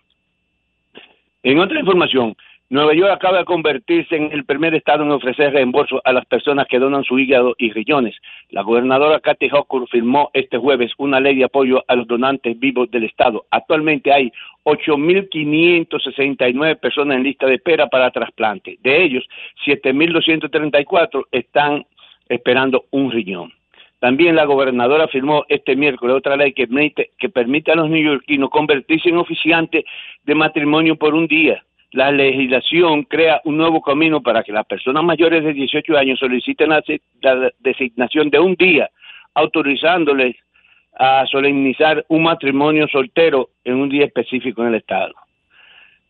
En otra información, Nueva York acaba de convertirse en el primer estado en ofrecer reembolso a las personas que donan su hígado y riñones. La gobernadora Kathy Hochul firmó este jueves una ley de apoyo a los donantes vivos del estado. Actualmente hay 8.569 personas en lista de espera para trasplante. De ellos, 7.234 están esperando un riñón. También la gobernadora firmó este miércoles otra ley que permite, que permite a los neoyorquinos convertirse en oficiantes de matrimonio por un día la legislación crea un nuevo camino para que las personas mayores de 18 años soliciten la, designación de un día, autorizándoles a solemnizar un matrimonio soltero en un día específico en el Estado.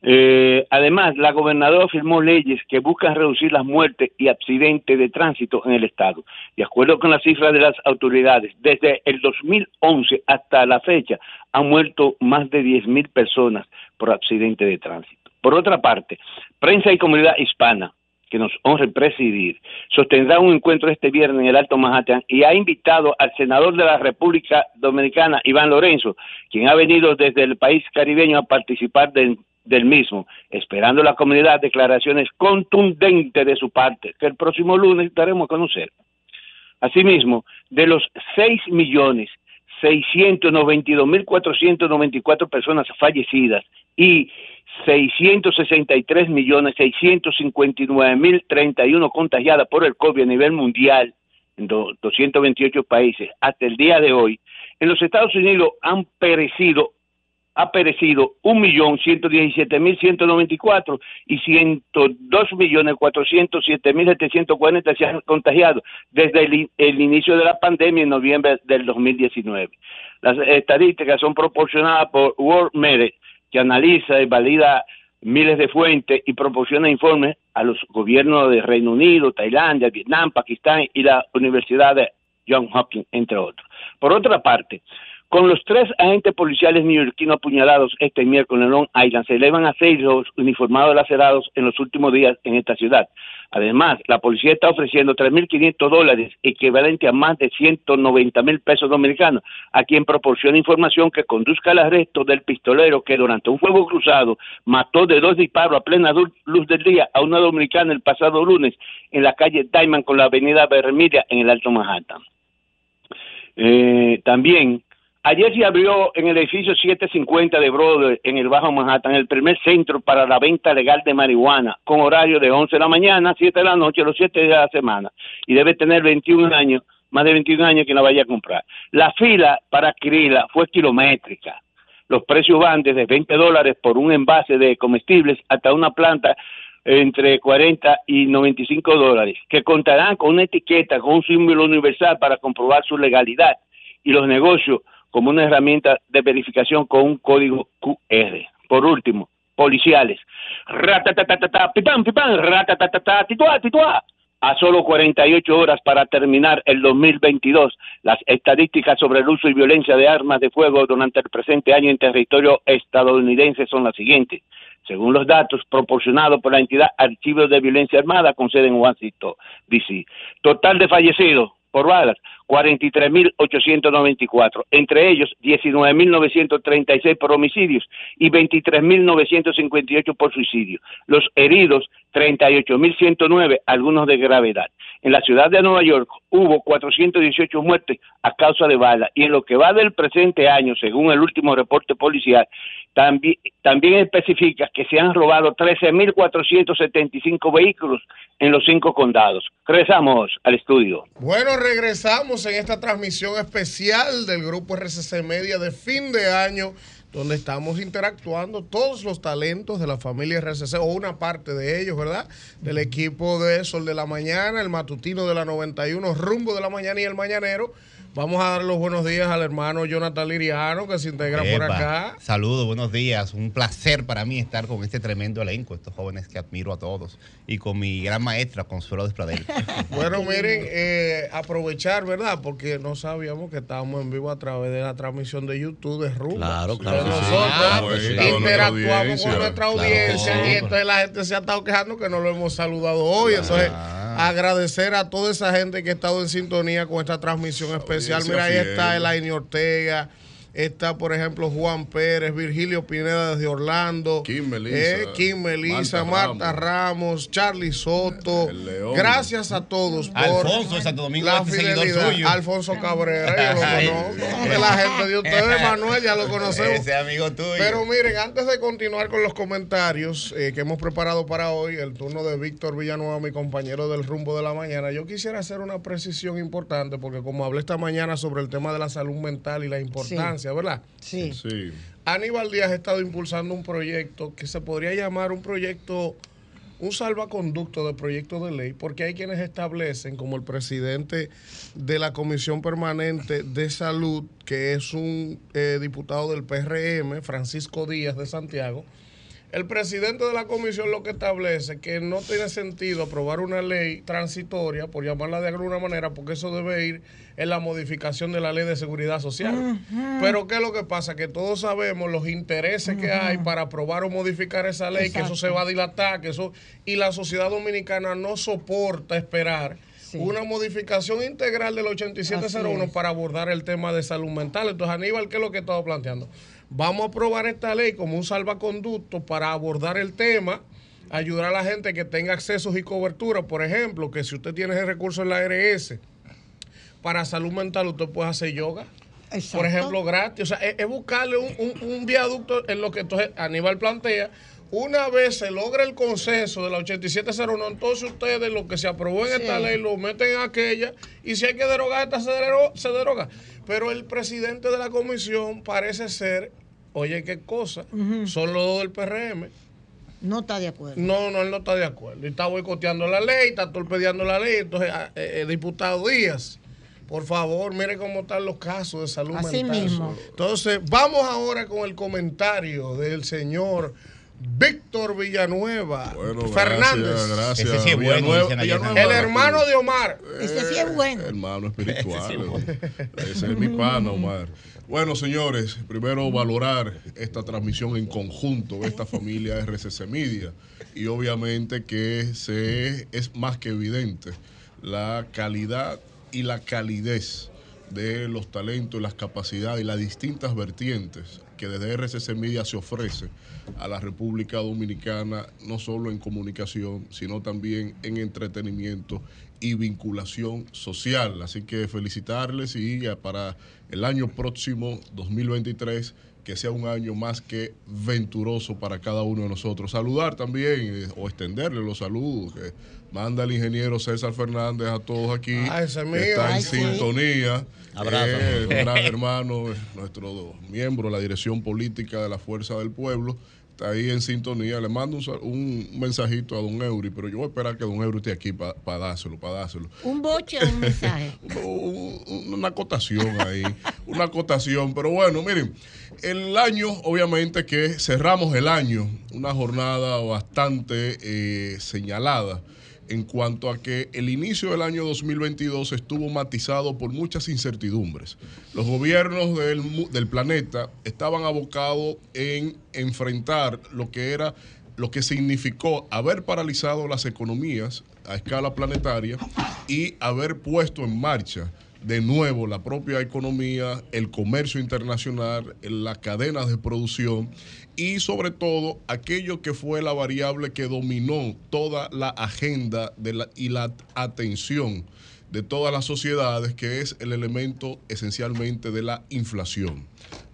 Eh, además, la gobernadora firmó leyes que buscan reducir las muertes y accidentes de tránsito en el Estado. De acuerdo con las cifras de las autoridades, desde el 2011 hasta la fecha han muerto más de 10.000 personas por accidentes de tránsito. Por otra parte, prensa y comunidad hispana, que nos honre presidir, sostendrá un encuentro este viernes en el Alto Manhattan y ha invitado al senador de la República Dominicana, Iván Lorenzo, quien ha venido desde el país caribeño a participar del, mismo, esperando la comunidad declaraciones contundentes de su parte, que el próximo lunes daremos a conocer. Asimismo, de los 6 millones 692.494 personas fallecidas y 663 millones 659 mil 31 contagiadas por el COVID a nivel mundial en 228 países hasta el día de hoy. En los Estados Unidos han perecido ha perecido 1.117.194 y 102.407.740 se han contagiado desde el, el, inicio de la pandemia en noviembre del 2019. Las estadísticas son proporcionadas por World Merit que analiza y valida miles de fuentes y proporciona informes a los gobiernos de Reino Unido, Tailandia, Vietnam, Pakistán y la Universidad de John Hopkins, entre otros. Por otra parte, con los tres agentes policiales neoyorquinos apuñalados este miércoles en Long Island, se elevan a seis los uniformados lacerados en los últimos días en esta ciudad. Además, la policía está ofreciendo 3.500 dólares, equivalente a más de 190 mil pesos dominicanos, a quien proporciona información que conduzca al arresto del pistolero que durante un fuego cruzado mató de dos disparos a plena luz del día a una dominicana el pasado lunes en la calle Diamond con la avenida Vermilla en el Alto Manhattan. Eh, también Ayer se abrió en el edificio 750 de Broadway, en el Bajo Manhattan, el primer centro para la venta legal de marihuana, con horario de 11 de la mañana a 7 de la noche, los 7 días de la semana. Y debe tener 21 años, más de 21 años que la vaya a comprar. La fila para adquirirla fue kilométrica. Los precios van desde 20 dólares por un envase de comestibles hasta una planta entre 40 y 95 dólares, que contarán con una etiqueta, con un símbolo universal para comprobar su legalidad. Y los negocios como una herramienta de verificación con un código QR. Por último, policiales. Ratatatata, tituá. A solo 48 horas para terminar el 2022, las estadísticas sobre el uso y violencia de armas de fuego durante el presente año en territorio estadounidense son las siguientes. Según los datos proporcionados por la entidad Archivos de Violencia Armada con sede en Washington, D.C. Total de fallecidos por balas, 43.894, entre ellos 19.936 por homicidios y 23.958 por suicidio. Los heridos, 38.109, algunos de gravedad. En la ciudad de Nueva York hubo 418 muertes a causa de bala y en lo que va del presente año, según el último reporte policial, también, también especifica que se han robado 13.475 vehículos en los cinco condados. Regresamos al estudio. Bueno, regresamos en esta transmisión especial del grupo RCC Media de fin de año donde estamos interactuando todos los talentos de la familia RCC, o una parte de ellos, ¿verdad? Del equipo de Sol de la Mañana, el matutino de la 91, rumbo de la mañana y el mañanero. Vamos a dar los buenos días al hermano Jonathan Liriano, que se integra por acá. Saludos, buenos días. Un placer para mí estar con este tremendo elenco, estos jóvenes que admiro a todos. Y con mi gran maestra, Consuelo Despradel. Bueno, miren, eh, aprovechar, ¿verdad? Porque no sabíamos que estábamos en vivo a través de la transmisión de YouTube de Rumba. Claro, claro Entonces que sí. Nosotros Ah, pues sí, toda nuestra interactuamos audiencia. con nuestra audiencia sí. y entonces la gente se ha estado quejando que no lo hemos saludado hoy. Entonces, agradecer a toda esa gente que ha estado en sintonía con esta transmisión especial. Mira, ahí fiel. está Elaine Ortega. Está, por ejemplo, Juan Pérez, Virgilio Pineda desde Orlando, Kim Melissa, eh, Kim Melissa, Marta Marta, Ramos, Charlie Soto. León. Gracias a todos por Alfonso de Santo Domingo, la este fidelidad. suyo. Alfonso Cabrera, yo lo conozco. De la gente de ustedes, Manuel, ya lo conocemos. Ese amigo tuyo. Pero miren, antes de continuar con los comentarios eh, que hemos preparado para hoy, el turno de Víctor Villanueva, mi compañero del rumbo de la mañana, yo quisiera hacer una precisión importante, porque como hablé esta mañana sobre el tema de la salud mental y la importancia, ¿verdad? Sí. Sí. Aníbal Díaz ha estado impulsando un proyecto que se podría llamar un proyecto, un salvaconducto de proyecto de ley, porque hay quienes establecen, como el presidente de la Comisión Permanente de Salud, que es un eh, diputado del PRM, Francisco Díaz de Santiago, el presidente de la comisión lo que establece que no tiene sentido aprobar una ley transitoria, por llamarla de alguna manera, porque eso debe ir en la modificación de la ley de seguridad social. Pero ¿qué es lo que pasa? Que todos sabemos los intereses que hay para aprobar o modificar esa ley, que eso se va a dilatar, que eso y la sociedad dominicana no soporta esperar una modificación integral del 8701 Así es. para abordar el tema de salud mental. Entonces, Aníbal, ¿qué es lo que estaba planteando? Vamos a aprobar esta ley como un salvaconducto para abordar el tema, ayudar a la gente que tenga accesos y cobertura. Por ejemplo, que si usted tiene ese recurso en la ARS para salud mental, usted puede hacer yoga. Por ejemplo, gratis. O sea, es, es buscarle un, un- un viaducto en lo que entonces Aníbal plantea. Una vez se logra el consenso de la 8701, entonces ustedes lo que se aprobó en esta ley lo meten en aquella y si hay que derogar esta se deroga. Pero el presidente de la comisión parece ser, oye, qué cosa, son los dos del PRM. No está de acuerdo. No, no, él no está de acuerdo. Y está boicoteando la ley, está torpedeando la ley. Entonces, ah, eh, eh, diputado Díaz, por favor, mire cómo están los casos de salud Así mental. mismo. Entonces, vamos ahora con el comentario del señor Víctor Villanueva Fernández. Gracias, gracias. Ese sí es bueno, Villanueva- Villanueva- El hermano de Omar. Ese sí es bueno. Hermano espiritual. Ese es mi pana, Omar. Bueno, señores, primero valorar esta transmisión en conjunto de esta familia RCC Media y obviamente que se, es más que evidente la calidad y la calidez de los talentos, las capacidades y las distintas vertientes que desde RCC Media se ofrece a la República Dominicana, no solo en comunicación, sino también en entretenimiento y vinculación social. Así que felicitarles y para el año próximo, 2023, que sea un año más que venturoso para cada uno de nosotros. Saludar también eh, o extenderle los saludos que manda el ingeniero César Fernández a todos aquí. Ah, ese que mío. Está en Ay, sí. sintonía. Abrazo. Eh, gran hermano, nuestro miembro de la dirección política de la Fuerza del Pueblo. Está ahí en sintonía. Le mando un, un mensajito a don Eury, pero yo voy a esperar que don Eury esté aquí para dárselo, para dárselo. Un boche o un mensaje. Un- un- una acotación ahí, una acotación. Pero bueno, miren, el año, obviamente que cerramos el año, una jornada bastante eh, señalada en cuanto a que el inicio del año 2022 estuvo matizado por muchas incertidumbres. Los gobiernos del, planeta estaban abocados en enfrentar lo que era lo que significó haber paralizado las economías a escala planetaria y haber puesto en marcha de nuevo la propia economía, el comercio internacional, las cadenas de producción y sobre todo aquello que fue la variable que dominó toda la agenda de la- y la atención de todas las sociedades, que es el elemento esencialmente de la inflación.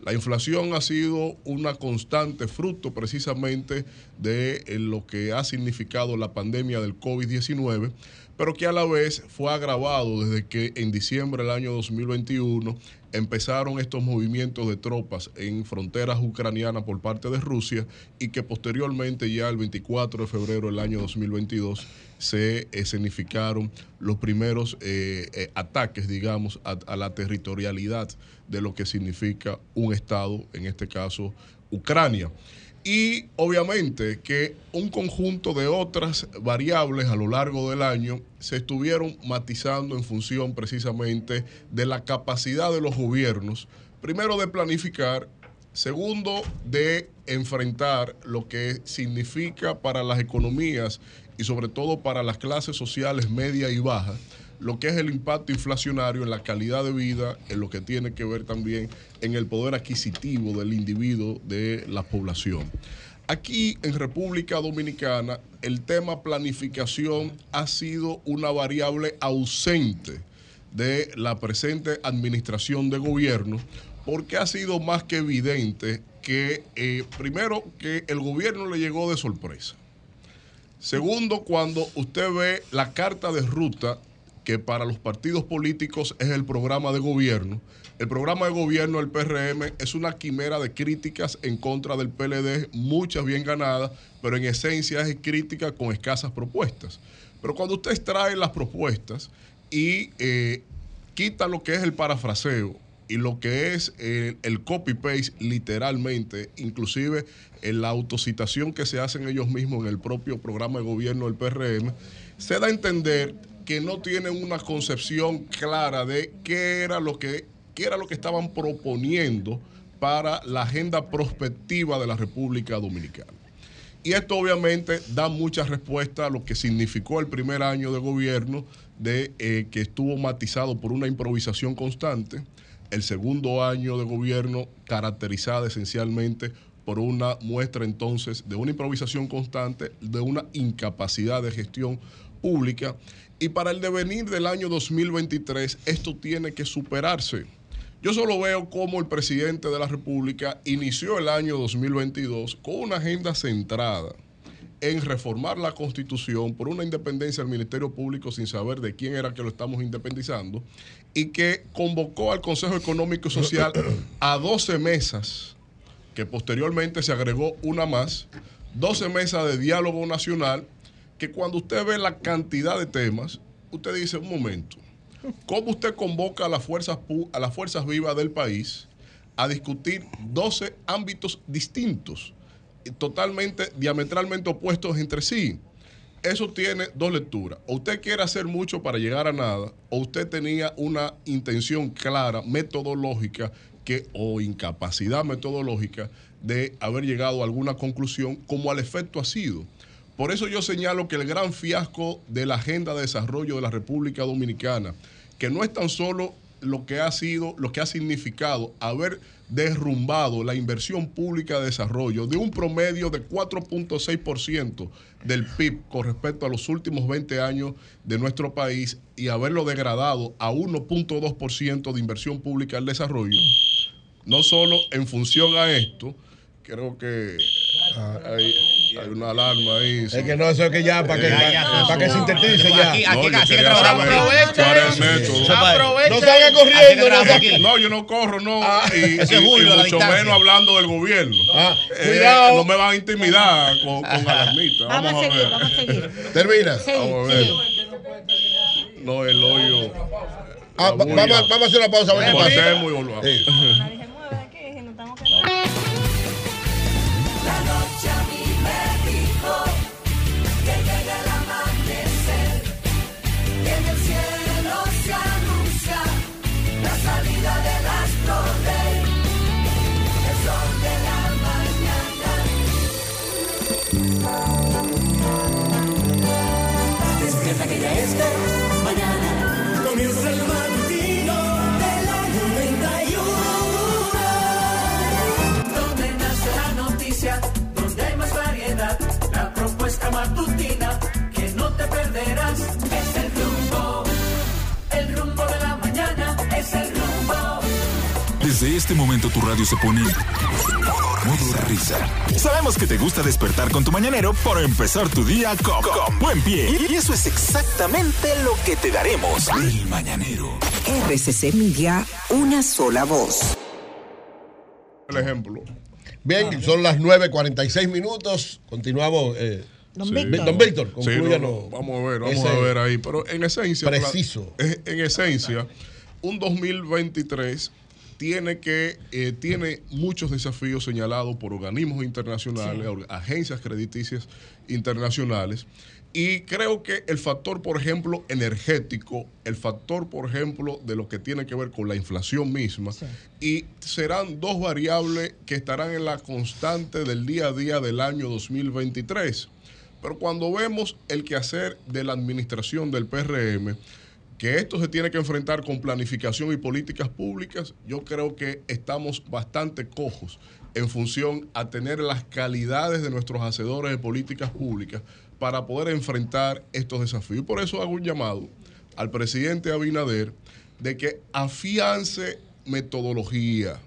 La inflación ha sido una constante fruto precisamente de eh, lo que ha significado la pandemia del COVID-19, pero que a la vez fue agravado desde que en diciembre del año 2021 empezaron estos movimientos de tropas en fronteras ucranianas por parte de Rusia y que posteriormente ya el 24 de febrero del año 2022 se escenificaron los primeros eh, eh, ataques, digamos, a la territorialidad de lo que significa un Estado, en este caso Ucrania. Y obviamente que un conjunto de otras variables a lo largo del año se estuvieron matizando en función precisamente de la capacidad de los gobiernos, primero de planificar, segundo de enfrentar lo que significa para las economías y sobre todo para las clases sociales media y bajas lo que es el impacto inflacionario en la calidad de vida, en lo que tiene que ver también en el poder adquisitivo del individuo, de la población. Aquí en República Dominicana el tema planificación ha sido una variable ausente de la presente administración de gobierno porque ha sido más que evidente que, eh, primero, que el gobierno le llegó de sorpresa. Segundo, cuando usted ve la carta de ruta que para los partidos políticos es el programa de gobierno. El programa de gobierno del PRM es una quimera de críticas en contra del PLD, muchas bien ganadas, pero en esencia es crítica con escasas propuestas. Pero cuando usted extrae las propuestas y eh, quita lo que es el parafraseo y lo que es el, el copy-paste literalmente, inclusive en la autocitación que se hacen ellos mismos en el propio programa de gobierno del PRM, se da a entender que no tienen una concepción clara de qué era lo que, qué era lo que estaban proponiendo para la agenda prospectiva de la República Dominicana. Y esto obviamente da mucha respuesta a lo que significó el primer año de gobierno, de eh, que estuvo matizado por una improvisación constante, el segundo año de gobierno caracterizado esencialmente por una muestra entonces de una improvisación constante, de una incapacidad de gestión pública y para el devenir del año 2023 esto tiene que superarse. Yo solo veo cómo el presidente de la República inició el año 2022 con una agenda centrada en reformar la constitución por una independencia del Ministerio Público sin saber de quién era que lo estamos independizando y que convocó al Consejo Económico y Social a 12 mesas, que posteriormente se agregó una más, 12 mesas de diálogo nacional que cuando usted ve la cantidad de temas, usted dice, un momento, ¿cómo usted convoca a las fuerzas, a las fuerzas vivas del país a discutir 12 ámbitos distintos, totalmente, diametralmente opuestos entre sí? Eso tiene dos lecturas. O usted quiere hacer mucho para llegar a nada, o usted tenía una intención clara, metodológica, que, o incapacidad metodológica de haber llegado a alguna conclusión, como al efecto ha sido. Por eso yo señalo que el gran fiasco de la agenda de desarrollo de la República Dominicana, que no es tan solo lo que ha sido, lo que ha significado haber derrumbado la inversión pública de desarrollo de un promedio de 4.6% del PIB con respecto a los últimos 20 años de nuestro país y haberlo degradado a 1.2% de inversión pública al desarrollo, no solo en función a esto, creo que hay, hay una alarma ahí. Es que no, eso es que ya, para que, Ya, ya, para, que sintetice ya. Aquí- aquí No, casi que trabajamos. Aprovecha es. No Aquí salga corriendo. No, aquí. No, yo no corro, no. y, es y- y a la mucho menos hablando del gobierno. Ah, Eh, cuidado. no me van a intimidar con, con alarmita. Vamos a a seguir, ver. vamos a seguir. Termina. Sí, Vamos a ver. sí. No, el hoyo. Ah, va- vamos, a- vamos a hacer una pausa. a ver qué pasa. Cortemos y volvamos. Mañana, comienza el matutino del año 91. Donde nace la noticia, donde hay más variedad, la propuesta matutina que no te perderás. Es Desde este momento tu radio se pone modo risa. Sabemos que te gusta despertar con tu mañanero para empezar tu día con, con buen pie. Y eso es exactamente lo que te daremos. El mañanero. RCC Media, una sola voz. El ejemplo. Bien, son las 9.46 minutos. Continuamos. eh, Don sí. Víctor. Don Víctor, Sí, conclúyanos. no, no, vamos a ver, vamos Ese a ver ahí. Pero en esencia, Preciso. la- en esencia, un 2023 tiene que eh, tiene muchos desafíos señalados por organismos internacionales, agencias crediticias internacionales. Y creo que el factor, por ejemplo, energético, el factor, por ejemplo, de lo que tiene que ver con la inflación misma, y serán dos variables que estarán en la constante del día a día del año 2023. Pero cuando vemos el quehacer de la administración del PRM, que esto se tiene que enfrentar con planificación y políticas públicas, yo creo que estamos bastante cojos en función a tener las calidades de nuestros hacedores de políticas públicas para poder enfrentar estos desafíos. Y por eso hago un llamado al presidente Abinader de que afiance metodología,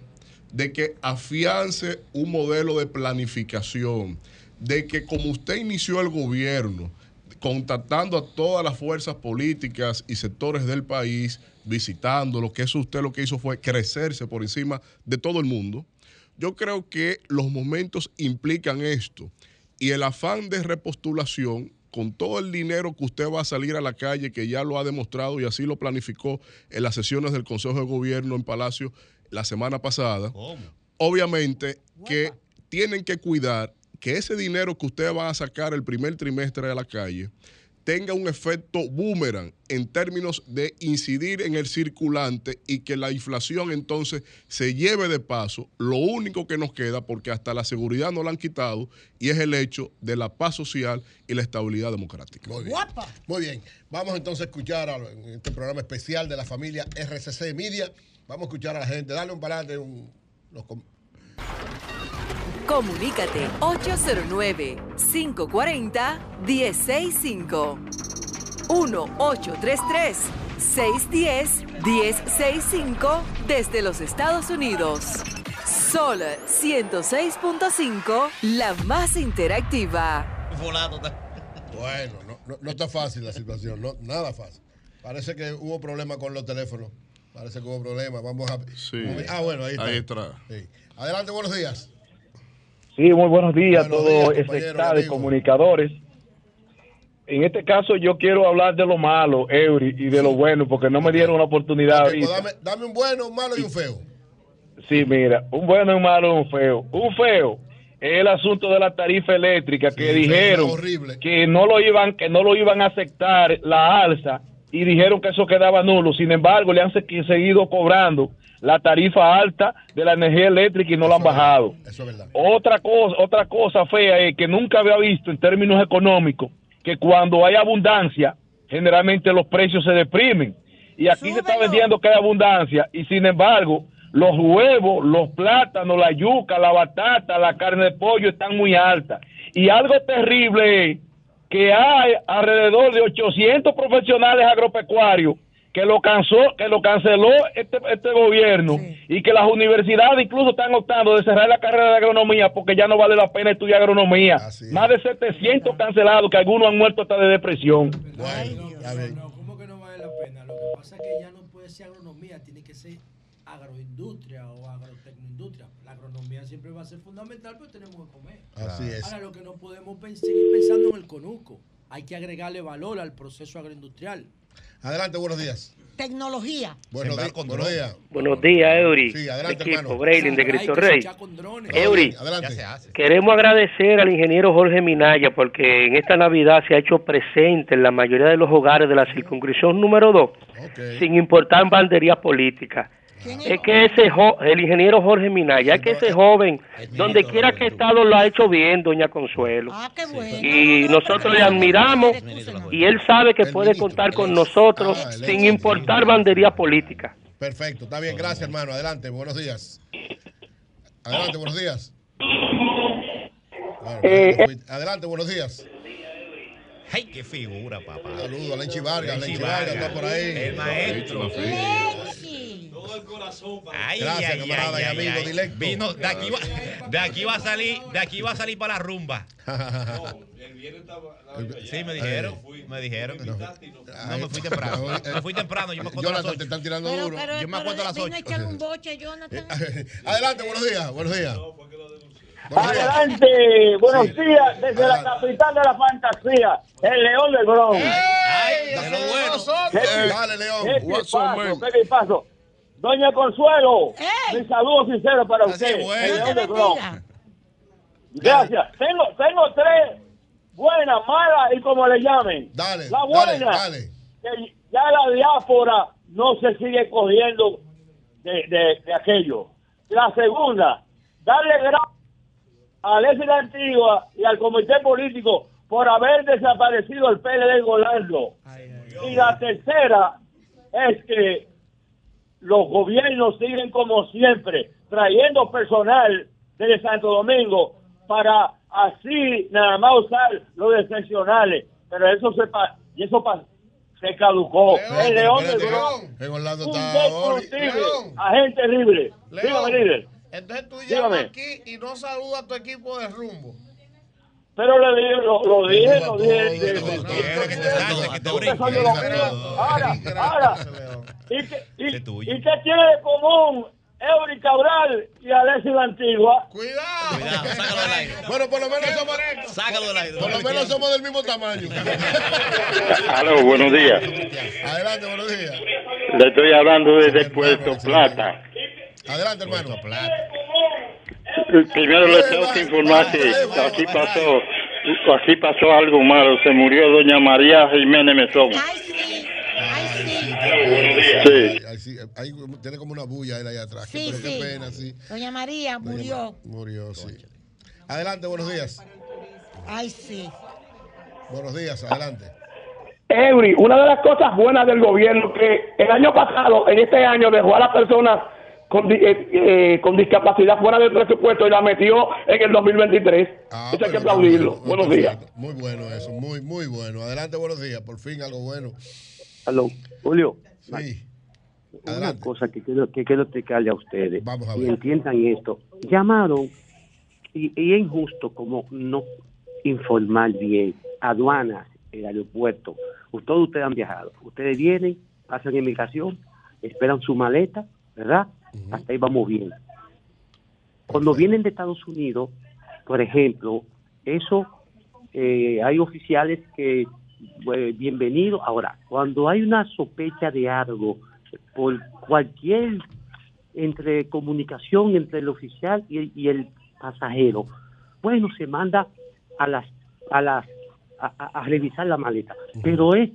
de que afiance un modelo de planificación, de que como usted inició el gobierno, contactando a todas las fuerzas políticas y sectores del país, visitándolos, que eso usted lo que hizo fue crecerse por encima de todo el mundo. Yo creo que los momentos implican esto y el afán de repostulación con todo el dinero que usted va a salir a la calle, que ya lo ha demostrado y así lo planificó en las sesiones del Consejo de Gobierno en Palacio la semana pasada, obviamente que tienen que cuidar que ese dinero que usted va a sacar el primer trimestre de la calle tenga un efecto boomerang en términos de incidir en el circulante y que la inflación entonces se lleve de paso lo único que nos queda, porque hasta la seguridad no la han quitado, y es el hecho de la paz social y la estabilidad democrática. Muy bien. Muy bien. Vamos entonces a escuchar a- en este programa especial de la familia RCC Media. Vamos a escuchar a la gente. Dale un parate, un, los Comunícate 809-540-1065. 1-833-610-1065 desde los Estados Unidos. Sol 106.5, la más interactiva. Bueno, no, no- no está fácil la situación, no, nada fácil. Parece que hubo problema con los teléfonos. Parece que hubo problema. Vamos a. Ah, bueno, ahí está. Ahí está. Sí. Adelante, buenos días. Sí, muy buenos días a Buenos todo días, ese de comunicadores. En este caso yo quiero hablar de lo malo, Eury, y de lo bueno, porque no me dieron la oportunidad pues dame, dame un bueno, un malo y un feo. Sí, mira, un bueno, un malo, un feo. Un feo es el asunto de la tarifa eléctrica que dijeron que no lo iban que no lo iban a aceptar la alza y dijeron que eso quedaba nulo. Sin embargo, le han se- seguido cobrando la tarifa alta de la energía eléctrica y no la han bajado. Eso es verdad. Otra cosa, otra cosa fea es que nunca había visto en términos económicos que cuando hay abundancia, generalmente los precios se deprimen. Y aquí se está vendiendo que hay abundancia y sin embargo, los huevos, los plátanos, la yuca, la batata, la carne de pollo están muy altas. Y algo terrible es que hay alrededor de 800 profesionales agropecuarios que lo cansó, que lo canceló este, este gobierno y que las universidades incluso están optando de cerrar la carrera de agronomía porque ya no vale la pena estudiar agronomía. Más de 700 cancelados que algunos han muerto hasta de depresión. ¿Cómo que no vale la pena? Lo que pasa es que ya no puede ser agronomía, tiene que ser agroindustria o agrotecnoindustria. La agronomía siempre va a ser fundamental, pero tenemos que comer. Así es. Ahora lo que no podemos seguir pensando en el conuco. Hay que agregarle valor al proceso agroindustrial. Adelante, buenos días. Tecnología. Buenos, di- buenos días. Buenos días, Eury. Sí, adelante, Equipo, hermano. Braylin de Cristo Rey. Eury, Adelante. queremos agradecer al ingeniero Jorge Minaya porque en esta Navidad se ha hecho presente en la mayoría de los hogares de la circunscripción número 2, sin importar banderías políticas. Es que ese jo- el ingeniero Jorge Minaya, es que ese joven, donde quiera que ha estado, lo ha hecho bien, doña Consuelo. Y nosotros le admiramos y él sabe que puede contar con nosotros sin importar bandería política. Perfecto, está bien, gracias, hermano. Adelante, buenos días. Adelante, buenos días. Bueno, Eh, Adelante, buenos días. ¡Ay, qué figura, papá! Saludos a Lenchi Vargas. Lenchi Lenchi Vargas está por ahí. el maestro. Todo el corazón. Ay, Gracias, ay, camarada ay, y amigo ay. directo. Vino, de aquí va, De aquí va a salir, de aquí va a salir para la rumba. Sí, me dijeron, me dijeron. No, me fui temprano. Me fui temprano, yo me acuerdo a las Jonathan, te ocho. están tirando Pero, duro. pero, Yo me pero acuerdo a las vino ocho. echarle un boche, Jonathan. Adelante, buenos días, buenos días. Adelante, buenos días desde la capital de la fantasía, el León del Bronx. ¿Qué- Dale, León. ¿Qué What's up, paso? ¿Qué paso? Doña Consuelo, mi saludo sincero para usted, bueno. el León del Bronx. Gracias. Tengo, tengo tres buenas, malas y como le llamen. Dale, La buena, dale. que ya la diáspora no se sigue cogiendo de, de, de aquello. La segunda, darle gracias a Alexis la Antigua y al comité político por haber desaparecido el PLD Golando. Y la tercera es que los gobiernos siguen como siempre trayendo personal desde Santo Domingo para así nada más usar los excepcionales. Pero eso se pa- y eso pa- se caducó. el León En Orlando un está desconocible, agente libre. Dígame, líder. Entonces tú Dígame. llamas aquí y no saludas a tu equipo de rumbo. Pero le dije, lo, lo dije, lo dije. Ahora, ahora. ¿Y qué, y, y qué tiene de común Eury Cabral y Alexis la Antigua? Cuidado. Bueno, por lo menos somos, Sácalo del aire. por lo menos somos del mismo tamaño. Aló, buenos días. Adelante, buenos días. Le estoy hablando desde Puerto Plata. Adelante, hermano. Primero le tengo que informar que aquí pasó, aquí pasó algo malo. Se murió doña María Jiménez Mesón. Sí. Ahí sí, ahí tiene como una bulla él ahí atrás. Sí, pero sí. qué pena, sí. Doña María murió. Murió, sí. Adelante, buenos días. Ay, sí. Buenos días, adelante. Eury, una de las cosas buenas del gobierno que el año pasado, en este año, dejó a las personas con, di- eh, eh, con discapacidad fuera del presupuesto y la metió en el 2023. Ah, Eso hay que aplaudirlo. Buenos días. Muy bueno eso, muy, muy bueno. Adelante, buenos días. Por fin algo bueno. Aló, Julio. Sí. Una cosa que quiero, que quiero explicarle a ustedes Vamos a y ver. entiendan esto. Llamaron y, y es injusto como no informar bien aduanas, el aeropuerto. Todos ustedes han viajado. Ustedes vienen, pasan inmigración, esperan su maleta, ¿verdad? Hasta ahí vamos bien. Cuando vienen de Estados Unidos, por ejemplo, eso eh, hay oficiales que eh, bienvenido. Ahora, cuando hay una sospecha de algo por cualquier entre comunicación entre el oficial y el, y el pasajero, bueno, se manda a las a las a, revisar la maleta, pero es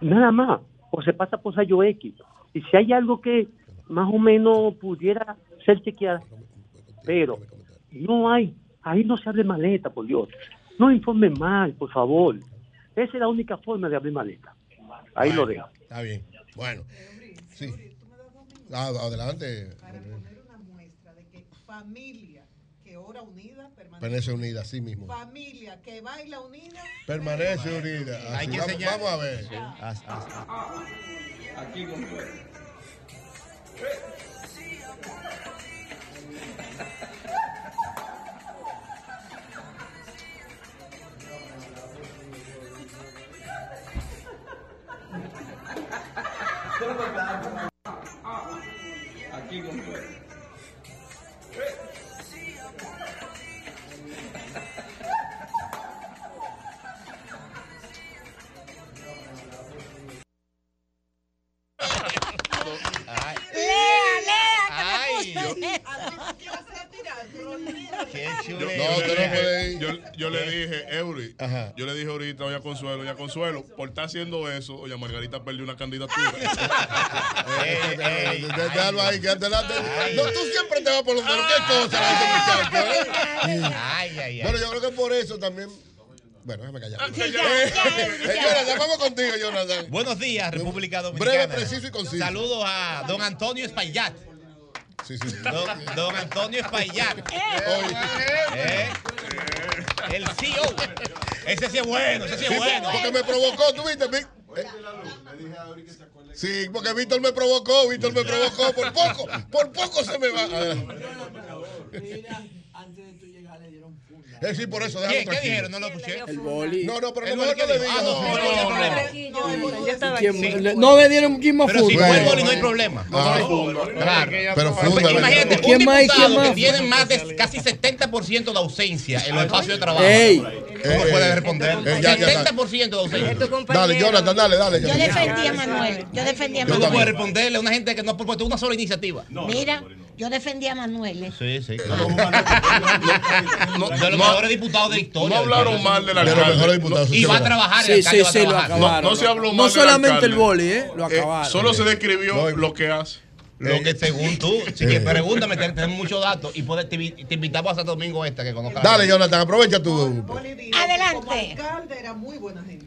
nada más o se pasa por Sayo X. Y si hay algo que más o menos pudiera ser chequeada, pero no hay, ahí no se abre maleta, por Dios, no informen mal, por favor, esa es la única forma de abrir maleta, ahí lo dejo. Está bien. Bueno. Sí. Ah, adelante. Familia que ora unida permanece. Permanece unida, así mismo. Familia que baila unida. Permanece unida. Hay que vamos, vamos a ver. Haz- Aquí con see Okay. Yo, No, yo le dije, ir. yo, yo le dije, Eury, yo le dije ahorita, Doña Consuelo, Doña Consuelo, por estar haciendo eso, Doña Margarita perdió una candidatura. Déjalo ahí, quédate delante. No, tú siempre te vas por los menos. ¿Qué cosa eh? Ay, ay, ay. Bueno, yo creo que por eso también. Bueno, déjame callar. Sí, ya, Eh, ya, eh, ya. Jonathan, vamos contigo, Jonathan. Buenos días, República Dominicana. Breve, preciso y conciso. Saludos a don Antonio Espaillat. Sí, sí. Don, don Antonio Espaillat. Eh, El CEO. Ese sí es bueno, ese sí es Sí, bueno. Porque me provocó, ¿tú viste? Eh, Sí, porque Víctor me provocó, Víctor me provocó, por poco, por poco se me va. Adelante. Antes de tú llegar le funda. Eh, sí, por eso, ¿Qué, déjalo ¿Qué tranquilo. dijeron? No lo escuché. El boli. No, no, pero no, boli no que le digo. Ah, no, no, no, no hay problema. ¿Quién- No me dieron quién más Pero si funda. fue el boli no hay problema. Ah, Claro. Pero funda, Imagínate, un ¿Quién más y diputado quién más? que tiene más de casi 70% de ausencia en los espacios de trabajo. Ey. ¿Cómo Eh, puede eh, responder? eh, ya, ya, ya. 70% de ausencia. Dale, Jonathan, dale, dale. Yo defendí a Manuel. Yo defendí a ¿Cómo Manuel. puede responderle a una gente que no ha propuesto una sola iniciativa? Mira, yo defendí a Manuel. eh. Sí, sí. de los mejores diputados de la historia. No hablaron mal del De los alcalde. mejores diputados. Y va a trabajar. Sí, el sí, va a sí, trabajar. acabaron. No, no se habló mal No del solamente alcalde. el boli, ¿eh? Lo Eh, acabaron. solo se describió No, lo que hace. Lo que según tú, si que pregúntame, te- tenemos muchos datos y puedes- te, te invitamos a Santo Domingo Este que conozcas. Dale, Jonathan, aprovecha tu. Adelante. Como alcalde era muy buena gente.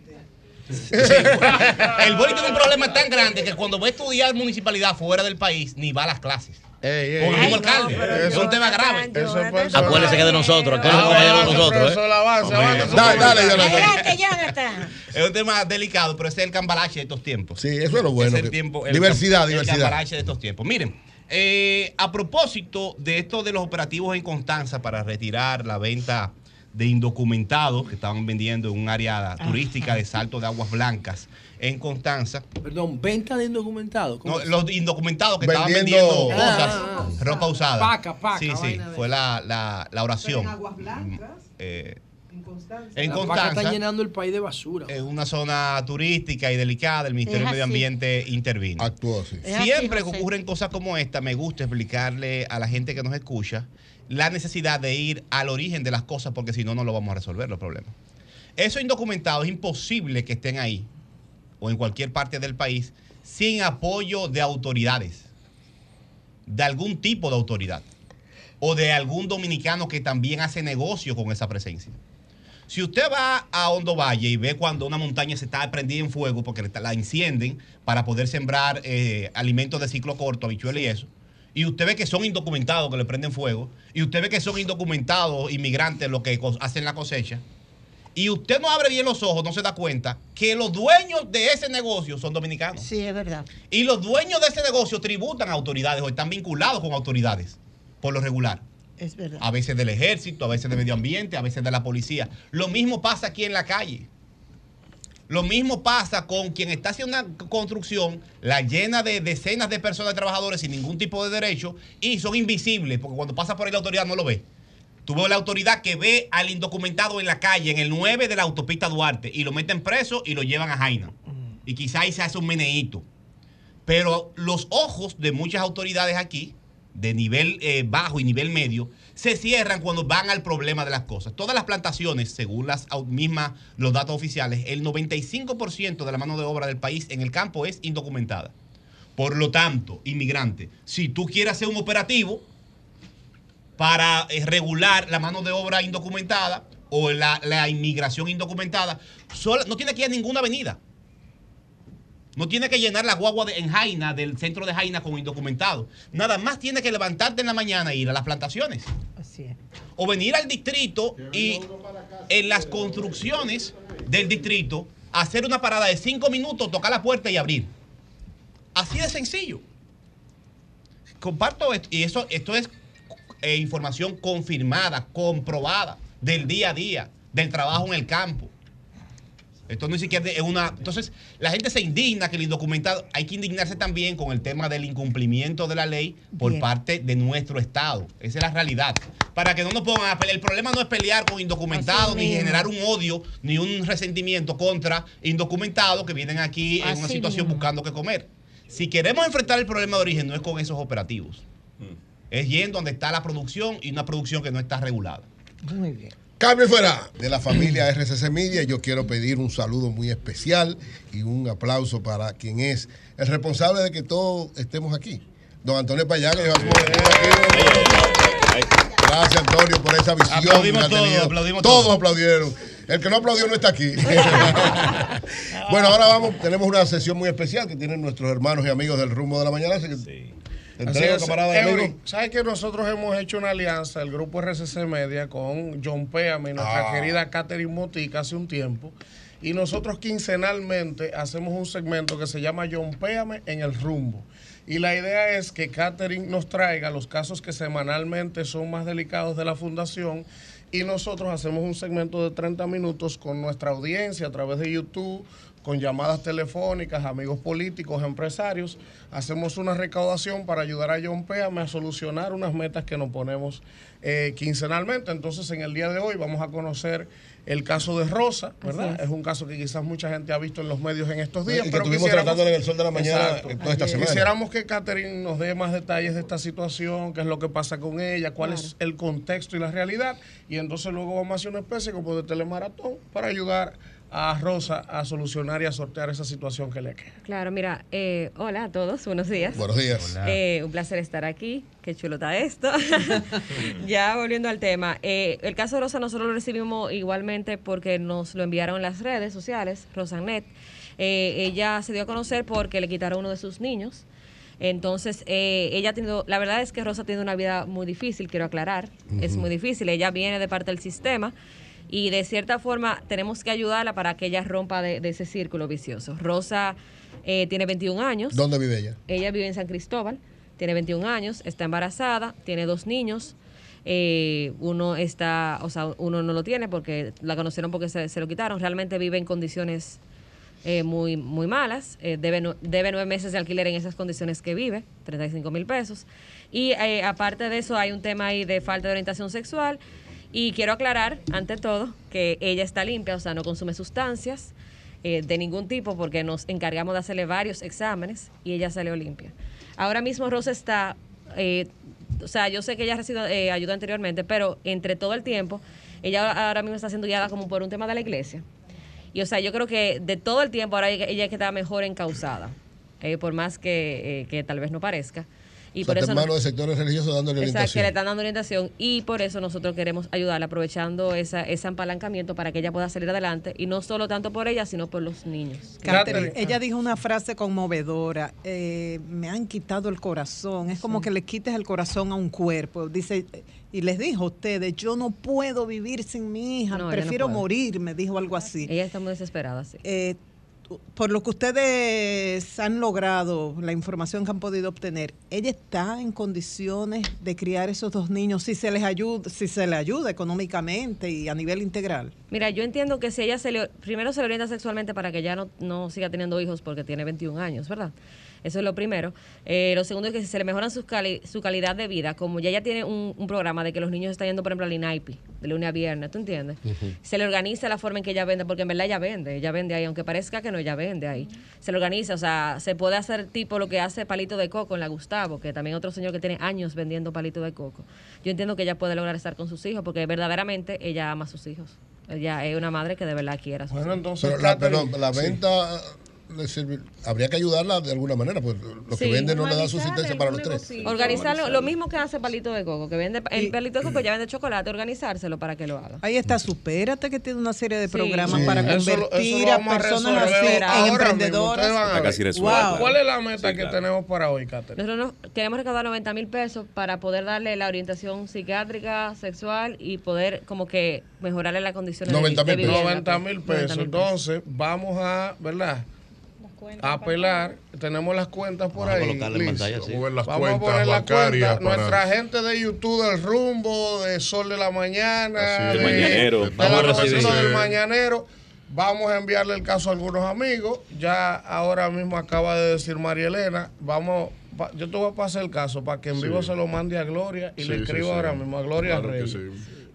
El boli tiene un problema tan grande que cuando va a estudiar municipalidad fuera del país, ni va a las clases. Ey, ey, mismo alcalde. es un tema grave. Eso es personal. Acuérdese que de nosotros, acuérdese Ah, compañero de nosotros, ¿eh? profesor, avance, avance. Dale, dale, Jonathan. Es un tema delicado, pero ese es el cambalache de estos tiempos. Sí, eso es lo bueno. Es el que- tiempo, el diversidad, diversidad. El cambalache de estos tiempos. Miren, eh, a propósito de esto de los operativos en Constanza para retirar la venta de indocumentados que estaban vendiendo en un área turística de Salto de Aguas Blancas en Constanza. Perdón, venta de indocumentados. ¿Cómo No, es? los indocumentados que Vendiendo- estaban vendiendo Ah, cosas, ah, ah. ropa usada. Paca, paca, Sí, sí, fue la, la, la oración. Pero en Aguas Blancas, Eh, en Constanza. en Constanza. está llenando el país de basura. en una zona turística y delicada, el Ministerio Es de Medio. Ambiente intervino. Es así, Siempre que ocurren cosas como esta, me gusta explicarle a la gente que nos escucha la necesidad de ir al origen de las cosas, porque si no, no lo vamos a resolver los problemas. Esos indocumentados es imposible que estén ahí o en cualquier parte del país sin apoyo de autoridades, de algún tipo de autoridad, o de algún dominicano que también hace negocio con esa presencia. Si usted va a Hondo Valle y ve cuando una montaña se está prendida en fuego porque la encienden para poder sembrar eh, alimentos de ciclo corto, habichuelas y eso, y usted ve que son indocumentados que le prenden fuego, y usted ve que son indocumentados inmigrantes los que hacen la cosecha, y usted no abre bien los ojos, no se da cuenta que los dueños de ese negocio son dominicanos. Sí, es verdad. Y los dueños de ese negocio tributan a autoridades o están vinculados con autoridades, por lo regular. Es verdad. A veces del ejército, a veces de medio ambiente, a veces de la policía. Lo mismo pasa aquí en la calle. Lo mismo pasa con quien está haciendo una construcción, la llena de decenas de personas, de trabajadores sin ningún tipo de derecho y son invisibles, porque cuando pasa por ahí la autoridad no lo ve. Ves la autoridad que ve al indocumentado en la calle, en el 9 de la autopista Duarte, y lo meten preso y lo llevan a Jaina. Y quizá ahí se hace un meneíto. Pero los ojos de muchas autoridades aquí, de nivel eh, bajo y nivel medio, se cierran cuando van al problema de las cosas. Todas las plantaciones, según las mismas los datos oficiales, el 95% de la mano de obra del país en el campo es indocumentada. Por lo tanto, inmigrante, si tú quieres hacer un operativo para eh, regular la mano de obra indocumentada o la, la inmigración indocumentada, sola- no tiene que ir a ninguna avenida. No tiene que llenar la guagua de- en Jaina, del centro de Jaina, con indocumentados. Nada más tiene que levantarte en la mañana e ir a las plantaciones. Así es. O venir al distrito y en las construcciones del distrito hacer una parada de cinco minutos, tocar la puerta y abrir. Así de sencillo. Comparto esto, y eso, esto es eh, información confirmada, comprobada, del día a día, del trabajo en el campo. Esto no ni siquiera es una. Entonces, la gente se indigna que el indocumentado. Hay que indignarse también con el tema del incumplimiento de la ley por Bien. parte de nuestro Estado. Esa es la realidad. Para que no nos pongan a pelear. El problema no es pelear con indocumentados, ni mismo. generar un odio, ni un resentimiento contra indocumentados que vienen aquí en una situación mismo. buscando qué comer. Si queremos enfrentar el problema de origen, no es con esos operativos. Es yendo donde está la producción y una producción que no está regulada. Muy bien. Cambio fuera de la familia RCC Media. Yo quiero pedir un saludo muy especial y un aplauso para quien es el responsable de que todos estemos aquí. Don Antonio Payá, que lleva como Gracias, Antonio, por esa visión. Aplaudimos todos, aplaudimos Todos todos. aplaudieron. El que no aplaudió no está aquí. bueno, ahora vamos, tenemos una sesión muy especial que tienen nuestros hermanos y amigos del rumbo de la mañana. Así que te Es. camarada Eury. ¿Sabes que nosotros hemos hecho una alianza, el grupo RCC Media, con John Péame y nuestra Ah. querida Catherine Motica hace un tiempo? Y nosotros quincenalmente hacemos un segmento que se llama John Péame en el rumbo. Y la idea es que Catherine nos traiga los casos que semanalmente son más delicados de la fundación y nosotros hacemos un segmento de 30 minutos con nuestra audiencia a través de YouTube, con llamadas telefónicas, amigos políticos, empresarios. Hacemos una recaudación para ayudar a John Péame a solucionar unas metas que nos ponemos eh, quincenalmente. Entonces, en el día de hoy vamos a conocer el caso de Rosa, ¿verdad? Es. es. un caso que quizás mucha gente ha visto en los medios en estos días. Y que pero estuvimos tratándolo en el Sol de la Mañana Exacto. en toda esta semana. Quisiéramos que Catherine nos dé más detalles de esta situación, qué es lo que pasa con ella, cuál es el contexto y la realidad. Y entonces luego vamos a hacer una especie como de telemaratón para ayudar a Rosa a solucionar y a sortear esa situación que le queda. Claro, mira, eh, hola a todos, buenos días. Buenos días. Hola. Eh, un placer estar aquí, qué chulo está esto. ya volviendo al tema, eh, el caso de Rosa nosotros lo recibimos igualmente porque nos lo enviaron en las redes sociales, Rosanet. Eh, ella se dio a conocer porque le quitaron uno de sus niños. Entonces, eh, ella ha tenido, la verdad es que Rosa tiene una vida muy difícil, quiero aclarar, es muy difícil, ella viene de parte del sistema y de cierta forma tenemos que ayudarla para que ella rompa de, de ese círculo vicioso. Rosa eh, tiene 21 años. ¿Dónde vive ella? Ella vive en San Cristóbal, tiene 21 años, está embarazada, tiene dos niños. eh, uno está, o sea, uno no lo tiene porque la conocieron porque se, se lo quitaron. Realmente vive en condiciones eh, muy, muy malas. eh, debe, debe nueve meses de alquiler en esas condiciones que vive, 35 mil pesos. Y eh, aparte de eso, hay un tema ahí de falta de orientación sexual. Y quiero aclarar, ante todo, que ella está limpia, o sea, no consume sustancias eh, de ningún tipo porque nos encargamos de hacerle varios exámenes y ella salió limpia. Ahora mismo Rosa está, eh, o sea, yo sé que ella ha recibido eh, ayuda anteriormente, pero entre todo el tiempo, ella ahora- mismo está siendo guiada como por un tema de la iglesia. Y o sea, yo creo que de todo el tiempo ahora ella ella está mejor encausada, eh, por más que, que tal vez no parezca. Y O sea, por eso manos de sectores religiosos dándole Exacto, que le orientación. están dando orientación y por eso nosotros queremos ayudarla aprovechando esa, ese apalancamiento para que ella pueda salir adelante y no solo tanto por ella, sino por los niños. Catherine, ella dijo una frase conmovedora, eh, me han quitado el corazón, es como que le quites el corazón a un cuerpo, dice, y les dijo a ustedes, yo no puedo vivir sin mi hija, No, ella no prefiero morir, me dijo algo así. Ella está muy desesperada, sí. Eh, por lo que ustedes han logrado, la información que han podido obtener, ella está en condiciones de criar esos dos niños si se les ayuda, si se le ayuda económicamente y a nivel integral. Mira, yo entiendo que si ella se le, primero se le orienta sexualmente para que ya no, no siga teniendo hijos porque tiene 21 años, ¿verdad? Eso es lo primero. Eh, lo segundo es que si se le mejoran sus cali- su calidad de vida, como ya ella tiene un, un programa de que los niños están yendo, por ejemplo, al INAIPI, de lunes a viernes, ¿tú entiendes? se le organiza la forma en que ella vende, porque en verdad ella vende, ella vende ahí, aunque parezca que no, ella vende ahí. Se le organiza, o sea, se puede hacer tipo lo que hace Palito de Coco en la Gustavo, que también otro señor que tiene años vendiendo Palito de Coco. Yo entiendo que ella puede lograr estar con sus hijos, porque verdaderamente ella ama a sus hijos. Ella es una madre que de verdad quiere a sus Bueno, hijos. entonces, Pero la, pero venta sirve- habría que ayudarla de alguna manera, pues los que Sí. venden no le dan subsistencia para los tres. Organizarlo, lo mismo que hace Palito de Coco, que vende el Palito de Coco ya vende chocolate, organizárselo para que lo haga. Ahí está Supérate, que tiene una serie de programas Sí. para Eso lo- eso lo convertir a personas así en emprendedoras. Wow. ¿Cuál es la meta que tenemos para hoy, Catherine? Nosotros nos- queremos recaudar 90 mil pesos para poder darle la orientación psiquiátrica, sexual y poder como que mejorarle las condiciones de- 90 de mil vivienda. 90 mil 90 pesos. Entonces, vamos a, ¿verdad? A apelar. Tenemos las cuentas por Vamos a ahí. colocarla en pantalla, sí. Vamos a ver las Vamos a cuentas poner las cuentas. para- Nuestra gente de YouTube del Rumbo, de Sol de la Mañana, de, Del Mañanero. de Vamos la a del Mañanero. Vamos a enviarle el caso a algunos amigos. Ya ahora mismo acaba de decir María Elena. Vamos, pa- yo te voy a pasar el caso para que en Sí. vivo se lo mande a Gloria y Sí, le sí, escribo sí. ahora mismo a Gloria Claro que Reyes.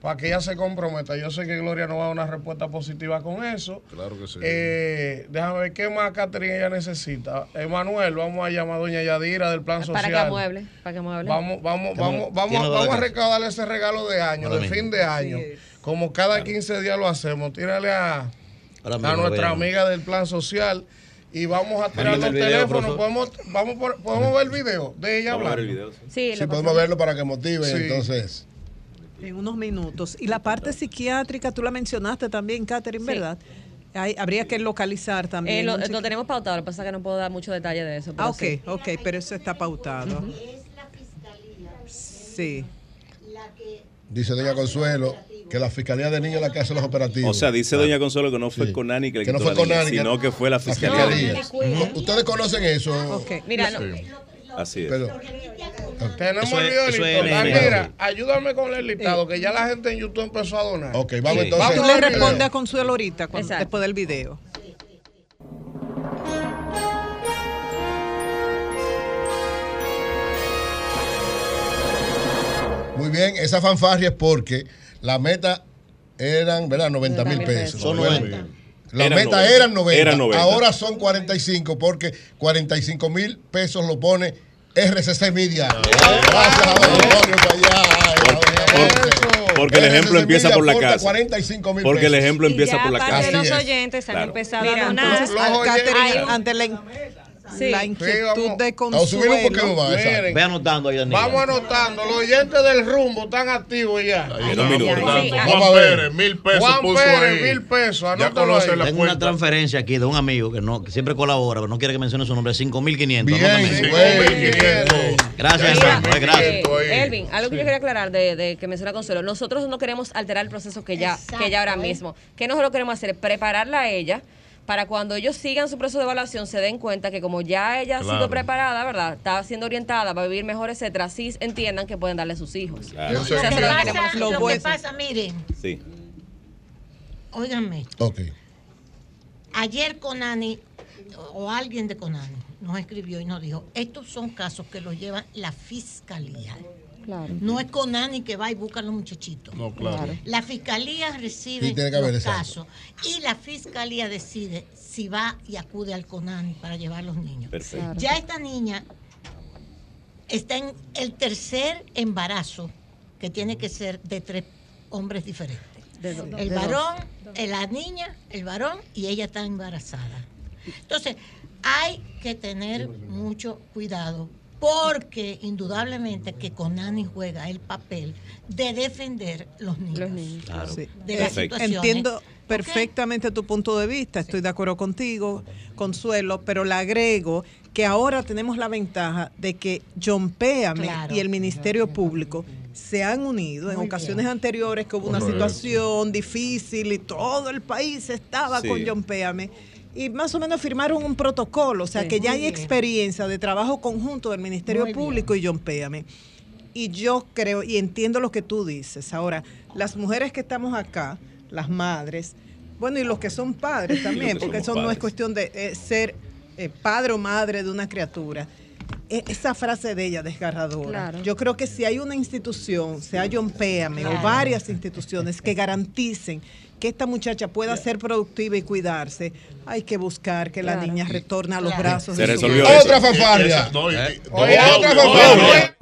Para que ella se comprometa. Yo sé que Gloria no va a dar una respuesta positiva con eso. Claro que sí. Eh, déjame ver qué más Catherine ella necesita. Emanuel, vamos a llamar a doña Yadira del plan Para social. que amueble, para que amueble. Vamos, vamos, vamos, vamos, dos vamos a ese regalo de año, de fin de año. Como cada 15 días lo hacemos, tírale a, a mismo, nuestra amiga del plan social y vamos a tirar los teléfonos. Podemos, vamos por- podemos ver el video de ella a video, Sí, Sí, podemos verlo para que motive, Sí. entonces. En unos minutos. Y la parte psiquiátrica, tú la mencionaste también, Catherine, Sí. ¿verdad? Hay- habría que localizar también. Eh, lo, tenemos pautado, lo que pasa es que no puedo dar mucho detalle de eso. pero Ah, ok, sí. ok, pero eso está pautado. Sí. Dice doña Consuelo que la Fiscalía de Niños es la que hace los operativos. O sea, dice doña Consuelo que no fue Sí. con Nani que le Que no fue la sino que fue la La fiscalía. Fiscalía. ¿Ustedes conocen eso? Mira, no, Sí. Así es. Pero, Tenemos Eso el es- video es listo. en- Ah, en- mira, ayúdame con el listado, que ya la gente en YouTube empezó a donar. Ok, vamos Sí. entonces. Tú le respondes a Consuelo ahorita, cuando- después del video. Muy bien, esa fanfarria es porque la meta eran, ¿verdad? 90 mil pesos. Son Bueno, 90. La Eran meta 90. eran 90, Eran 90. ahora son 45 porque 45 mil pesos lo pone RCC Media. Gracias a don Antonio. Porque el ejemplo RCC empieza por la casa. 45 mil Porque el ejemplo Y empieza ya por la casa. los oyentes han Claro. empezado Mira, a donar. ante la, Sí. la inquietud de Vamos a subirlo un poquito Consuelo. más. exacto. Miren, Ve anotando ahí, Daniel. Vamos anotando. Los oyentes del rumbo están activos ya. Sí, Vamos a ver. Pérez, mil pesos Juan puso Pérez, ahí. mil pesos. Anótalo ahí. la Tengo una transferencia aquí de un amigo que no que siempre colabora, pero no quiere que mencione su nombre, 5.500. Bien, Anótame. güey. Gracias, eh, Gracias. Elvin, algo que yo quería aclarar de, de que menciona Consuelo, nosotros no queremos alterar el proceso que ya, que ya ahora mismo. ¿Qué nosotros queremos hacer? Prepararla a ella para cuando ellos sigan su proceso de evaluación se den cuenta que como ya ella ha sido preparada, ¿verdad? Está siendo orientada, va a vivir mejor, etcétera, sí entiendan que pueden darle a sus hijos. Claro. Lo, O sea, que eso es lo que pasa, Lo lo que pasa, miren, Sí. óiganme, Ok. ayer Conani o alguien de Conani nos escribió y nos dijo, estos son casos que los lleva la fiscalía. Claro. No es Conani que va y busca a los muchachitos. No, claro. La fiscalía recibe Sí, los casos y la fiscalía decide si va y acude al CONANI para llevar a los niños. Perfecto. Ya esta niña está en el tercer embarazo que tiene que ser de tres hombres diferentes. El varón, la niña, el varón y ella está embarazada. Entonces, hay que tener mucho cuidado porque indudablemente que Conani juega el papel de defender los niños. Claro. Sí. De las situaciones. Entiendo perfectamente tu punto de vista, estoy de acuerdo contigo, Consuelo, pero le agrego que ahora tenemos la ventaja de que John Péame Claro. y el Ministerio Público se han unido en Muy ocasiones anteriores que hubo una Correcto. situación difícil y todo el país estaba Sí. con John Péame. Y más o menos firmaron un protocolo, o sea Sí, que ya hay bien. experiencia de trabajo conjunto del Ministerio Muy bien. Público y John Péame. Y yo creo y entiendo lo que tú dices. Ahora, las mujeres que estamos acá, las madres, bueno, y los que son padres también, que porque eso no es cuestión de eh, ser eh, padre o madre de una criatura. E- esa frase de ella desgarradora. Claro. Yo creo que si hay una institución, sea John Péame o varias instituciones que garanticen que esta muchacha pueda ser productiva y cuidarse, hay que buscar que la Claro. niña retorne a los Claro. brazos Se de su resolvió eso. Otra fanfarria. Oye, doble, otra fanfarria. doble.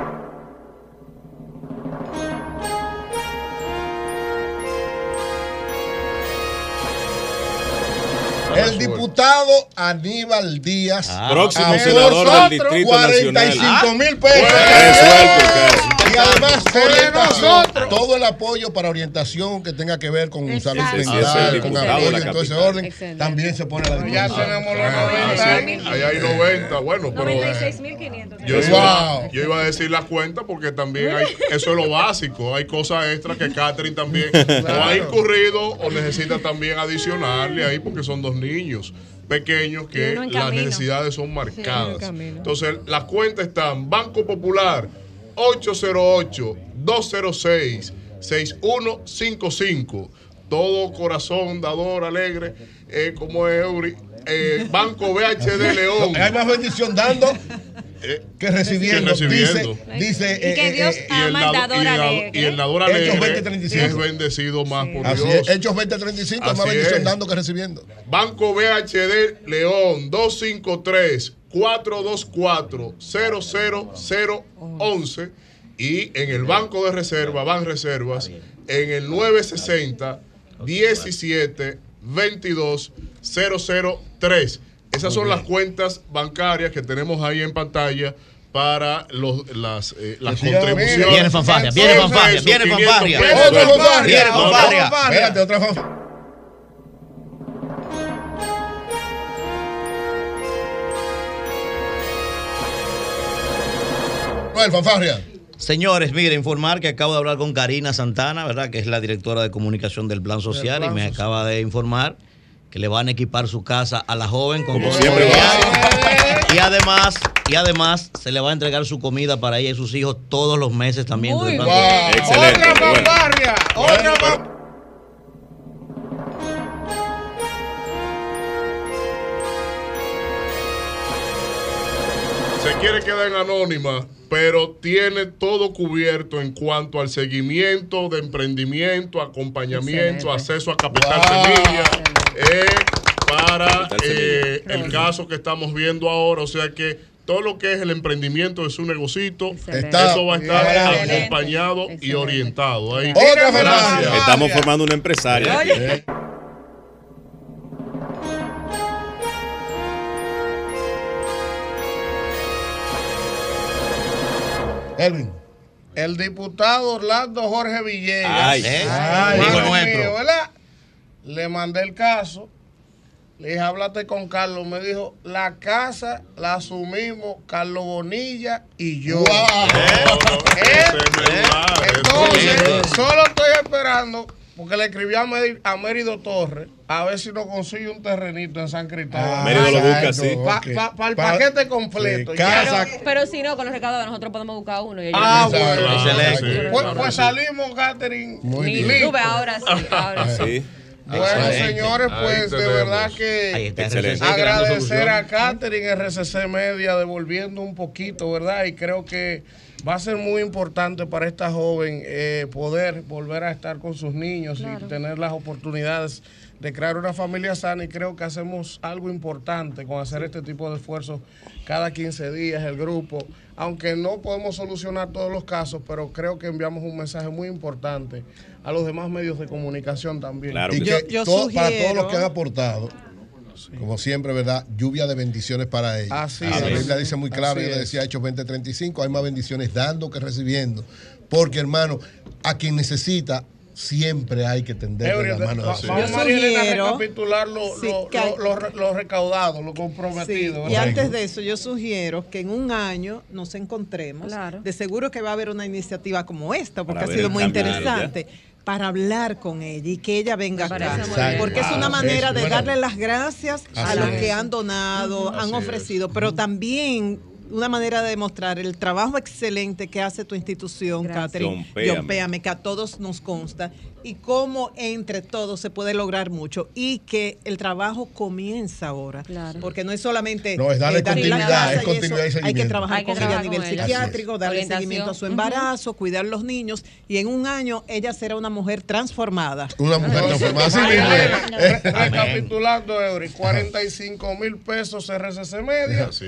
El diputado Aníbal Díaz. Ah, Próximo senador del Distrito 45 mil pesos. Resuelto. Y además De orientación, nosotros. todo el apoyo para orientación que tenga que ver con salud Exacto. Sí, sí, mental, con apoyo en todo ese orden, Excelente. también se pone a la Ya disposición. tenemos los Ah, 90. sí, ahí hay 90, bueno, pero 96.500. yo, iba, Wow. yo iba a decir la cuenta porque también hay, eso es lo básico, hay cosas extras que Catherine también o ha incurrido o necesita también adicionarle ahí porque son dos niños pequeños que las camino. necesidades son marcadas. en. Entonces, las cuentas están Banco Popular 808-206-6155. Todo corazón, dador, alegre, eh, como es Eury. Eh, Banco BHD León. Hay más bendición dando que recibiendo. Que recibiendo. Dice, dice Y que eh, Dios eh, y el, ama al dado- dador y el- alegre. y el dador Hechos alegre 20:35. es bendecido más por Así Dios. es, Hechos 2035 es más bendición es. dando que recibiendo. Banco BHD León 253 424 00011 y en el Banco de Reserva, Ban Reservas, en el 960 17 22 003. Esas son las cuentas bancarias que tenemos ahí en pantalla para los, las, eh, las contribuciones. Viene fanfarria, viene fanfarria, viene 500 fanfarria. pesos. Otra fanfarria. Viene fanfarria. Espérate, otra fanfarria. Noel, fanfarria. Señores, mire, informar que acabo de hablar con Karina Santana, ¿verdad? Que es la directora de comunicación del Plan Social Plan y me Social. acaba de informar que le van a equipar su casa a la joven con Como siempre. Y además Y además se le va a entregar su comida para ella y sus hijos todos los meses también. Muy del. Otra fanfarria, otra se quiere quedar en anónima, pero tiene todo cubierto en cuanto al seguimiento de emprendimiento, acompañamiento, Excelente. acceso a capital Wow. semilla, eh, para eh, el caso que estamos viendo ahora. O sea que todo lo que es el emprendimiento de su negocito, Está- eso va a estar Excelente. acompañado y orientado. Ahí. Otra Gracias. Estamos formando una empresaria. Elvin. El diputado Orlando Jorge Villegas. Ay. Ay, Hijo Dios nuestro. mío, ¿verdad? Le mandé el caso. Le dije, háblate con Carlos. Me dijo, la casa la asumimos Carlos Bonilla y yo. ¿Eh? Entonces, solo estoy esperando, porque le escribí a, Meri- a Mérido Torres, a ver si nos consigue un terrenito en San Cristóbal. Ah, Mérido lo busca, sí. Para el Pa- paquete completo. sí, Ya. Pero, pero si no, con los recaudados nosotros podemos buscar uno. Y Ah, bueno. Excelente. Pues, pues salimos, Catherine. Muy bien. Tú ahora sí, ahora sí. Bueno, Excelente. señores, pues de verdad que agradecer a Catherine RCC Media devolviendo un poquito, ¿verdad? Y creo que va a ser muy importante para esta joven eh, poder volver a estar con sus niños y tener las oportunidades de crear una familia sana y creo que hacemos algo importante con hacer este tipo de esfuerzos cada 15 días el grupo, aunque no podemos solucionar todos los casos, pero creo que enviamos un mensaje muy importante a los demás medios de comunicación también. y que todo- para todos los que han aportado, como siempre, ¿verdad? Lluvia de bendiciones para ellos. Así la es. Biblia dice muy claro, Así yo le decía Hechos 20:35, hay más bendiciones dando que recibiendo. Porque, hermano, a quien necesita, siempre hay que tenderle Eury, la mano. de vamos María Elena, a sugiero- recapitular lo, Sí, lo- que- lo- lo re- lo recaudado, lo comprometido. Y antes de eso, yo sugiero que en un año nos encontremos. De seguro que va a haber una iniciativa como esta, porque Para ha sido muy interesante. Para hablar con ella y que ella venga acá. Porque es una manera Es de bueno. darle las gracias a los es. que han donado, han ofrecido, pero también una manera de demostrar el trabajo excelente que hace tu institución, Gracias. Catherine. John Péame. Que a todos nos consta, y cómo entre todos se puede lograr mucho y que el trabajo comienza ahora. Porque no es solamente No, es darle la continuidad, y eso, Hay que trabajar Hay que con ella a nivel ella. psiquiátrico, darle seguimiento a su embarazo, cuidar los niños y en un año ella será una mujer transformada. Una mujer transformada. Así Recapitulando, Eury, 45 mil pesos RCC Media, Así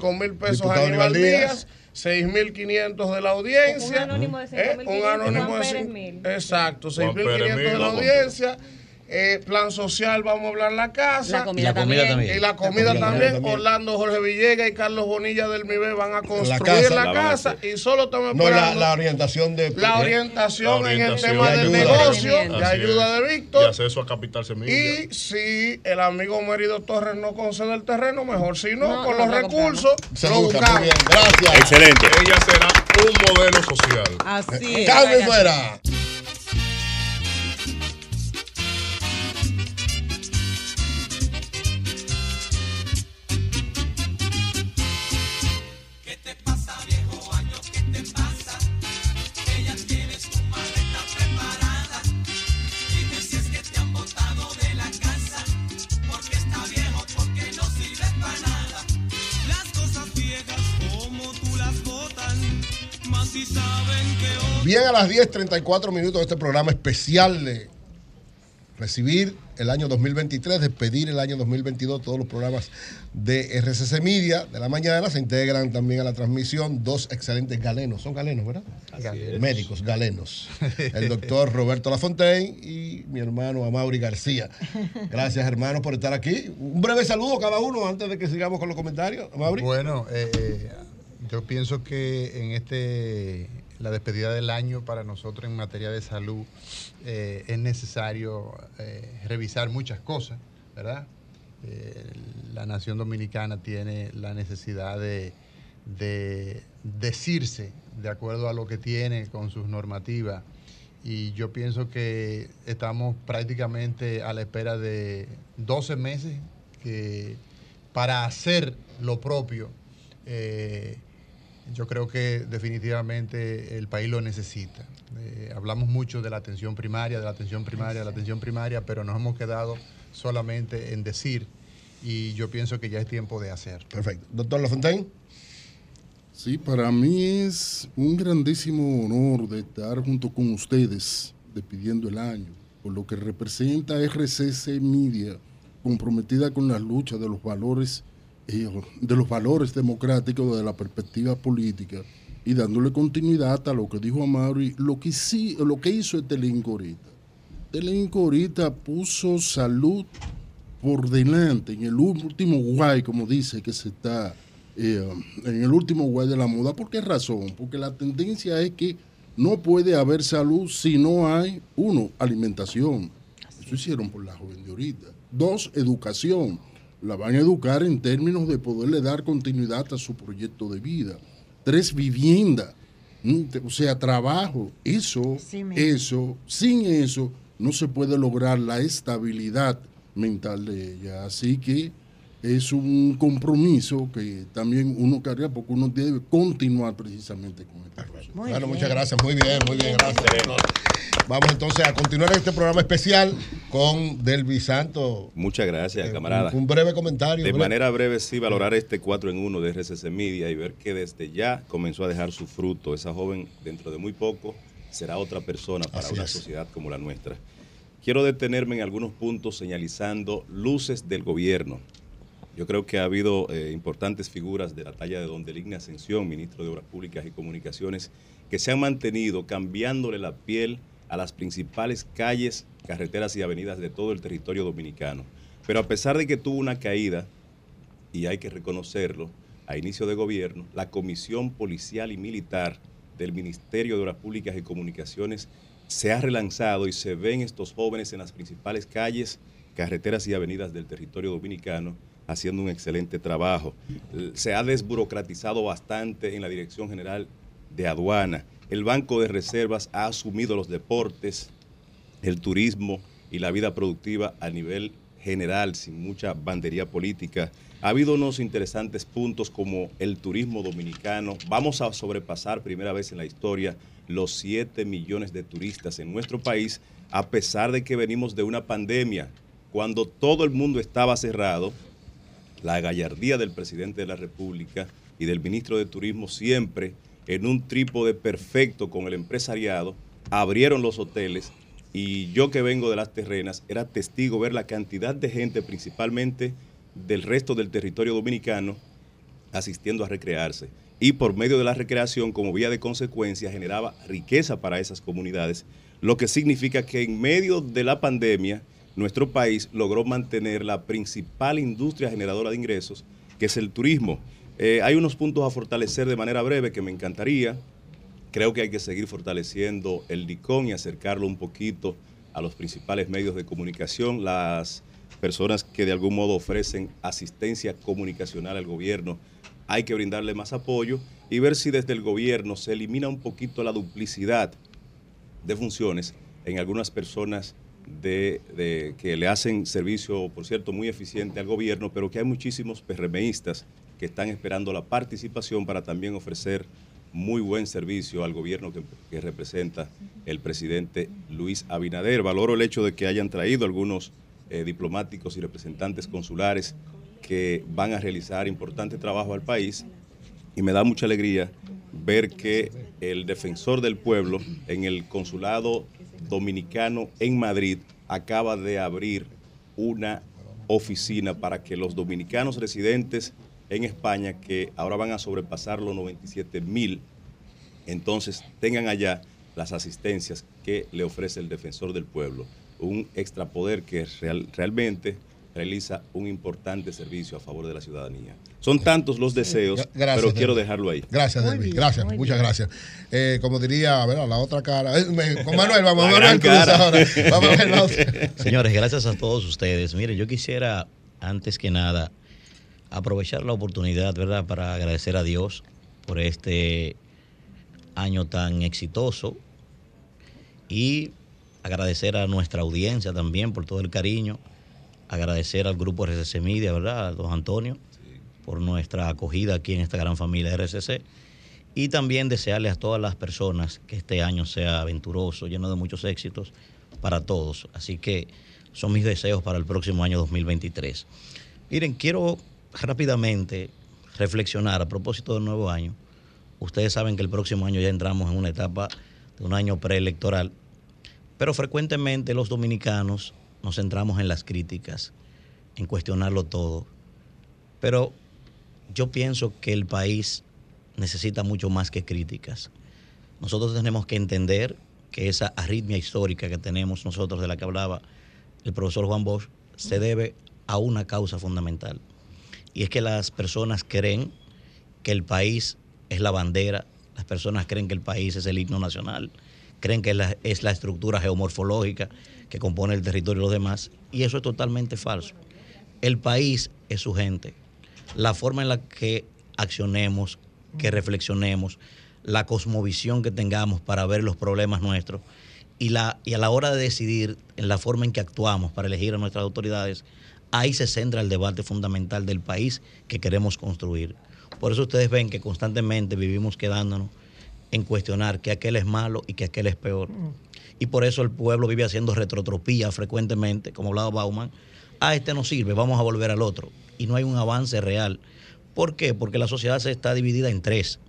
es. 45 mil pesos Diputado Aníbal Aníbal Díaz. Díaz, 6.500 de la audiencia. Un anónimo de eh, 5.500, un anónimo Juan de Pérez cin- mil. Exacto, Juan Pérez 6.500 de la audiencia. Eh, plan social, vamos a hablar la casa. La comida La comida también. también. Y la comida, comida también. también. Orlando Jorge Villegas y Carlos Bonilla del MIBE van a construir casa. la, casa. Y solo estamos No, la, esperando la orientación de. la orientación La en el tema De del ayuda. negocio, de ayuda de Y Víctor. acceso a capital semilla. Y si el amigo Mérido Torres no concede el terreno, mejor. Si no, No, con no, los lo recursos, Se lo busca, buscamos. muy bien. Gracias. Excelente. Ella será un modelo social. Así es. Cambio fuera. Bien, a las 10.34 minutos de este programa especial de recibir el año 2023, despedir el año 2022, todos los programas de RCC Media de la mañana se integran también a la transmisión dos excelentes galenos, son galenos, ¿verdad? Médicos, galenos. El doctor Roberto Lafontaine y mi hermano Amaury García. Gracias, hermanos, por estar aquí. Un breve saludo a cada uno antes de que sigamos con los comentarios. Amaury. Bueno, eh, eh, yo pienso que en este la despedida del año para nosotros en materia de salud eh, es necesario eh, revisar muchas cosas, ¿verdad? Eh, la nación dominicana tiene la necesidad de, de decirse de acuerdo a lo que tiene con sus normativas y yo pienso que estamos prácticamente a la espera de 12 meses que para hacer lo propio yo creo que definitivamente el país lo necesita. Eh, hablamos mucho de la atención primaria, de la atención primaria, de la atención primaria, pero nos hemos quedado solamente en decir y yo pienso que ya es tiempo de hacer. Perfecto. Doctor Lafontaine. Sí, para mí es un grandísimo honor de estar junto con ustedes despidiendo el año, por lo que representa RCC Media, comprometida con la lucha de los valores de los valores democráticos de la perspectiva política y dándole continuidad a lo que dijo Amaury, lo que sí, lo que hizo este ahorita. Este ahorita puso salud por delante, en el último guay, como dice que se está, eh, en el último guay de la moda. ¿Por qué razón? Porque la tendencia es que no puede haber salud si no hay, uno, alimentación. Eso hicieron por la joven de ahorita. Dos, educación. La van a educar en términos de poderle dar continuidad a su proyecto de vida. Tres, vivienda. Mm, O sea, trabajo. Eso, Sí, eso, sin eso, no se puede lograr la estabilidad mental de ella. Así que es un compromiso que también uno carga porque uno debe continuar precisamente con este proceso. bueno, muchas gracias. Muy bien, muy bien. Gracias. Vamos entonces a continuar este programa especial con Delvi Santo. Muchas gracias, camarada. Un, un breve comentario. De breve. manera breve, sí, valorar este 4 en 1 de RCC Media y ver que desde ya comenzó a dejar su fruto. Esa joven, dentro de muy poco, será otra persona para Así una es. sociedad como la nuestra. Quiero detenerme en algunos puntos señalizando luces del gobierno. Yo creo que ha habido eh, importantes figuras de la talla de don Deligne Ascensión, ministro de Obras Públicas y Comunicaciones, que se han mantenido cambiándole la piel a las principales calles, carreteras y avenidas de todo el territorio dominicano. Pero a pesar de que tuvo una caída, y hay que reconocerlo, a inicio de gobierno, la Comisión Policial y Militar del Ministerio de Obras Públicas y Comunicaciones se ha relanzado y se ven estos jóvenes en las principales calles, carreteras y avenidas del territorio dominicano haciendo un excelente trabajo. Se ha desburocratizado bastante en la Dirección General de Aduana. El Banco de Reservas ha asumido los deportes, el turismo y la vida productiva a nivel general, sin mucha bandería política. Ha habido unos interesantes puntos como el turismo dominicano. Vamos a sobrepasar primera vez en la historia los 7 millones de turistas en nuestro país, a pesar de que venimos de una pandemia. Cuando todo el mundo estaba cerrado, la gallardía del presidente de la República y del ministro de Turismo siempre en un trípode perfecto con el empresariado, abrieron los hoteles y yo que vengo de las terrenas era testigo ver la cantidad de gente, principalmente del resto del territorio dominicano, asistiendo a recrearse. Y por medio de la recreación, como vía de consecuencia, generaba riqueza para esas comunidades, lo que significa que en medio de la pandemia, nuestro país logró mantener la principal industria generadora de ingresos, que es el turismo. Eh, hay unos puntos a fortalecer de manera breve que me encantaría. Creo que hay que seguir fortaleciendo el DICON y acercarlo un poquito a los principales medios de comunicación, las personas que de algún modo ofrecen asistencia comunicacional al gobierno. Hay que brindarle más apoyo y ver si desde el gobierno se elimina un poquito la duplicidad de funciones en algunas personas de, que le hacen servicio, por cierto, muy eficiente al gobierno, pero que hay muchísimos PRMistas que están esperando la participación para también ofrecer muy buen servicio al gobierno que, que representa el presidente Luis Abinader. Valoro el hecho de que hayan traído algunos eh, diplomáticos y representantes consulares que van a realizar importante trabajo al país y me da mucha alegría ver que el defensor del pueblo en el consulado dominicano en Madrid acaba de abrir una oficina para que los dominicanos residentes en España, que ahora van a sobrepasar los 97 mil, entonces tengan allá las asistencias que le ofrece el defensor del pueblo. Un extrapoder que real- realmente realiza un importante servicio a favor de la ciudadanía. Son tantos los deseos, Gracias, pero quiero dejarlo ahí. Gracias, Delvi. Gracias, muchas gracias. Eh, como diría, a ver, a la otra cara. Eh, me- con Manuel, vamos La a Manuel gran Cruz ahora. Vamos a ver la otra. Señores, gracias a todos ustedes. Mire, yo quisiera, antes que nada, aprovechar la oportunidad, ¿verdad?, para agradecer a Dios por este año tan exitoso y agradecer a nuestra audiencia también por todo el cariño, agradecer al grupo RCC Media, ¿verdad?, a don Antonio, por nuestra acogida aquí en esta gran familia RCC y también desearles a todas las personas que este año sea aventuroso, lleno de muchos éxitos para todos. Así que son mis deseos para el próximo año 2023. Miren, quiero rápidamente reflexionar a propósito del nuevo año. Ustedes saben que el próximo año ya entramos en una etapa de un año preelectoral, pero frecuentemente los dominicanos nos centramos en las críticas, en cuestionarlo todo. Pero yo pienso que el país necesita mucho más que críticas. Nosotros tenemos que entender que esa arritmia histórica que tenemos nosotros, de la que hablaba el profesor Juan Bosch, se debe a una causa fundamental. Y es que las personas creen que el país es la bandera, las personas creen que el país es el himno nacional, creen que es la, es la estructura geomorfológica que compone el territorio y los demás, y eso es totalmente falso. El país es su gente. La forma en la que accionemos, que reflexionemos, la cosmovisión que tengamos para ver los problemas nuestros y, la, y a la hora de decidir en la forma en que actuamos para elegir a nuestras autoridades, ahí se centra el debate fundamental del país que queremos construir. Por eso ustedes ven que constantemente vivimos quedándonos en cuestionar que aquel es malo y que aquel es peor. Y por eso el pueblo vive haciendo retrotropía frecuentemente, como hablaba Bauman. Ah, este no sirve, vamos a volver al otro. Y no hay un avance real. ¿Por qué? Porque la sociedad se está dividida en tres.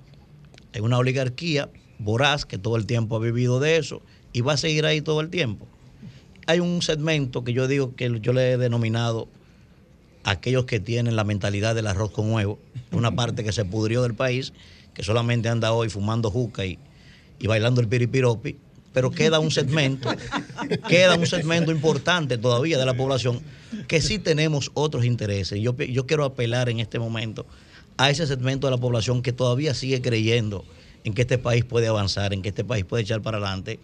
Hay una oligarquía voraz que todo el tiempo ha vivido de eso y va a seguir ahí todo el tiempo. Hay un segmento que yo digo que yo le he denominado aquellos que tienen la mentalidad del arroz con huevo, una parte que se pudrió del país, que solamente anda hoy fumando juca y, y bailando el piripiropi, pero queda un segmento, queda un segmento importante todavía de la población que sí tenemos otros intereses. Yo, yo quiero apelar en este momento a ese segmento de la población que todavía sigue creyendo en que este país puede avanzar, en que este país puede echar para adelante.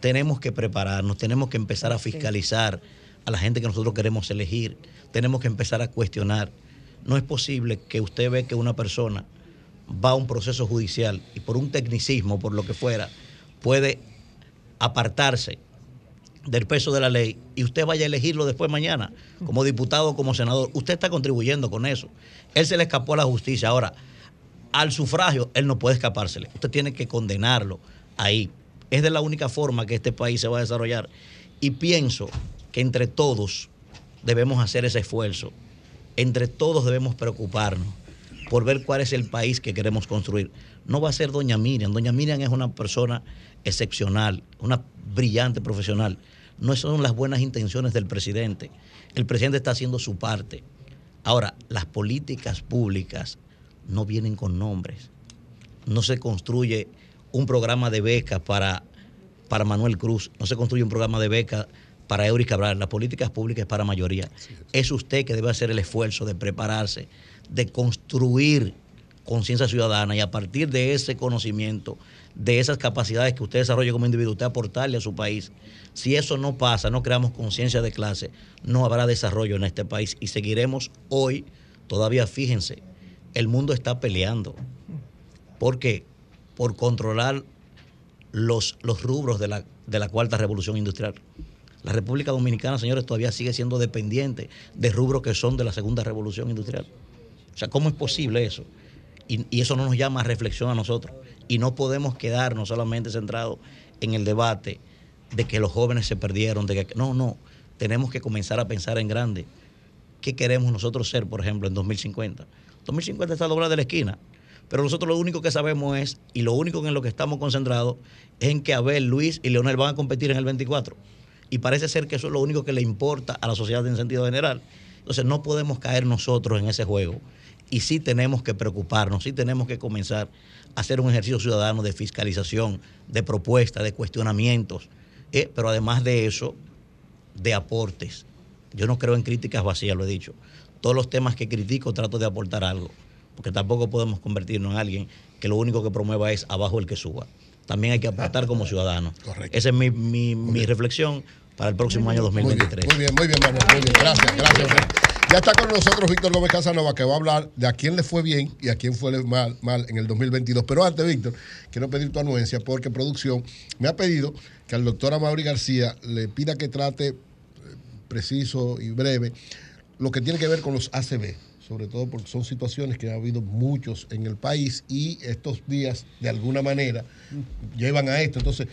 Tenemos que prepararnos, tenemos que empezar a fiscalizar a la gente que nosotros queremos elegir, tenemos que empezar a cuestionar. No es posible que usted ve que una persona va a un proceso judicial y por un tecnicismo, por lo que fuera, puede apartarse del peso de la ley y usted vaya a elegirlo después mañana como diputado o como senador, usted está contribuyendo con eso. Él se le escapó a la justicia. Ahora, al sufragio, él no puede escapársele. Usted tiene que condenarlo ahí. Es de la única forma que este país se va a desarrollar. Y pienso que entre todos debemos hacer ese esfuerzo. Entre todos debemos preocuparnos por ver cuál es el país que queremos construir. No va a ser doña Miriam. Doña Miriam es una persona excepcional, una brillante profesional. No son las buenas intenciones del presidente. El presidente está haciendo su parte. Ahora, las políticas públicas no vienen con nombres. No se construye un programa de becas para, para Manuel Cruz, no se construye un programa de becas para Eury Cabral. Las políticas públicas es para mayoría. Es usted que debe hacer el esfuerzo de prepararse, de construir conciencia ciudadana y a partir de ese conocimiento, de esas capacidades que usted desarrolle como individuo, usted aportarle a su país. Si eso no pasa, no creamos conciencia de clase, no habrá desarrollo en este país y seguiremos hoy, todavía fíjense, el mundo está peleando. ¿Por qué? Por controlar los, los rubros de la, de la cuarta revolución industrial. La República Dominicana, señores, todavía sigue siendo dependiente de rubros que son de la segunda revolución industrial. O sea, ¿cómo es posible eso? Y, y eso no nos llama a reflexión a nosotros. Y no podemos quedarnos solamente centrados en el debate de que los jóvenes se perdieron, de que no, no, tenemos que comenzar a pensar en grande. ¿Qué queremos nosotros ser, por ejemplo, en 2050? 2050 está doblada de la esquina. Pero nosotros lo único que sabemos es, y lo único en lo que estamos concentrados, es en que Abel, Luis y Leonel van a competir en el 24. Y parece ser que eso es lo único que le importa a la sociedad en sentido general. Entonces no podemos caer nosotros en ese juego. Y sí tenemos que preocuparnos, sí tenemos que comenzar a hacer un ejercicio ciudadano de fiscalización, de propuesta, de cuestionamientos. Eh, pero además de eso, de aportes. Yo no creo en críticas vacías, lo he dicho. Todos los temas que critico trato de aportar algo, porque tampoco podemos convertirnos en alguien que lo único que promueva es abajo el que suba. También hay que aportar como ciudadanos. Esa es mi, mi- mi reflexión para el próximo año 2023. Muy bien, muy bien, Manuel. Muy bien. Gracias, gracias. Ya está con nosotros Víctor Gómez Casanova, que va a hablar de a quién le fue bien y a quién fue mal en el 2022. Pero antes, Víctor, quiero pedir tu anuencia porque producción me ha pedido que al doctor Amaury García le pida que trate eh, preciso y breve lo que tiene que ver con los ACB. sobre todo porque son situaciones que ha habido muchos en el país y estos días, de alguna manera, llevan a esto. Entonces,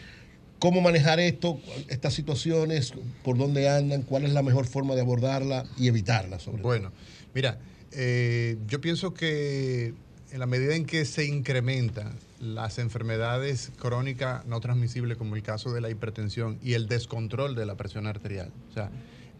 ¿cómo manejar esto, estas situaciones, por dónde andan, cuál es la mejor forma de abordarla y evitarla, sobre todo? Bueno, mira, eh, yo pienso que en la medida en que se incrementan las enfermedades crónicas no transmisibles, como el caso de la hipertensión y el descontrol de la presión arterial, o sea,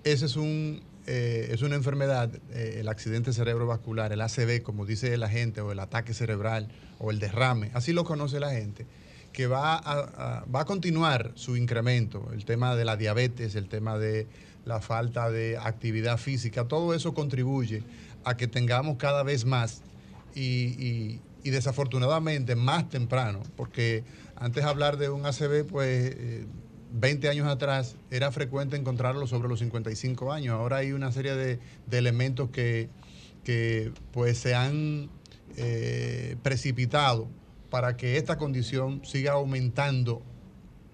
ese es un eh, es una enfermedad, eh, el accidente cerebrovascular, el ACV, como dice la gente, o el ataque cerebral, o el derrame, así lo conoce la gente, que va a, va a continuar su incremento. El tema de la diabetes, el tema de la falta de actividad física, todo eso contribuye a que tengamos cada vez más y, desafortunadamente más temprano, porque antes hablar de un ACV, pues eh, 20 años atrás era frecuente encontrarlo sobre los 55 años. Ahora hay una serie de, de elementos que, que, pues se han eh, precipitado para que esta condición siga aumentando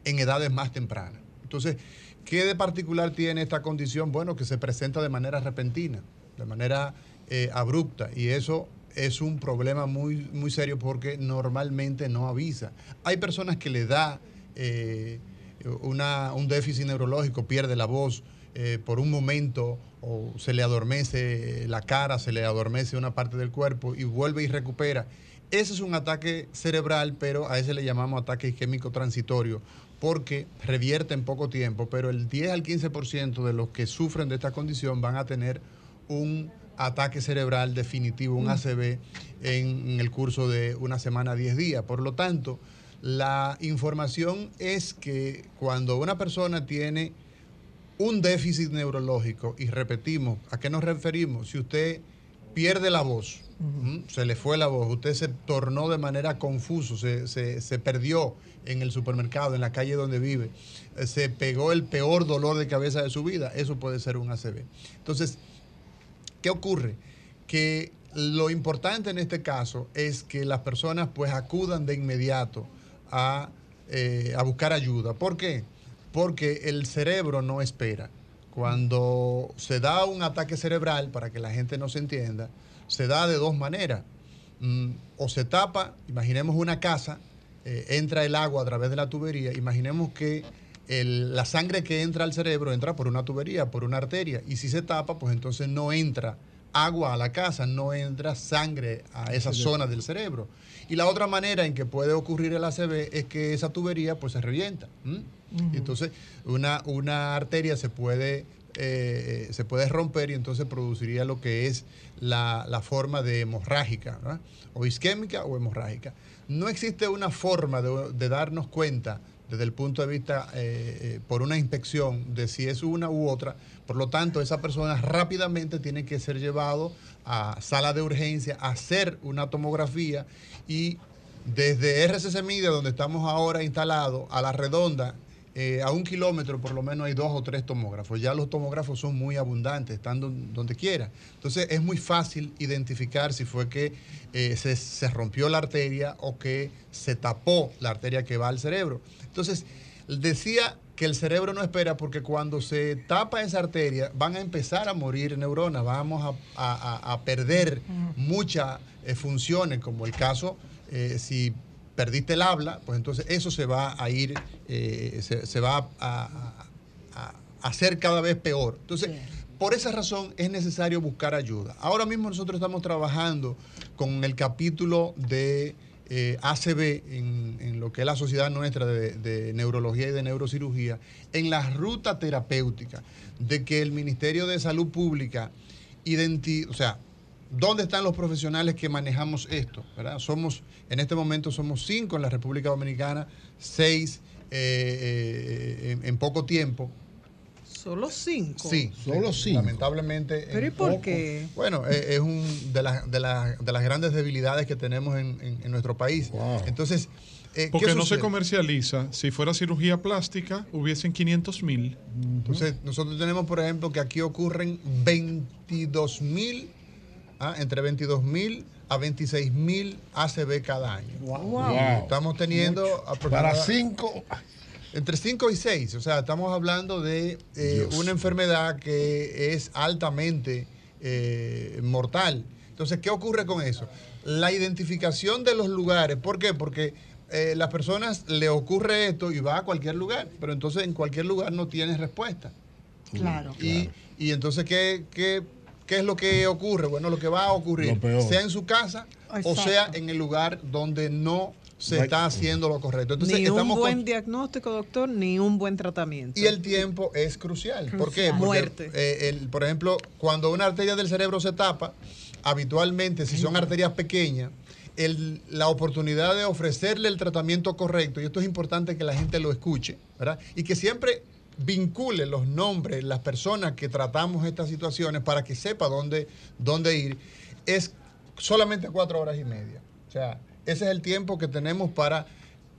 en edades más tempranas. Entonces, ¿qué de particular tiene esta condición? Bueno, que se presenta de manera repentina, de manera eh, abrupta, y eso es un problema muy, muy serio porque normalmente no avisa. Hay personas que le da eh, un déficit neurológico, pierde la voz eh, por un momento o se le adormece la cara, se le adormece una parte del cuerpo y vuelve y recupera. Ese es un ataque cerebral, pero a ese le llamamos ataque isquémico transitorio, porque revierte en poco tiempo, pero el 10 al 15% de los que sufren de esta condición van a tener un ataque cerebral definitivo, un ACV, en, en el curso de una semana a 10 días. Por lo tanto, la información es que cuando una persona tiene un déficit neurológico, y repetimos, ¿a qué nos referimos? Si usted pierde la voz, se le fue la voz, usted se tornó de manera confuso, se, se- se perdió en el supermercado, en la calle donde vive, eh, se pegó el peor dolor de cabeza de su vida, eso puede ser un ACV. Entonces, ¿qué ocurre? Que lo importante en este caso es que las personas pues acudan de inmediato a, eh, a buscar ayuda. ¿Por qué? Porque el cerebro no espera. Cuando se da un ataque cerebral, para que la gente no se entienda, se da de dos maneras. Mm, o se tapa, imaginemos una casa, eh, entra el agua a través de la tubería, imaginemos que el- la sangre que entra al cerebro entra por una tubería, por una arteria, y si se tapa, pues entonces no entra agua a la casa, no entra sangre a esa zona del cerebro. Y la otra manera en que puede ocurrir el ACV es que esa tubería pues se revienta. entonces una, una arteria se puede, eh, se puede romper y entonces produciría lo que es la, la forma de hemorrágica, o isquémica o hemorrágica. No existe una forma de, de darnos cuenta desde el punto de vista eh, eh, por una inspección de si es una u otra. Por lo tanto, esa persona rápidamente tiene que ser llevado a sala de urgencia, a hacer una tomografía y desde RCC Media, donde estamos ahora instalados, a la redonda, eh, a un kilómetro por lo menos hay dos o tres tomógrafos. Ya los tomógrafos son muy abundantes, están don- donde quiera. Entonces es muy fácil identificar si fue que eh, se, se rompió la arteria o que se tapó la arteria que va al cerebro. Entonces decía que el cerebro no espera porque cuando se tapa esa arteria van a empezar a morir neuronas, vamos a, a- perder muchas eh, funciones, como el caso si perdiste el habla, pues entonces eso se va a ir, eh, se, se va a, a- a- a hacer cada vez peor. Entonces, por esa razón es necesario buscar ayuda. Ahora mismo nosotros estamos trabajando con el capítulo de eh, ACB en, en lo que es la sociedad nuestra de, de neurología y de neurocirugía, en la ruta terapéutica de que el Ministerio de Salud Pública identi o sea, ¿dónde están los profesionales que manejamos esto? ¿verdad? Somos, en este momento somos cinco en la República Dominicana, seis eh, eh, en, en poco tiempo. Solo cinco. Sí, Solo cinco. Lamentablemente. ¿Pero en y por poco. qué? Bueno, eh, es un de, las de, las- de las grandes debilidades que tenemos en, en- en nuestro país. Entonces, eh, ¿qué Porque no se comercializa. Si fuera cirugía plástica, hubiesen 500 mil. Entonces, nosotros tenemos, por ejemplo, que aquí ocurren 22 mil, ah, entre 22 mil a 26 mil ACV cada año. Wow. Estamos teniendo. Para cinco. Entre 5 y 6. O sea, estamos hablando de eh, una enfermedad que es altamente eh, mortal. Entonces, ¿qué ocurre con eso? La identificación de los lugares. ¿Por qué? Porque eh, las personas le ocurre esto y va a cualquier lugar, pero entonces en cualquier lugar no tienes respuesta. Claro. Y, y entonces, ¿qué, qué, qué es lo que ocurre? Bueno, lo que va a ocurrir, sea en su casa o sea en el lugar donde no se está haciendo lo correcto. Entonces, ni un estamos buen con- diagnóstico, doctor, ni un buen tratamiento. y el tiempo es crucial. ¿Por qué? Porque, Muerte. eh, el- por ejemplo, cuando una arteria del cerebro se tapa, habitualmente, si son arterias pequeñas, el- la oportunidad de ofrecerle el tratamiento correcto, y esto es importante que la gente lo escuche, ¿verdad? Y que siempre vincule los nombres, las personas que tratamos estas situaciones para que sepa dónde, dónde ir, es solamente cuatro horas y media. O sea, ese es el tiempo que tenemos para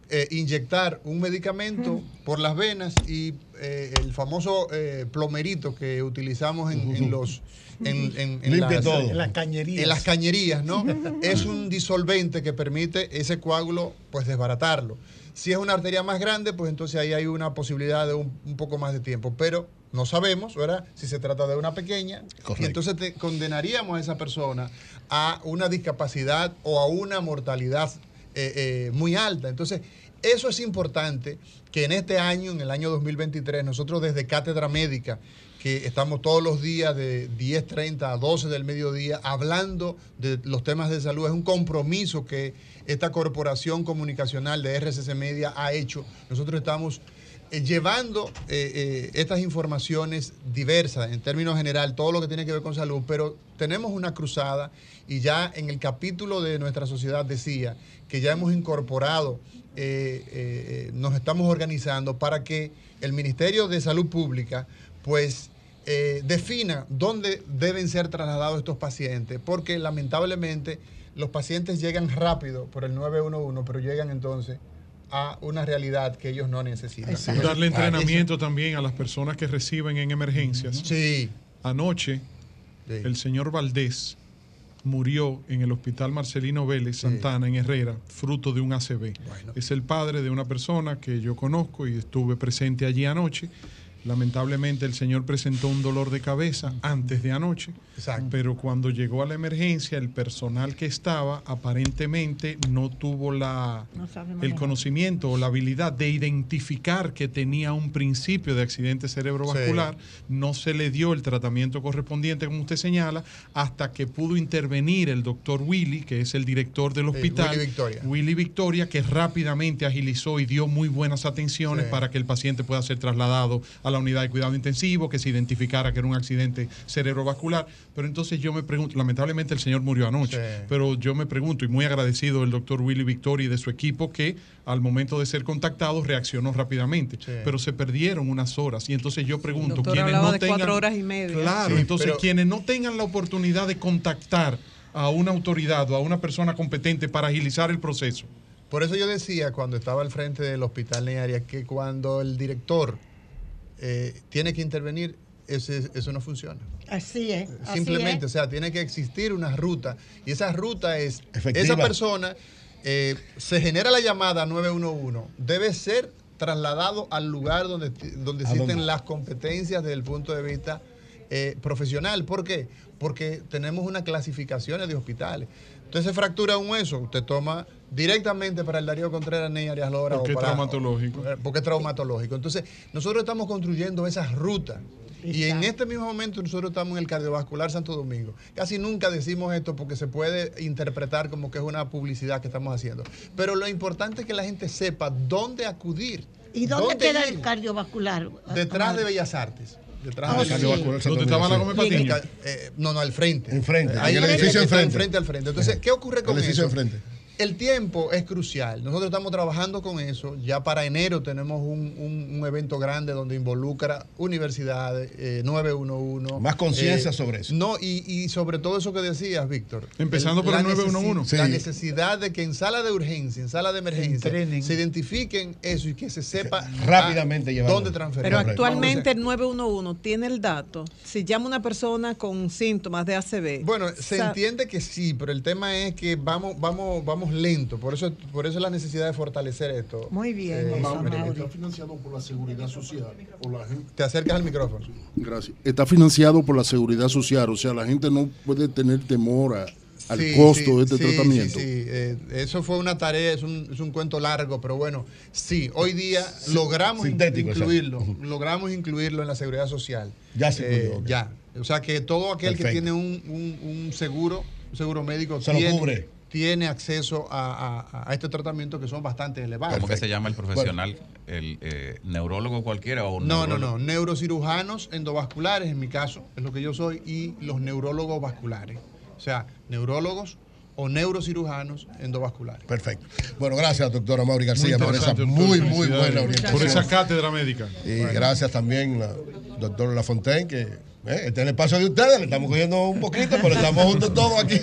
eh, inyectar un medicamento por las venas y eh, el famoso eh, plomerito que utilizamos en, en los en, en- en Limpia las, todo. en En las cañerías. En las cañerías, ¿no? es un disolvente que permite ese coágulo pues desbaratarlo. Si es una arteria más grande, pues entonces ahí hay una posibilidad de un, un poco más de tiempo, pero no sabemos, ¿verdad? Si se trata de una pequeña, y entonces te condenaríamos a esa persona a una discapacidad o a una mortalidad eh, eh, muy alta. Entonces, eso es importante que en este año, en el año 2023, nosotros desde Cátedra Médica, que estamos todos los días de 10.30 a 12 del mediodía hablando de los temas de salud, es un compromiso que esta corporación comunicacional de RCC Media ha hecho. Nosotros estamos eh, llevando eh, eh, estas informaciones diversas en términos general, todo lo que tiene que ver con salud, pero tenemos una cruzada y ya en el capítulo de nuestra sociedad decía que ya hemos incorporado, nos estamos organizando para que el Ministerio de Salud Pública pues eh, defina dónde deben ser trasladados estos pacientes, porque lamentablemente los pacientes llegan rápido por el 911, pero llegan entonces a una realidad que ellos no necesitan. Darle Ah, entrenamiento también a las personas que reciben en emergencias. Sí. Anoche, el señor Valdés murió en el hospital Marcelino Vélez Santana, en Herrera, fruto de un ACV. Es el padre de una persona que yo conozco y estuve presente allí anoche. Lamentablemente el señor presentó un dolor de cabeza antes de anoche, pero cuando llegó a la emergencia el personal que estaba aparentemente no tuvo la, No el conocimiento o la habilidad de identificar que tenía un principio de accidente cerebrovascular, no se le dio el tratamiento correspondiente, como usted señala, hasta que pudo intervenir el doctor Willy, que es el director del hospital. Willy Victoria. Willy Victoria, que rápidamente agilizó y dio muy buenas atenciones Sí. para que el paciente pueda ser trasladado a la unidad de cuidado intensivo, que se identificara que era un accidente cerebrovascular. Pero entonces yo me pregunto, lamentablemente el señor murió anoche, Sí. pero yo me pregunto, y muy agradecido del doctor Willy Victoria y de su equipo, que al momento de ser contactado reaccionó rápidamente, pero se perdieron unas horas. Y entonces yo pregunto, doctor quienes no de tengan... cuatro horas y media. Claro, Sí, entonces pero- quienes no tengan la oportunidad de contactar a una autoridad o a una persona competente para agilizar el proceso. Por eso yo decía cuando estaba al frente del hospital Nearia que cuando el director eh, tiene que intervenir, ese- eso no funciona. Así es. así Simplemente, o sea, tiene que existir una ruta y esa ruta es, Efectiva. esa persona, eh, se genera la llamada 911, debe ser trasladado al lugar donde, donde ¿A existen dónde? las competencias desde el punto de vista eh, profesional. ¿Por qué? Porque tenemos unas clasificaciones de hospitales. Usted se fractura un hueso, usted toma directamente para el Darío Contreras Ney Arias Lora. Porque es para- traumatológico. eh, Porque es traumatológico. Entonces, nosotros estamos construyendo esas rutas. Y en este mismo momento nosotros estamos en el cardiovascular Santo Domingo. Casi nunca decimos esto porque se puede interpretar como que es una publicidad que estamos haciendo. Pero lo importante es que la gente sepa dónde acudir. ¿Y dónde queda ir? el cardiovascular? Detrás de Bellas Artes. Detrás Ah, de sí. ¿Dónde estaba la Gómez Patiño? Eh, no, no, al frente. Enfrente, Ahí en el edificio enfrente. enfrente al frente. Entonces, ¿qué ocurre con El edificio eso? enfrente. El tiempo es crucial. Nosotros estamos trabajando con eso. Ya para enero tenemos un, un- un evento grande donde involucra universidades, eh, 911. Más conciencia eh, sobre eso. No, y, y sobre todo eso que decías, Víctor. Empezando por el 911. necesi- La Sí. necesidad de que en sala de urgencia, en sala de emergencia, Entrenen. se identifiquen eso y que se sepa Rápidamente a dónde transferir. Pero actualmente el 911 tiene el dato. Si llama una persona con síntomas de ACV. Bueno, se entiende que sí, pero el tema es que vamos, vamos, vamos vamos lento, por eso, por eso la necesidad de fortalecer esto. Muy bien, Eh. Está financiado por la seguridad social. Por la gente. Te acercas al micrófono. Gracias. Está financiado por la seguridad social, o sea, la gente no puede tener temor a- al Sí, costo sí, de este sí, tratamiento. sí, sí. Eh, eso fue una tarea, es un, es un cuento largo, pero bueno, sí, hoy día logramos sintético, incluirlo, logramos incluirlo en la seguridad social. Ya se Eh, incluyó. Ya. O sea que todo aquel que tiene un, un- un seguro, un seguro médico, Se lo cubre. Tiene acceso a, a- a este tratamiento que son bastante elevados. ¿Cómo que se llama el profesional? ¿El eh, neurólogo cualquiera o No, no, no. Neurocirujanos endovasculares, en mi caso, es lo que yo soy, y los neurólogos vasculares. O sea, neurólogos o neurocirujanos endovasculares. Perfecto. Bueno, gracias, doctora Mauri García, por esa muy, muy buena orientación. Por esa cátedra médica. Y gracias también al doctor Lafontaine, que eh, este es el espacio de ustedes, le estamos cogiendo un poquito, pero estamos juntos todos aquí.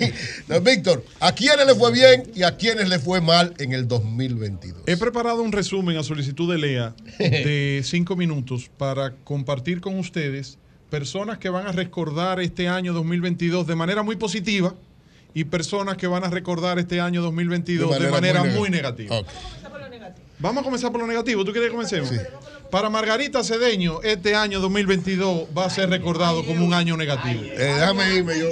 Víctor, ¿a quiénes le fue bien y a quiénes le fue mal en el 2022? He preparado un resumen a solicitud de Lea de cinco minutos para compartir con ustedes personas que van a recordar este año 2022 de manera muy positiva y personas que van a recordar este año 2022 de manera, muy, negativa. Vamos a comenzar por lo negativo. ¿Tú quieres que comencemos? Para Margarita Cedeño, este año 2022 va a ser recordado como un año negativo. Eh, déjame irme yo.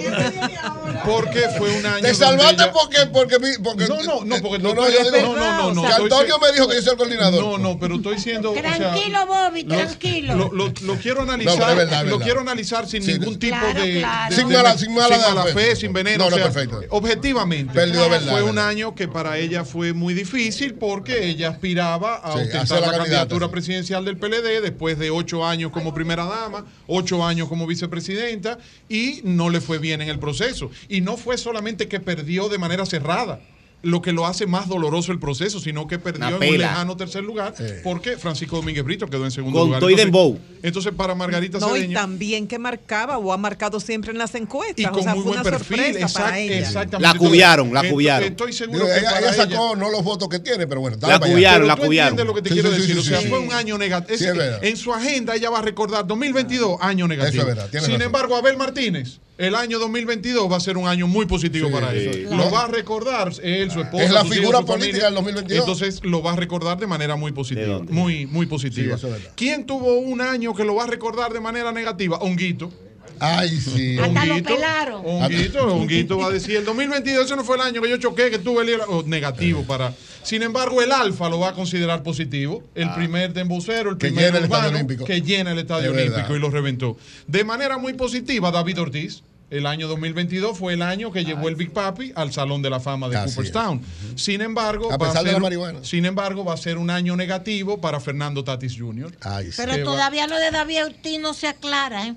Porque fue un año. Te salvaste ella- porque, porque, mi- porque. No, no, no, porque no, no yo digo, no, no, no, no, Antonio me dijo que yo soy el coordinador. No, no, pero estoy diciendo. o sea, Tranquilo, Bobby, lo- tranquilo. Lo, lo- lo quiero analizar, No, verdad, lo verdad. quiero analizar sin Sí, ningún tipo Claro, de, claro. de- Sin mala- sin mala fe, fe. sin veneno. No, no, o sea, perfecto. Objetivamente, Perdió de verdad, fue un año que para ella fue muy difícil porque ella aspiraba a Sí, la candidatura presidencial del PLD después de ocho años como primera dama, ocho años como vicepresidenta y no le fue bien en el proceso. Y no fue solamente que perdió de manera cerrada. Lo que lo hace más doloroso el proceso, sino que perdió en un lejano tercer lugar, porque Francisco Domínguez Brito quedó en segundo Con lugar. Entonces- dembow. Entonces, para Margarita No, y también que marcaba o ha marcado siempre en las encuestas. Y o con sea, muy fue buen una perfil, sorpresa para exact- ella. exactamente. La cubiaron, la cubiaron. Estoy seguro Digo, que ella, para ella ella- sacó no los votos que tiene, pero bueno, La cubiaron, la cubiaron. entiendes lo que te Sí, quiero sí, decir. sí, o sea, sí. fue un año negativo. Sí, es verdad. en su agenda ella va a recordar 2022, año negativo. Eso es verdad, Sin razón. embargo, Abel Martínez, el año 2022 va a ser un año muy positivo Sí, para él. sí. Lo va a recordar él, su esposa. Es la figura política familia. del 2022. Entonces lo va a recordar de manera muy positiva. Muy, muy positiva. Sí, eso es verdad. ¿Quién tuvo un año que lo va a recordar de manera negativa? Honguito. Ay, sí. Hasta lo pelaron. Honguito, Honguito va a decir, el 2022 ese no fue el año que yo choqué, que tuve el o negativo para. Sin embargo, el Alfa lo va a considerar positivo. El primer de embocero, el Ah. Que primer llena el urbano, Estadio Olímpico. que llena el Estadio Es Olímpico y lo reventó. De manera muy positiva, David Ortiz. El año 2022 fue el año que llevó el Big Papi al Salón de la Fama de es. Cooperstown. Sin embargo, A va de ser- la marihuana. sin embargo, va a ser un año negativo para Fernando Tatis Jr. Ay, sí. Pero va- todavía lo de David Ortiz no se aclara, ¿eh?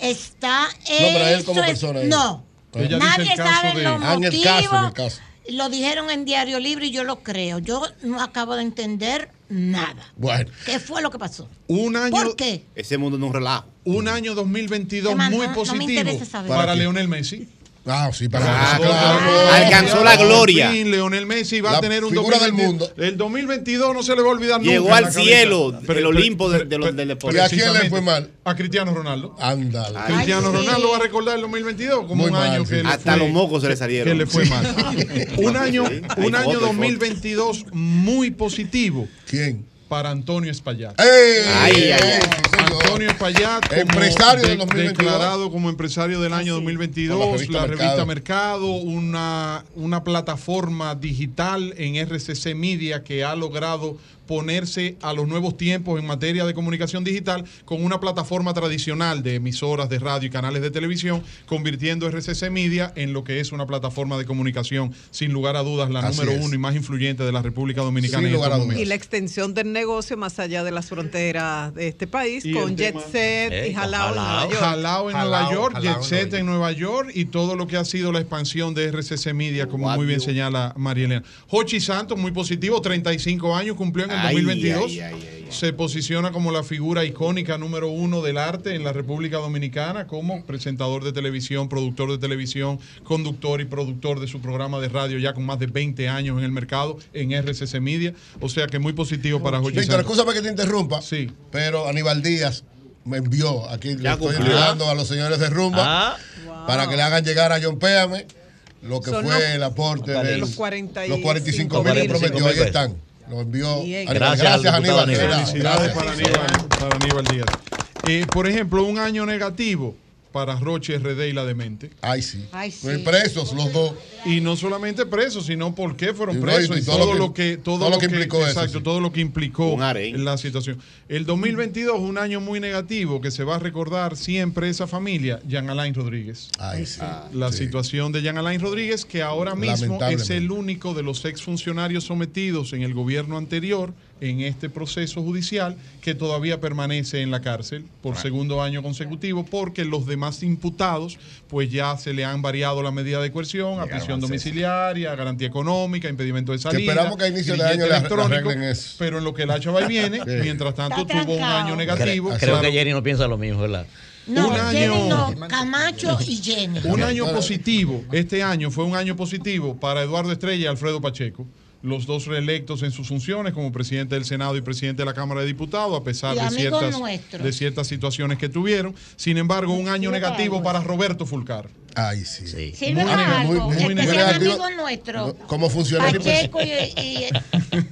Está pero él como persona. No. Ella dice Nadie el caso sabe de- los Ah, en el motivos. caso, en el caso. Lo dijeron en Diario Libre y yo lo creo. Yo no acabo de entender nada. Bueno, ¿Qué fue lo que pasó? Un año, ¿Por qué? Ese mundo no es un relajo. un año 2022 Emma, muy no- no me positivo interesa saber. para. Leonel Messi. Ah, sí, para Ah, claro. claro. Alcanzó la gloria. Fin, Leonel Messi va La a tener un figura del 2022. El 2022 no se le va a olvidar nunca. Llegó al cielo, el Olimpo de- de los- del deporte. ¿Y a quién le fue mal? A Cristiano Ronaldo. Ándale. Cristiano. Ronaldo va a recordar el 2022 como Muy un mal, año sí. que le Hasta fue- los mocos se le que salieron. le fue mal. un año, un año foto, hay foto. 2022 muy positivo ¿Quién? Para Antonio Espaillat. ¡Ey! Antonio Espaillat, Empresario del 2022. declarado como empresario del año Por 2022, la revista la revista Mercado. Mercado, una, una plataforma digital en RCC Media que ha logrado ponerse a los nuevos tiempos en materia de comunicación digital con una plataforma tradicional de emisoras de radio y canales de televisión, convirtiendo RCC Media en lo que es una plataforma de comunicación, sin lugar a dudas, la Así número es. uno y más influyente de la República Dominicana Sin en lugar a dudas. Y la extensión del negocio más allá de las fronteras de este país, Y con Jet tema- Set Eh, y Jalao en Jalao. Nueva York. Jalao en Jalao, Nueva York, Jalao Jet en Set en Nueva York y todo lo que ha sido la expansión de RCC Media, como muy bien señala María Elena. Hochi Santos, muy positivo, 35 años cumplió en el Ay, 2022. ay, ay, ay, ay. Se posiciona como la figura icónica número uno del arte en la República Dominicana, como presentador de televisión, productor de televisión, conductor y productor de su programa de radio, ya con más de 20 años en el mercado, en RCC Media. O sea que muy positivo para Hochi Víctor, escúchame que te interrumpa. Sí. Pero Aníbal Díaz me envió, aquí le estoy enviando a los señores de Rumba Ah, para que le hagan llegar a John Péame lo que Son fue los- el aporte de los 45 los 45 mil que prometió. Ahí están. Lo envió. Aníbal. Gracias, Gracias, Aníbal. Felicidades Gracias. para Aníbal, para Aníbal Díaz. Eh, por ejemplo, un año negativo para Roche RD y la demente. Ay, sí. Ay, sí. Presos los dos. Y no solamente presos, sino por qué fueron presos y y, todo todo, lo que- todo, todo lo que implicó eso, exacto, sí. todo lo que implicó la situación. El 2022 un año muy negativo que se va a recordar siempre esa familia, Jean Alain Rodríguez. Ay, sí. La Sí. situación de Jean Alain Rodríguez, que ahora mismo es el único de los exfuncionarios sometidos en el gobierno anterior en este proceso judicial que todavía permanece en la cárcel por segundo año consecutivo porque los demás imputados pues ya se le han variado la medida de coerción a prisión domiciliaria, garantía económica, impedimento de salida. esperamos que a inicio de año le electrónico, eso. Pero en lo que el hacha va y viene, Sí. mientras tanto Está tuvo un año negativo. Creo, creo Claro, que Jenny no piensa lo mismo, ¿verdad? No, Un Jenny no, Camacho y Jenny. Un año positivo, este año fue un año positivo para Eduardo Estrella y Alfredo Pacheco, los dos reelectos en sus funciones como presidente del Senado y presidente de la Cámara de Diputados, a pesar de ciertas, nuestros. de ciertas situaciones que tuvieron. Sin embargo, un año negativo para Roberto Fulcar. Ay, sí. Sirve Muy negativo. Como funcionario. Pacheco y, y-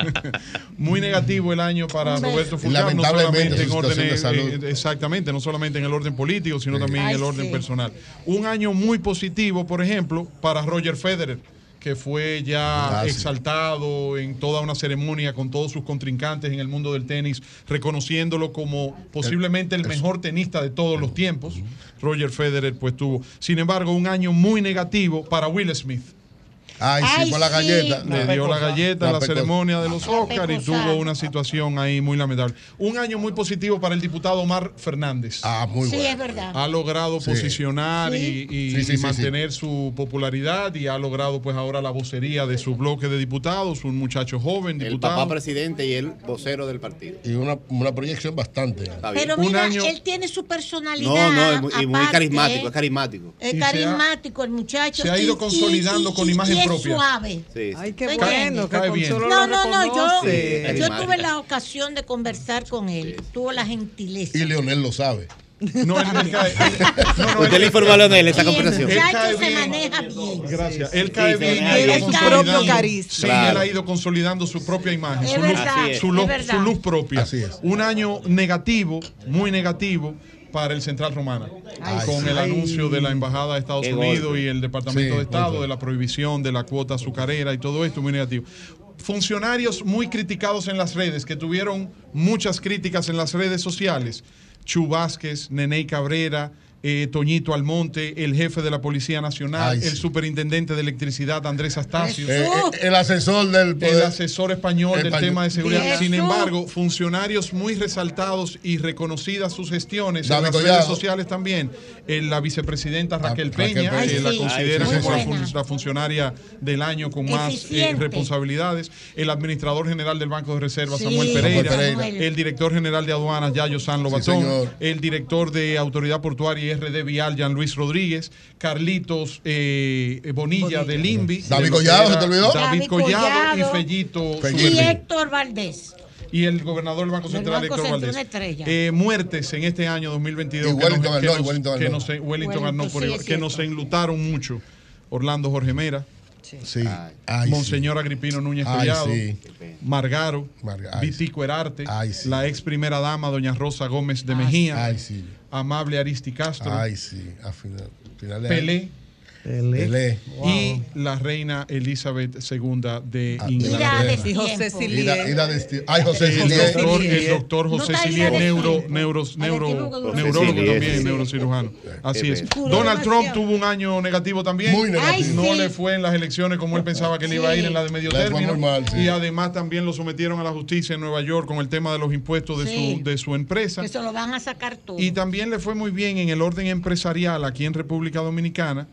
Muy negativo el año para. Roberto Fulcar, no lamentablemente solamente en orden, de salud. eh, exactamente, no solamente en el orden político, sino también en el orden sí. personal. Un año muy positivo, por ejemplo, para Roger Federer, que fue ya Ah, sí. exaltado en toda una ceremonia con todos sus contrincantes en el mundo del tenis, reconociéndolo como posiblemente el mejor tenista de todos los tiempos. Roger Federer pues tuvo, sin embargo, un año muy negativo para Will Smith. Ay, sí, Ay, por la sí. galleta. Le dio la galleta en la ceremonia de los Oscars y tuvo una situación ahí muy lamentable. Un año muy positivo para el diputado Omar Fernández. Ah, muy sí, bueno. es verdad. Ha logrado Sí. posicionar Sí. y, y- Sí, sí, y sí, mantener su popularidad y ha logrado pues ahora la vocería de su bloque de diputados, un muchacho joven, El diputado. papá presidente y el vocero del partido. Y una, una proyección bastante. Está bien. Pero Un mira, año- él tiene su personalidad. No, no, es muy, y muy carismático, es carismático. Es carismático el muchacho. se ha ido y- consolidando y- con y- imagen propia. suave. Sí, sí. Ay, qué ¿Tú bueno, entiendes? que Cae bien. No, no, no, yo. Sí. yo tuve la ocasión de conversar con él. Tuvo la gentileza. Y Leonel lo sabe. No, él, él cae- él- no, no, Usted él- le informó a Leonel esta conversación. Él cae se bien. maneja bien. Gracias. Él cae bien. tiene su propio carisma. Sí, Claro. él ha ido consolidando su propia imagen, Es su luz, su luz propia. Así es. Un año negativo, muy negativo para el Central Romana, Ay, con sí. el anuncio de la Embajada de Estados Qué Unidos golpe. y el Departamento Sí, de Estado golpe. de la prohibición de la cuota azucarera y todo esto, muy negativo. Funcionarios muy criticados en las redes, que tuvieron muchas críticas en las redes sociales. Chu Vázquez, Neney Cabrera, eh, Toñito Almonte, el jefe de la Policía Nacional, Ay, el sí. superintendente de electricidad Andrés Astacio, Eh, eh, el asesor del el poder. asesor español del tema de seguridad. Jesús. Sin embargo, funcionarios muy resaltados y reconocidas sus gestiones David en las Collado. redes sociales también. Eh, la vicepresidenta Raquel Raquel Peña, Peña. que Ay, la sí. consideran Ay, sí, como la, sí. fun- la funcionaria del año con más eh, responsabilidades. El administrador general del Banco de Reserva, Sí, Samuel Pereira. Samuel Pereira. El director general de aduanas, Yayo San Lobatón. el director de Autoridad Portuaria y RD Vial, Jean Luis Rodríguez. Carlitos eh, Bonilla, del INVI. David de que Collado, ¿se te olvidó? David David Collado, Collado. y Fellito. Fellito. Y. Héctor Valdés. Y el gobernador del Banco Central, Banco Héctor Valdés. Eh, muertes en este año 2022. Y que Wellington nos- que Arnaud, nos- Wellington que nos- Wellington por sí, igual, que nos enlutaron mucho. Orlando Jorge Mera, Sí. Ay, Monseñor Agripino Núñez Ay, Collado, sí. Margaro, Marga- Vitico Herarte, Ay, sí. la ex primera dama, doña Rosa Gómez de Mejía, Ay, sí. Amable Aristi Castro, Ay, sí. A final, final de Pelé año. Pelé. y la reina Elizabeth II de Ah, Inglaterra. Y José Esti- Ay, José El doctor, el doctor No José de neuro, neuro, neuro, neurólogo también, sí. neurocirujano. Así es. Donald Trump tuvo un año negativo también. Muy negativo. Ay, No le fue en las elecciones como él pensaba que le iba a ir en la de medio término. mal. Y además también lo sometieron a la justicia en Nueva York con el tema de los impuestos de, su, de su empresa. Se lo van a sacar todo. Y también le fue muy bien en el orden empresarial aquí en República Dominicana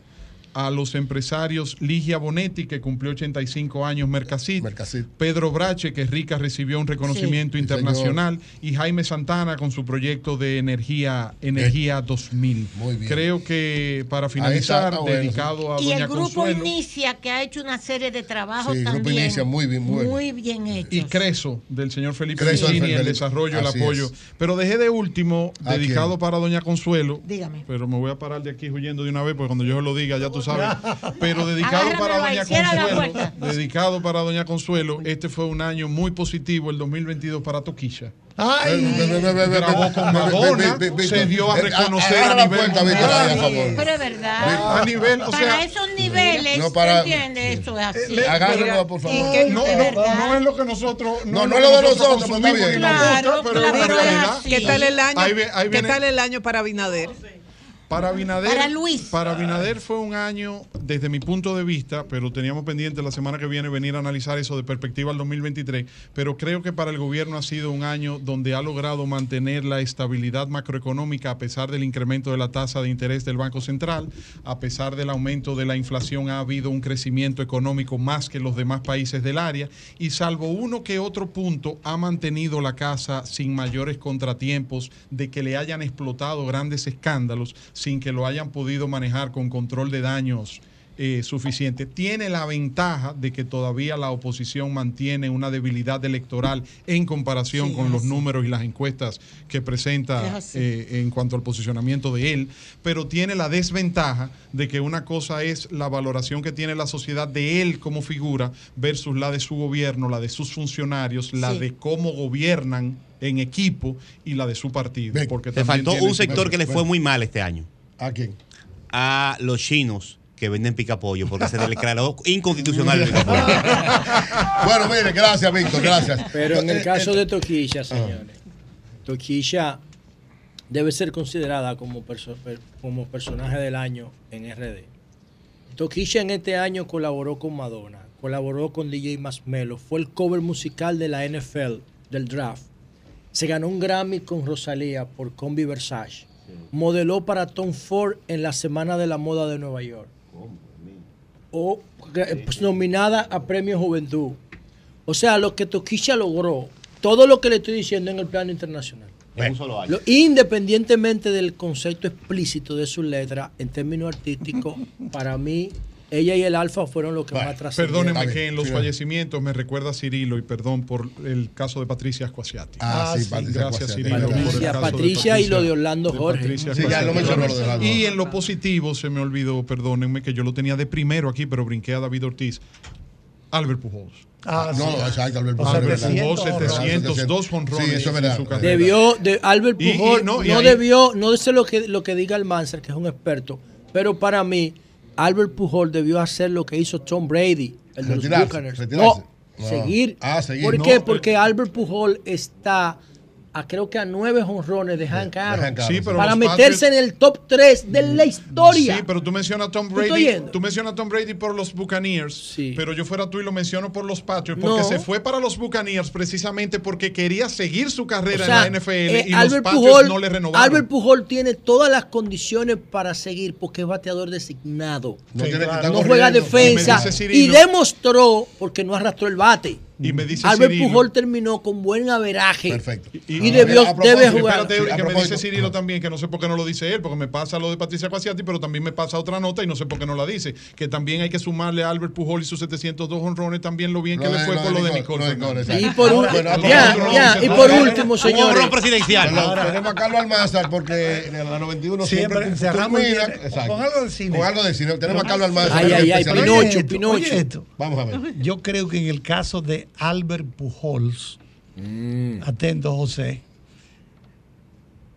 a los empresarios Ligia Bonetti, que cumplió 85 años, Mercasit, Mercasit. Pedro Brache, que Rica recibió un reconocimiento Sí, internacional, y Jaime Santana con su proyecto de energía, energía 2000. Muy bien. Creo que para finalizar, está, bueno, dedicado a y Doña el grupo Consuelo Inicia, que ha hecho una serie de trabajos Sí, el grupo también. Inicia, muy bien, muy bueno. Muy bien hechos. y Creso del señor Felipe Vicini, el desarrollo, el apoyo. es. Pero dejé de último, ¿A dedicado quién? para Doña Consuelo, Dígame. pero me voy a parar de aquí huyendo de una vez, porque cuando yo lo diga, ya tú ¿sabes? Pero dedicado para Doña Consuelo, dedicado para Doña Consuelo, este fue un año muy positivo, el 2022 para Toquilla. Ay. Grabó con Madonna, Ve, ve, ve, se dio a eh, reconocer a nivel puerta, Víctor, ahí, a favor. Pero es verdad. A nivel, o para esos niveles, no, para- ¿tú entiendes? Eso es así. Le- Agárrenlo, por favor. No, es no, no es lo que nosotros No, es no es lo de nosotros, pero está bien. ¿Qué tal el año? Ahí ve- ahí ¿Qué viene- tal el año para Binader? Para Binader, Para Luis. para Binader fue un año, desde mi punto de vista, pero teníamos pendiente la semana que viene venir a analizar eso de perspectiva al 2023, pero creo que para el gobierno ha sido un año donde ha logrado mantener la estabilidad macroeconómica a pesar del incremento de la tasa de interés del Banco Central, a pesar del aumento de la inflación ha habido un crecimiento económico más que los demás países del área y salvo uno que otro punto ha mantenido la casa sin mayores contratiempos de que le hayan explotado grandes escándalos sin que lo hayan podido manejar con control de daños eh, suficiente. Tiene la ventaja de que todavía la oposición mantiene una debilidad electoral en comparación Sí, con los números y las encuestas que Es presenta eh, en cuanto al posicionamiento de él, pero tiene la desventaja de que una cosa es la valoración que tiene la sociedad de él como figura versus la de su gobierno, la de sus funcionarios, la Sí. de cómo gobiernan en equipo y la de su partido. Porque Te faltó un sector que le fue muy mal este año. ¿A quién? A los chinos que venden picapollo porque se declaró inconstitucional el picapollo. Bueno, mire, gracias, Víctor, gracias. Pero en el Eh, caso eh, de Toquilla, señores, Toquilla debe ser considerada como, perso- como personaje del año en RD. Toquilla en este año colaboró con Madonna, colaboró con DJ Masmelo, fue el cover musical de la NFL, del draft. Se ganó un Grammy con Rosalía por Combi Versace. Modeló para Tom Ford en la Semana de la Moda de Nueva York. O eh, pues, nominada a Premio Juventud. O sea, lo que Toquilla logró, todo lo que le estoy diciendo en el plano internacional. En un solo año. Lo- independientemente del concepto explícito de su letra, en términos artísticos, para mí, ella y el Alfa fueron los que más trascendieron. Perdónenme que en los fallecimientos me recuerda a Cirilo y perdón por el caso de Patricia Ascuasiati. Ah, sí, Patricia Gracias. Cirilo. por el Patricia, de Patricia y lo de Orlando de Jorge. Patricia Sí, ya lo Ascuasiati. mencionó lo de Orlando Y en lo positivo se me olvidó, perdónenme, que yo lo tenía de primero aquí, pero brinqué a David Ortiz. Albert Pujols. Ah, no, exacto, Albert Albert Pujols. Pujols, 700, 702 honrones Sí, eso es verdad. en su carrera. Debió, de Albert Y- y Pujol no, no, y ahí- debió, no sé lo que, lo que diga el Manser, que es un experto, pero para mí, Albert Pujol debió hacer lo que hizo Tom Brady, el de los Buccaneers. No, No. seguir. Ah, seguir, ¿Por no, qué? pero- Porque Albert Pujol está a creo que a nueve honrones de Hank Aaron. Hank Aaron, Sí, pero para meterse Patriots- en el top 3 de la historia. Sí, pero tú mencionas a Tom ¿Tú estás Brady. Tú mencionas a Tom Brady por los Buccaneers. Pero yo fuera tú y lo menciono por los Patriots. Porque No. se fue para los Buccaneers precisamente porque quería seguir su carrera O sea, en la NFL eh, y los Albert Patriots Pujol, no le renovaron. Albert Pujol tiene todas las condiciones para seguir porque es bateador designado. No tiene juega defensa Y demostró porque no arrastró el bate. Y me dice Albert Cirilo- Pujol terminó con buen averaje. Perfecto. Y, debió, a propósito, debe jugar. espérate, Sí, que me dice Cirilo también, que no sé por qué no lo dice él, porque me pasa lo de Patricia Quasiati, pero también me pasa otra nota y no sé por qué no la dice. Que también hay que sumarle a Albert Pujol y sus 702 honrones también lo bien que le de- fue lo por de lo de Nicole, de. Y por, Ah, un- bueno, ah, ya, bueno, ya, bueno, y por último, Hubo un presidencial. Tenemos a Carlos Almanzar porque en la 91 siempre, Siempre cerramos con algo del cine. Con algo del cine. Tenemos a Carlos Almanzar. Ay, ay. Pinocho, Pinocho. Vamos a ver. Yo creo que en el caso de Albert Pujols, atento José,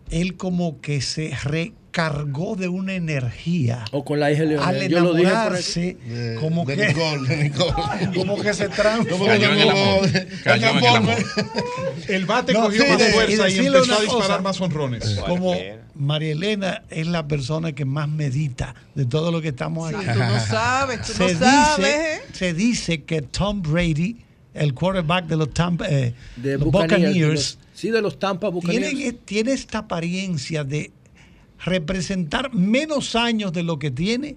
él como que se recargó de una energía O con la hija de al Leonel. Yo lo dije por aquí. enamorarse, De- como de que Nicole, de Nicole. como que se ¿Cómo transformó. que Cayó en el amor. como- Cayó en el amor. El bate No, cogió sí, más de- fuerza y empezó a disparar cosa. más honrones. Como María Elena es la persona que más medita de todo lo que estamos Sí, aquí. tú no sabes, tú se, no dice, sabes. ¿eh? se dice que Tom Brady, el quarterback de los, Tampa, eh, De los Buccaneers, de Buccaneers, los- sí, de los Tampa Buccaneers. tienen- tiene esta apariencia de representar menos años de lo que tiene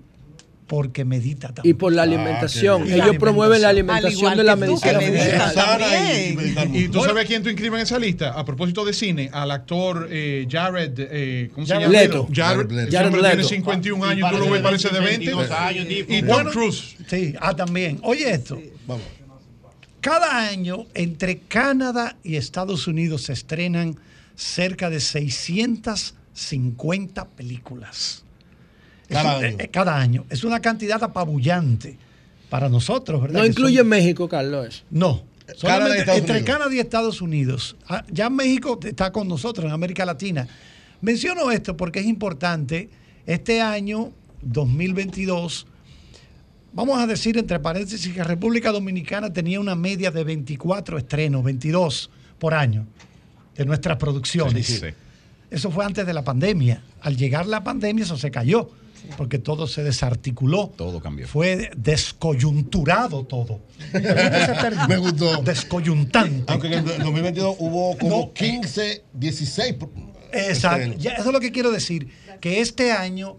porque medita tanto. Y por la alimentación. bien. Y la Ellos promueven la alimentación. alimentación Al de la medicina también. Y tú sabes a quién tú inscribes en esa lista, a propósito de cine, al actor eh, Jared, eh, ¿cómo se Jared llama? Leto. Jared, Jared Leto. Jared tiene Leto. 51 Y años, tú lo ves, parece de 20. 22 años. Y Tom Bueno, Cruise. Sí, ah, también. Oye esto. Vamos. Cada año entre Canadá y Estados Unidos se estrenan cerca de 650 películas. Cada año. eh, cada año. Es una cantidad apabullante para nosotros, ¿verdad? No Que incluye son- México, Carlos. No. Canadá entre Unidos. Canadá y Estados Unidos. Ah, Ya México está con nosotros en América Latina. Menciono esto porque es importante. Este año, 2022, vamos a decir entre paréntesis que República Dominicana tenía una media de 24 estrenos, 22 por año de nuestras producciones. Sí, sí. Eso fue antes de la pandemia. Al llegar la pandemia eso se cayó, porque todo se desarticuló. Todo cambió. Fue descoyunturado todo. Me gustó. Descoyuntante. Aunque en el 2022 hubo como 15, 16. Exacto. Ya, eso es lo que quiero decir. Que este año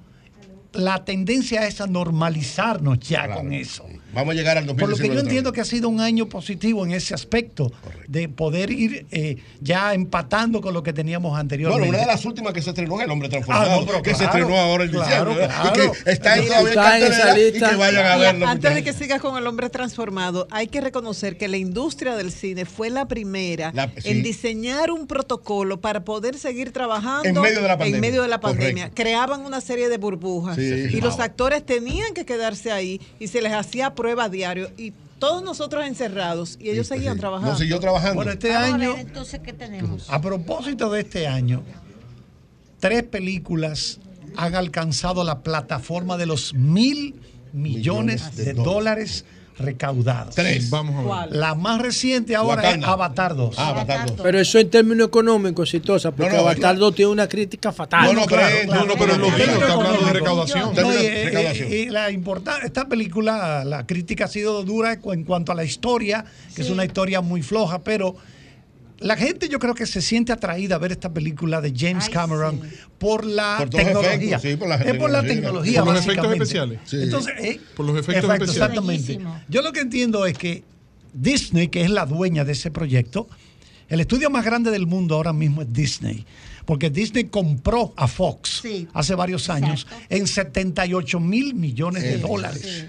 la tendencia es a normalizarnos ya con eso. Vamos a llegar al Por 2019. lo que yo entiendo que ha sido un año positivo en ese aspecto, de poder ir eh, ya empatando con lo que teníamos anteriormente. Bueno, una de las últimas que se estrenó es El Hombre Transformado, Ah, no, pero que se estrenó ahora en claro, diciembre. claro. Y que está en todavía está en esa cartelera y lista. que vayan a Y verlo. Antes de que sigas con el hombre transformado, hay que reconocer que la industria del cine fue la primera La- sí. en diseñar un protocolo para poder seguir trabajando En medio de la pandemia. en medio de la pandemia. Correcto. Creaban una serie de burbujas Sí. y los actores tenían que quedarse ahí y se les hacía prueba a diario y todos nosotros encerrados y ellos seguían trabajando. Bueno, este Vamos a ver, año, entonces, ¿qué tenemos? a propósito de este año, tres películas han alcanzado la plataforma de los mil millones de, dólares recaudados. Tres. Vamos a ver. La más reciente ahora Wakanda. es Avatar 2. Pero eso en términos económicos exitosa, porque No, no, Avatar 2 tiene una crítica fatal. No, no, claro, claro. no, pero En lo términos está hablando de recaudación. No, y, eh, eh, y la importa- esta película, la crítica ha sido dura en cuanto a la historia, que es una historia muy floja, pero la gente yo creo que se siente atraída a ver esta película de James Cameron por la Por tecnología. efectos, sí, por la es por la tecnología. Por los efectos básicamente. especiales. Sí. Entonces, eh, Por los efectos exacto, especiales. Exactamente. Yo lo que entiendo es que Disney, que es la dueña de ese proyecto, el estudio más grande del mundo ahora mismo es Disney. Porque Disney compró a Fox hace varios años en 78 mil millones de Sí, dólares.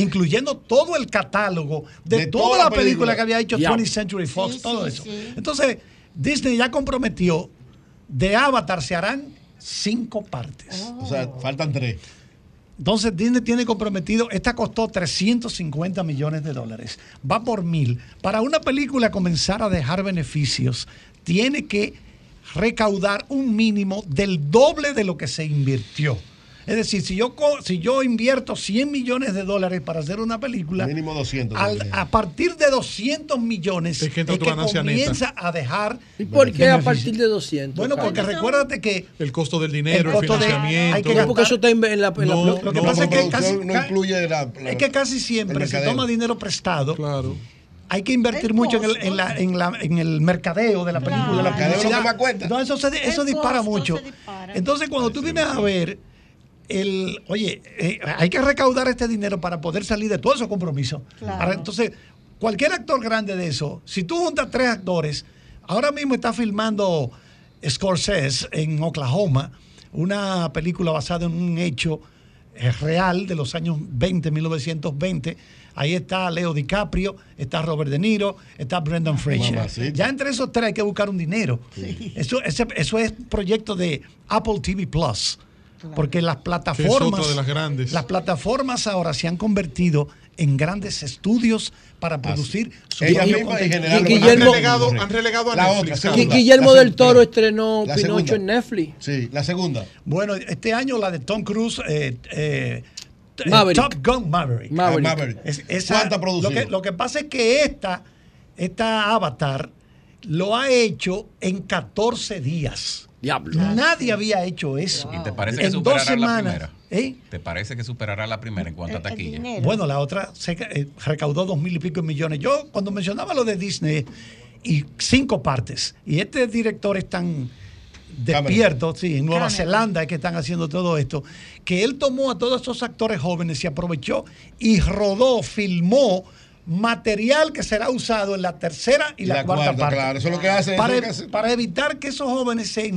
Incluyendo todo el catálogo de, De toda, toda la la película, película. que había hecho Ya. 20th Century Fox, Sí, todo sí, eso. sí. Entonces, Disney ya comprometió, de Avatar se harán cinco partes. O sea, faltan tres. Entonces Disney tiene comprometido, esta costó 350 millones de dólares, va por mil. Para una película comenzar a dejar beneficios, tiene que recaudar un mínimo del doble de lo que se invirtió. Es decir, si yo, si yo invierto 100 millones de dólares para hacer una película, Mínimo 200. al- a partir de 200 millones es que entra tu ganancia neta. comienza a dejar ¿Y por qué a partir de 200? Bueno, porque recuérdate que El costo del dinero, el, costo de- financiamiento. hay que No, porque eso está en, la, en la- No, Lo que pasa es que casi, no incluye la, la- es que casi siempre el se toma dinero prestado. Claro. Hay que invertir El mucho en el, en, la- en la- en el mercadeo de la película. La Mercadeo es que publicidad. más cuenta. No, eso, se- eso El dispara mucho. se dispara. Entonces, cuando tú vienes a ver, el, oye, eh, hay que recaudar este dinero para poder salir de todos esos compromisos. Claro. Entonces, cualquier actor grande de eso, si tú juntas tres actores, ahora mismo está filmando Scorsese en Oklahoma, una película basada en un hecho eh, real de los años 20, 1920. Ahí está Leo DiCaprio, está Robert De Niro, está Brendan Fraser. Mamacita. Ya entre esos tres hay que buscar un dinero. Eso, ese- eso es proyecto de Apple TV Plus. Porque las plataformas, de las grandes. las plataformas ahora se han convertido en grandes estudios para producir su Ellas propio mismas y contenido. generar lo que- Guillermo- han, relegado, han relegado a La Netflix. otra, segunda. Guillermo La del segunda. Toro estrenó La Pinocho segunda. en Netflix. Sí, la segunda. Bueno, este año la de Tom Cruise, eh, eh, eh, Maverick. Top Gun Maverick. Maverick. Ah, Maverick. Es- esa- ¿Cuánto ha producido? Lo que, lo que pasa es que esta, esta Avatar lo ha hecho en 14 días. Diablo. Nadie había hecho eso. ¿Y te parece que en dos superará la semanas. primera? ¿Eh? ¿Te parece que superará la primera en cuanto a taquilla? Bueno, la otra se, eh, recaudó dos mil y pico millones. Yo, cuando mencionaba lo de Disney y cinco partes, y este director es tan despierto, sí, en Nueva Zelanda es que están haciendo todo esto, que él tomó a todos esos actores jóvenes y aprovechó y rodó, filmó material que será usado en la tercera y, Y la, la cuarta, cuarta, parte. claro. Eso es lo que hace, Para, es lo que hace. para evitar que esos jóvenes se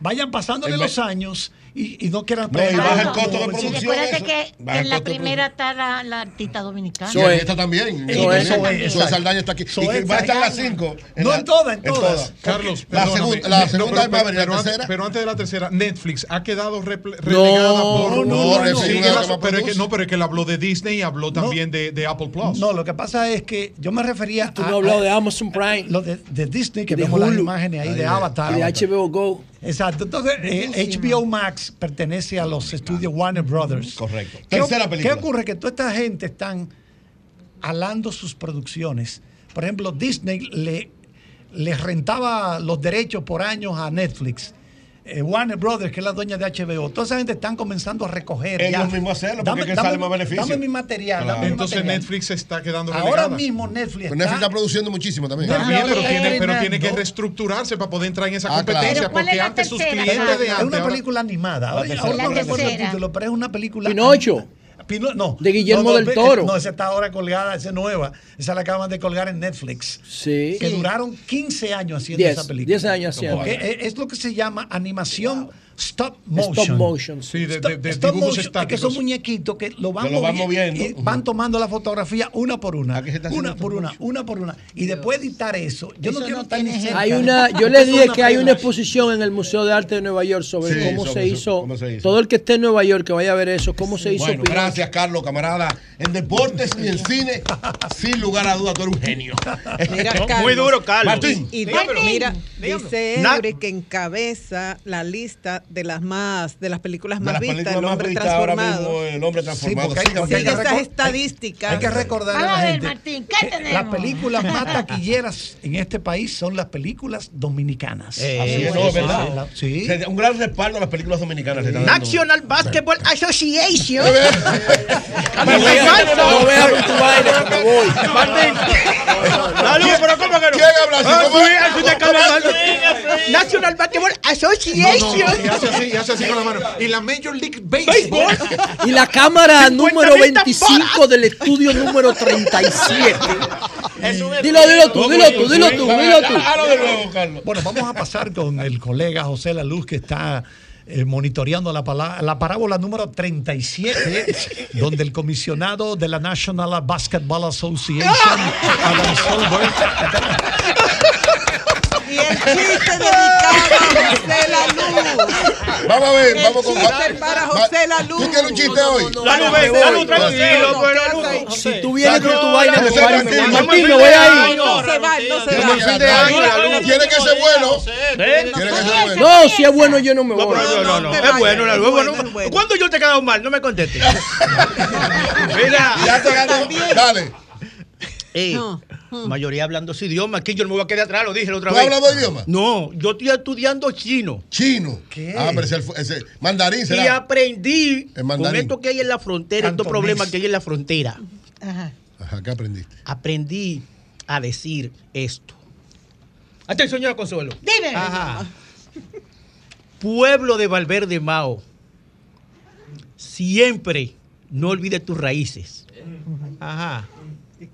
vayan pasándole los años y, y no quieran No, y baja el costo de producción. recuérdate eso. que en la primera está la, la artista dominicana. Sí, esta también. Eso es, Eso. Saldaña está aquí. Y va a estar las. 5. No, en todas, en todas. Carlos, la segunda, la No, segunda pero- va a venir, pero la antes- tercera. Pero antes de la tercera, Netflix ha quedado relegada por. no, no, pero es que, produce. no, pero es que él habló de Disney y habló también de, de Apple Plus. No, lo que pasa es que yo me refería Tú no hablado de Amazon Prime. Lo de, de Disney, que vemos las imágenes ahí de de- Avatar. y de HBO Go. Exacto. Entonces, eh, HBO Max pertenece a los estudios Warner Brothers. Correcto. ¿Qué, Tercera ¿Qué ocurre? Que toda esta gente están alando sus producciones. Por ejemplo, Disney le, le rentaba los derechos por años a Netflix. Eh, Warner Brothers, que es la dueña de HBO, toda esa gente están comenzando a recoger. Ellos ya. mismos hacerlo, porque es que sale más beneficio. Dame mi material. Claro. dame mi Entonces material. Netflix se está quedando Ahora relegada. mismo Netflix Pero Netflix está, está produciendo muchísimo también. También, pero Está tiene, pero tiene que reestructurarse para poder entrar en esa Ah, claro. competencia. Pero ¿cuál Porque antes sus clientes de Carlos? Es antes. una ahora- película animada. Ahora, ahora no recuerdo el título, pero es una película. Pinocho. No. De Guillermo No, no, del ve- Toro. No, esa está ahora colgada, esa es nueva. Esa la acaban de colgar en Netflix. Sí. Que duraron 15 años haciendo Diez, esa película. diez años haciendo. Es lo que se llama animación stop motion. Stop motion. Sí, de, Stop- de- de stop dibujos motion, es que son muñequitos que lo van, lo moviendo. y van tomando la fotografía una por una. Una por una, una por una. Y después editar eso. Yo no quiero no estar ni tiene cerca. Hay una, yo le dije que hay una exposición en el Museo de Arte de Nueva York sobre Sí, cómo, sobre se hizo, cómo se hizo. Todo el que esté en Nueva York que vaya a ver eso, cómo se hizo Bueno, gracias, Carlos, camarada. En deportes y en cine, sin lugar a dudas, tú eres un genio. Mira, Muy Carlos, duro, Carlos. Martín. Y Dígamelo. mira, Dígamelo. dice Eury que encabeza la lista de las más de las películas De más las vistas, películas El más hombre ahora transformado. mismo, el hombre transformado. porque hay- porque hay Sigue que esas estadísticas. Hay que recordarle a la a ver, gente. Martín, ¿qué tenemos? Las películas más taquilleras en este país son las películas dominicanas. Eh, Así es, sí, no, es sí, verdad. La- Sí. Un gran respaldo a las películas dominicanas. National Basketball Association. No vea, no vea tu me voy. Salud, pero ¿cómo que no? ¿Quién habla así? Ah, ¿Cómo sí, la. National Basketball Association. Y hace así, y hace así con la mano. Y la Major League Baseball. Y la cámara 50 número mil 25 del estudio número 37. Dilo, dilo tú, dilo tú, dilo tú, dilo tú. Bueno, vamos a pasar con el colega José La Luz que está eh, monitoreando la, la parábola número 37, donde el comisionado de la National Basketball Association, Adam Silver, Y el chiste dedicado a José La Luz. Vamos a ver, El vamos con. chiste para José La Luz. ¿Tú tienes un chiste hoy? La luz, la luz, tranquilo, la luz. Si tú vienes con tu vaina, no, me voy, Martín, me a no, ir. No se va, no se va. Tiene que ser bueno. ¿Eh? Tiene que ser bueno. No, si es bueno, yo no me No, voy. no, no, no, es bueno, la luz, es bueno. ¿Cuándo yo te he quedado mal? No me contestes. Mira, Ya te ganó. Dale. eh, No. Mayoría hablando ese idioma, aquí yo no me voy a quedar atrás, lo dije la otra ¿Tú vez. hablas dos idiomas? No, yo estoy estudiando chino. Chino. ¿Qué? Ah, pero ese, ese mandarín Y será. aprendí El con esto que hay en la frontera, estos problemas que hay en la frontera. Ajá. Ajá, ¿qué aprendiste? Aprendí a decir esto. Atención, señora Consuelo. Dime. Ajá. Pueblo de Valverde Mao, siempre no olvides tus raíces. Ajá.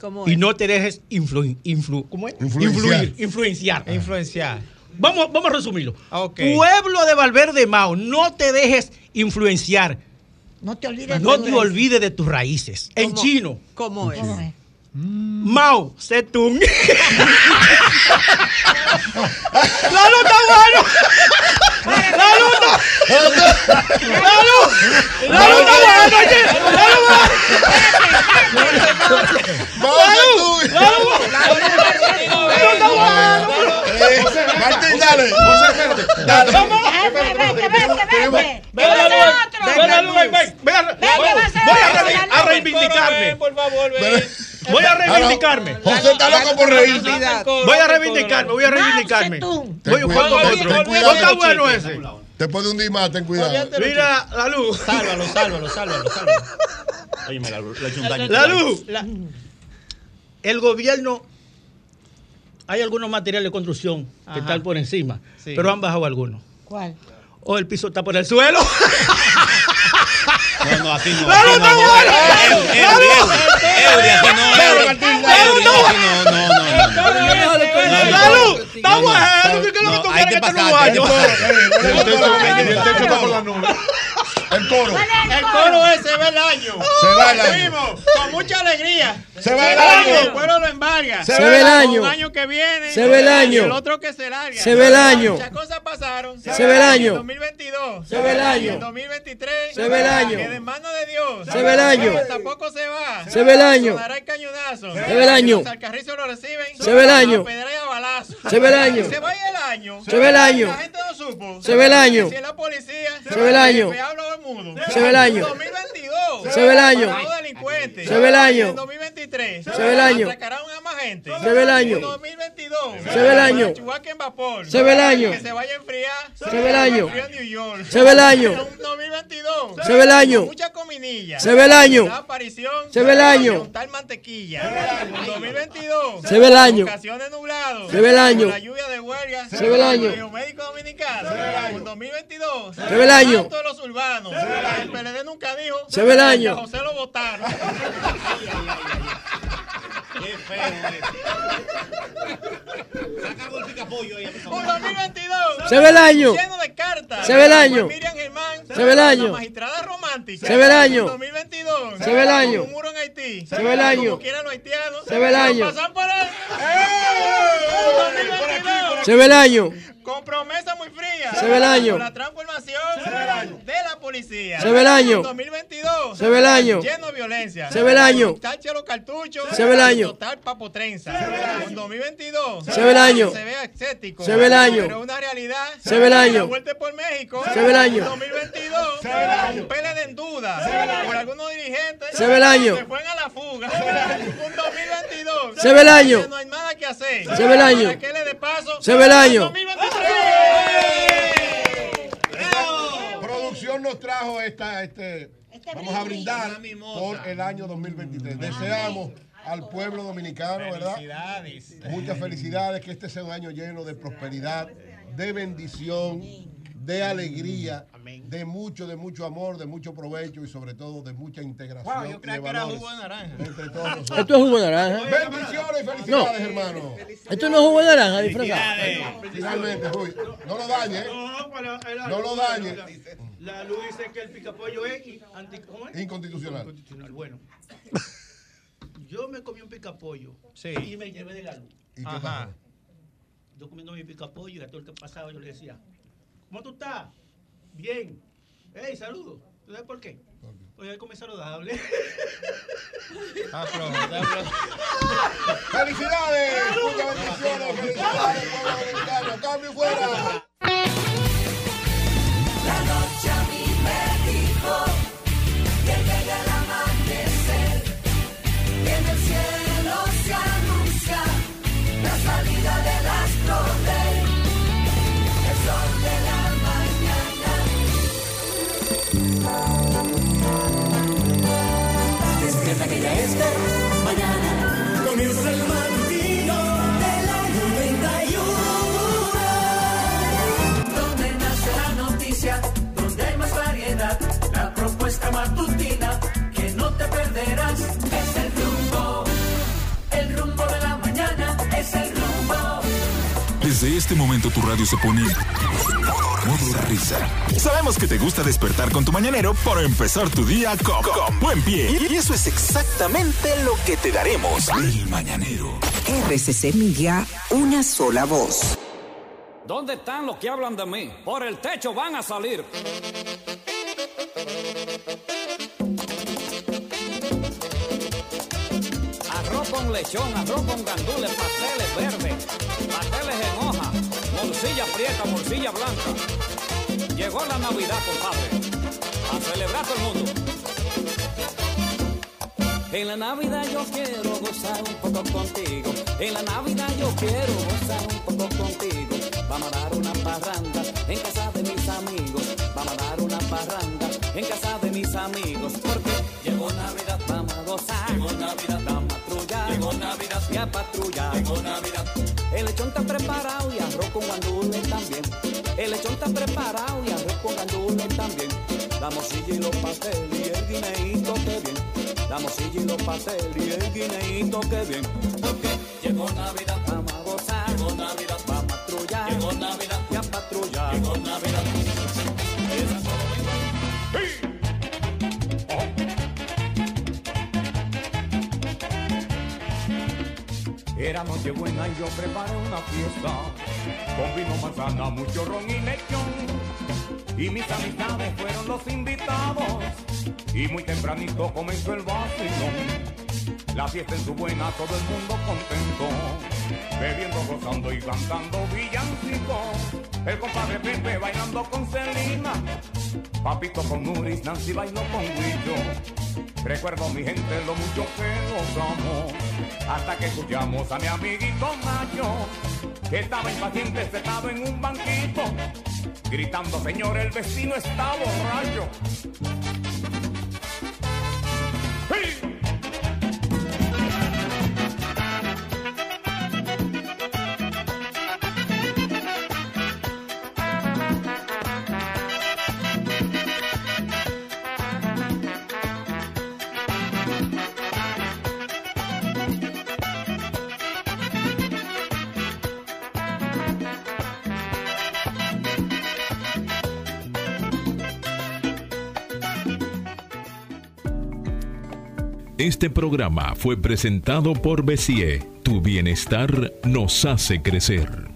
¿Y cómo Y es? no te dejes influ, influ- ¿cómo es? Influenciar. Influir, influenciar. Influenciar. Vamos, vamos a resumirlo. Ah. Pueblo de Valverde Mao, no te dejes influenciar. No te olvides No de te olvides de tus raíces. En ¿Cómo- chino, ¿Cómo es? ¿Cómo es? Mao Zedong. ¡La luz está bueno! ¡La está! ¡La luz! ¡La está bueno! oye! ¡La Vamos, tú. ¡La! ¡La! Eh, Martín, dale. Dale. Vete. ¡Ven la. ¡Ven la luz! ¡Ven! A ser Voy a, la a reivindicarme. Por favor, ven. Voy a reivindicarme. José está loco por reír. Voy a reivindicarme, voy a reivindicarme. Voy a buscar cuidado, otro. ten ¿No cuidado. está bueno ese? Te puede hundir más, ten cuidado. Mira, la luz. Sálvalo, sálvalo, sálvalo, sálvalo. La luz, le he hecho un daño. La luz. El gobierno. Hay algunos materiales de construcción que están por encima, Sí. pero han bajado algunos. ¿Cuál? O el piso está por el suelo. No, no, así no. ¡La así luz no, está no. no, Eury. ¡La luz está Eury, no, no, no, no, ¡Salud! ¡Está bueno! ¿Qué es lo que tú ahí quieres el. El coro. El coro ese se va el año. Se va el año. Con mucha alegría. Se va el año. El pueblo lo embarga. Se va el año. Un año que viene. Se va el año. El otro que se larga. Se va el año. Muchas cosas pasaron. Se va el año. En 2022. Se va el año. En 2023. Se va el año. Que de mano de Dios. Se va el año. Tampoco se va. Se va el año. Sonará el cañonazo. Se va el año. Los alcarrizos lo reciben. Se va el año. Se va el año. Se va el año. Se va el año. Supo. Se va el año. Se va el año. Se va el año. 2022. Se va el año. Parado delincuente. Se va el año. En 2023. Se va el año. Atracarán a más gente. Se va el año. En 2022. Se va el año. En vapor. Se va el año. Que se vaya a enfriar. Se va el año. Se va el año. En 2022. Se va el año. Mucha cominilla. Se va el año. La aparición. Se va el año. untar mantequilla. En 2022. Se va el año. Ocasiones nublados. Se va el año. La lluvia de huelga. Se va el año. Médico Dominicano. En 2022. Se va el año. De los urbanos. El PLD nunca dijo. Se va el año. José lo votaron. Qué feo Saca el picapollo ahí. Un 2022. Se ve el año. Lleno de cartas. Se ve el año. Miriam Germán. Se ve el año. Magistrada romántica. Se ve el año. En 2022. Se ve el año. Un muro en Haití. Se ve el año. Quieran los haitianos. Se ve el año. Pasan por él. 2022. Se ve el año. Con promesa muy fría. Se ve el año. Con la transformación de la policía. Se ve el año. En 2022. Se ve el año. Lleno de violencia. Se ve el año. Tache los cartuchos. Se ve el año. Total papotrenza. En 2022. Se ve el año. Se ve ascético. Se ve el año. Pero una realidad. Se ve el año. Vuelta por México. Se ve el año. En 2022. Un PLD en duda. Por algunos dirigentes. Se ve el año. Se fueron a la fuga. Un 2022. Se ve el año. No hay nada que hacer. Se ve el año. Se ve el año. Producción nos trajo esta, este, vamos a brindar por el año 2023. Deseamos al pueblo dominicano, ¿verdad? Felicidades. Muchas felicidades, que este sea un año lleno de prosperidad, de bendición, de alegría, de mucho, de mucho amor, de mucho provecho y sobre todo de mucha integración. Wow, yo creía que era jugo de naranja. Entre todos nosotros. Esto es jugo de naranja. Bendiciones y felicidades, hermano. Esto no es jugo de naranja disfrazado. Finalmente, Rui, no lo dañe. No lo dañe. La luz dice que el picapollo es. Inconstitucional. Inconstitucional. Bueno, yo me comí un picapollo y me llevé de la luz. ¿Y qué pasó? Yo comiendo mi picapollo y a todo el que pasaba yo le decía, ¿cómo tú estás? Bien. Hey, saludos. ¿Tú sabes por qué? Porque él come saludable. ¡Felicidades! Muchas bendiciones. ¡Felicidades, pueblo dominicano! ¡Cambio fuera! La noche a mí me dijo que llega el amanecer, que en el cielo se anuncia la salida del astro rey, Despierta que ya es de mañana, comienza el matutino de la 91 donde nace la noticia, donde hay más variedad, la propuesta matutina que no te perderás. Es el rumbo, el rumbo de Desde este momento tu radio se pone modo risa. Sabemos que te gusta despertar con tu mañanero para empezar tu día con, con buen pie. Y eso es exactamente lo que te daremos. El mañanero. RCC Media, una sola voz. ¿Dónde están los que hablan de mí? Por el techo van a salir. Con lechón, arroz con gandules, pasteles verdes, pasteles en hoja, morcilla prieta, morcilla blanca. Llegó la Navidad, compadre. A celebrar todo el mundo. En la Navidad yo quiero gozar un poco contigo. En la Navidad yo quiero gozar un poco contigo. Vamos a dar una parranda en casa de mis amigos. Vamos a dar una parranda en casa de mis amigos. Porque llegó Navidad, vamos a gozar. Llegó Navidad, vamos. Llegó Navidad, y a patrullar. Llegó Navidad. El lechón está preparado y arroz con guandules también. El lechón está preparado y arroz con gandules también. La morcilla y los pasteles y el guineíto que bien. La morcilla y los pasteles y el guineíto que bien. Porque llegó Navidad, vamos a gozar. Llegó Navidad, Era noche buena y yo preparé una fiesta. Con vino, manzana, mucho ron y lechón Y mis amistades fueron los invitados. Y muy tempranito comenzó el vacilón. La fiesta en su buena, todo el mundo contento. Bebiendo, gozando y cantando villancicos El compadre Pepe bailando con Celina Papito con Nuris, Nancy bailó con Guillo Recuerdo mi gente lo mucho que gozamos hasta que escuchamos a mi amiguito Nacho que estaba impaciente sentado en un banquito gritando señor el vecino está borracho. Este programa fue presentado por Besie. Tu bienestar nos hace crecer.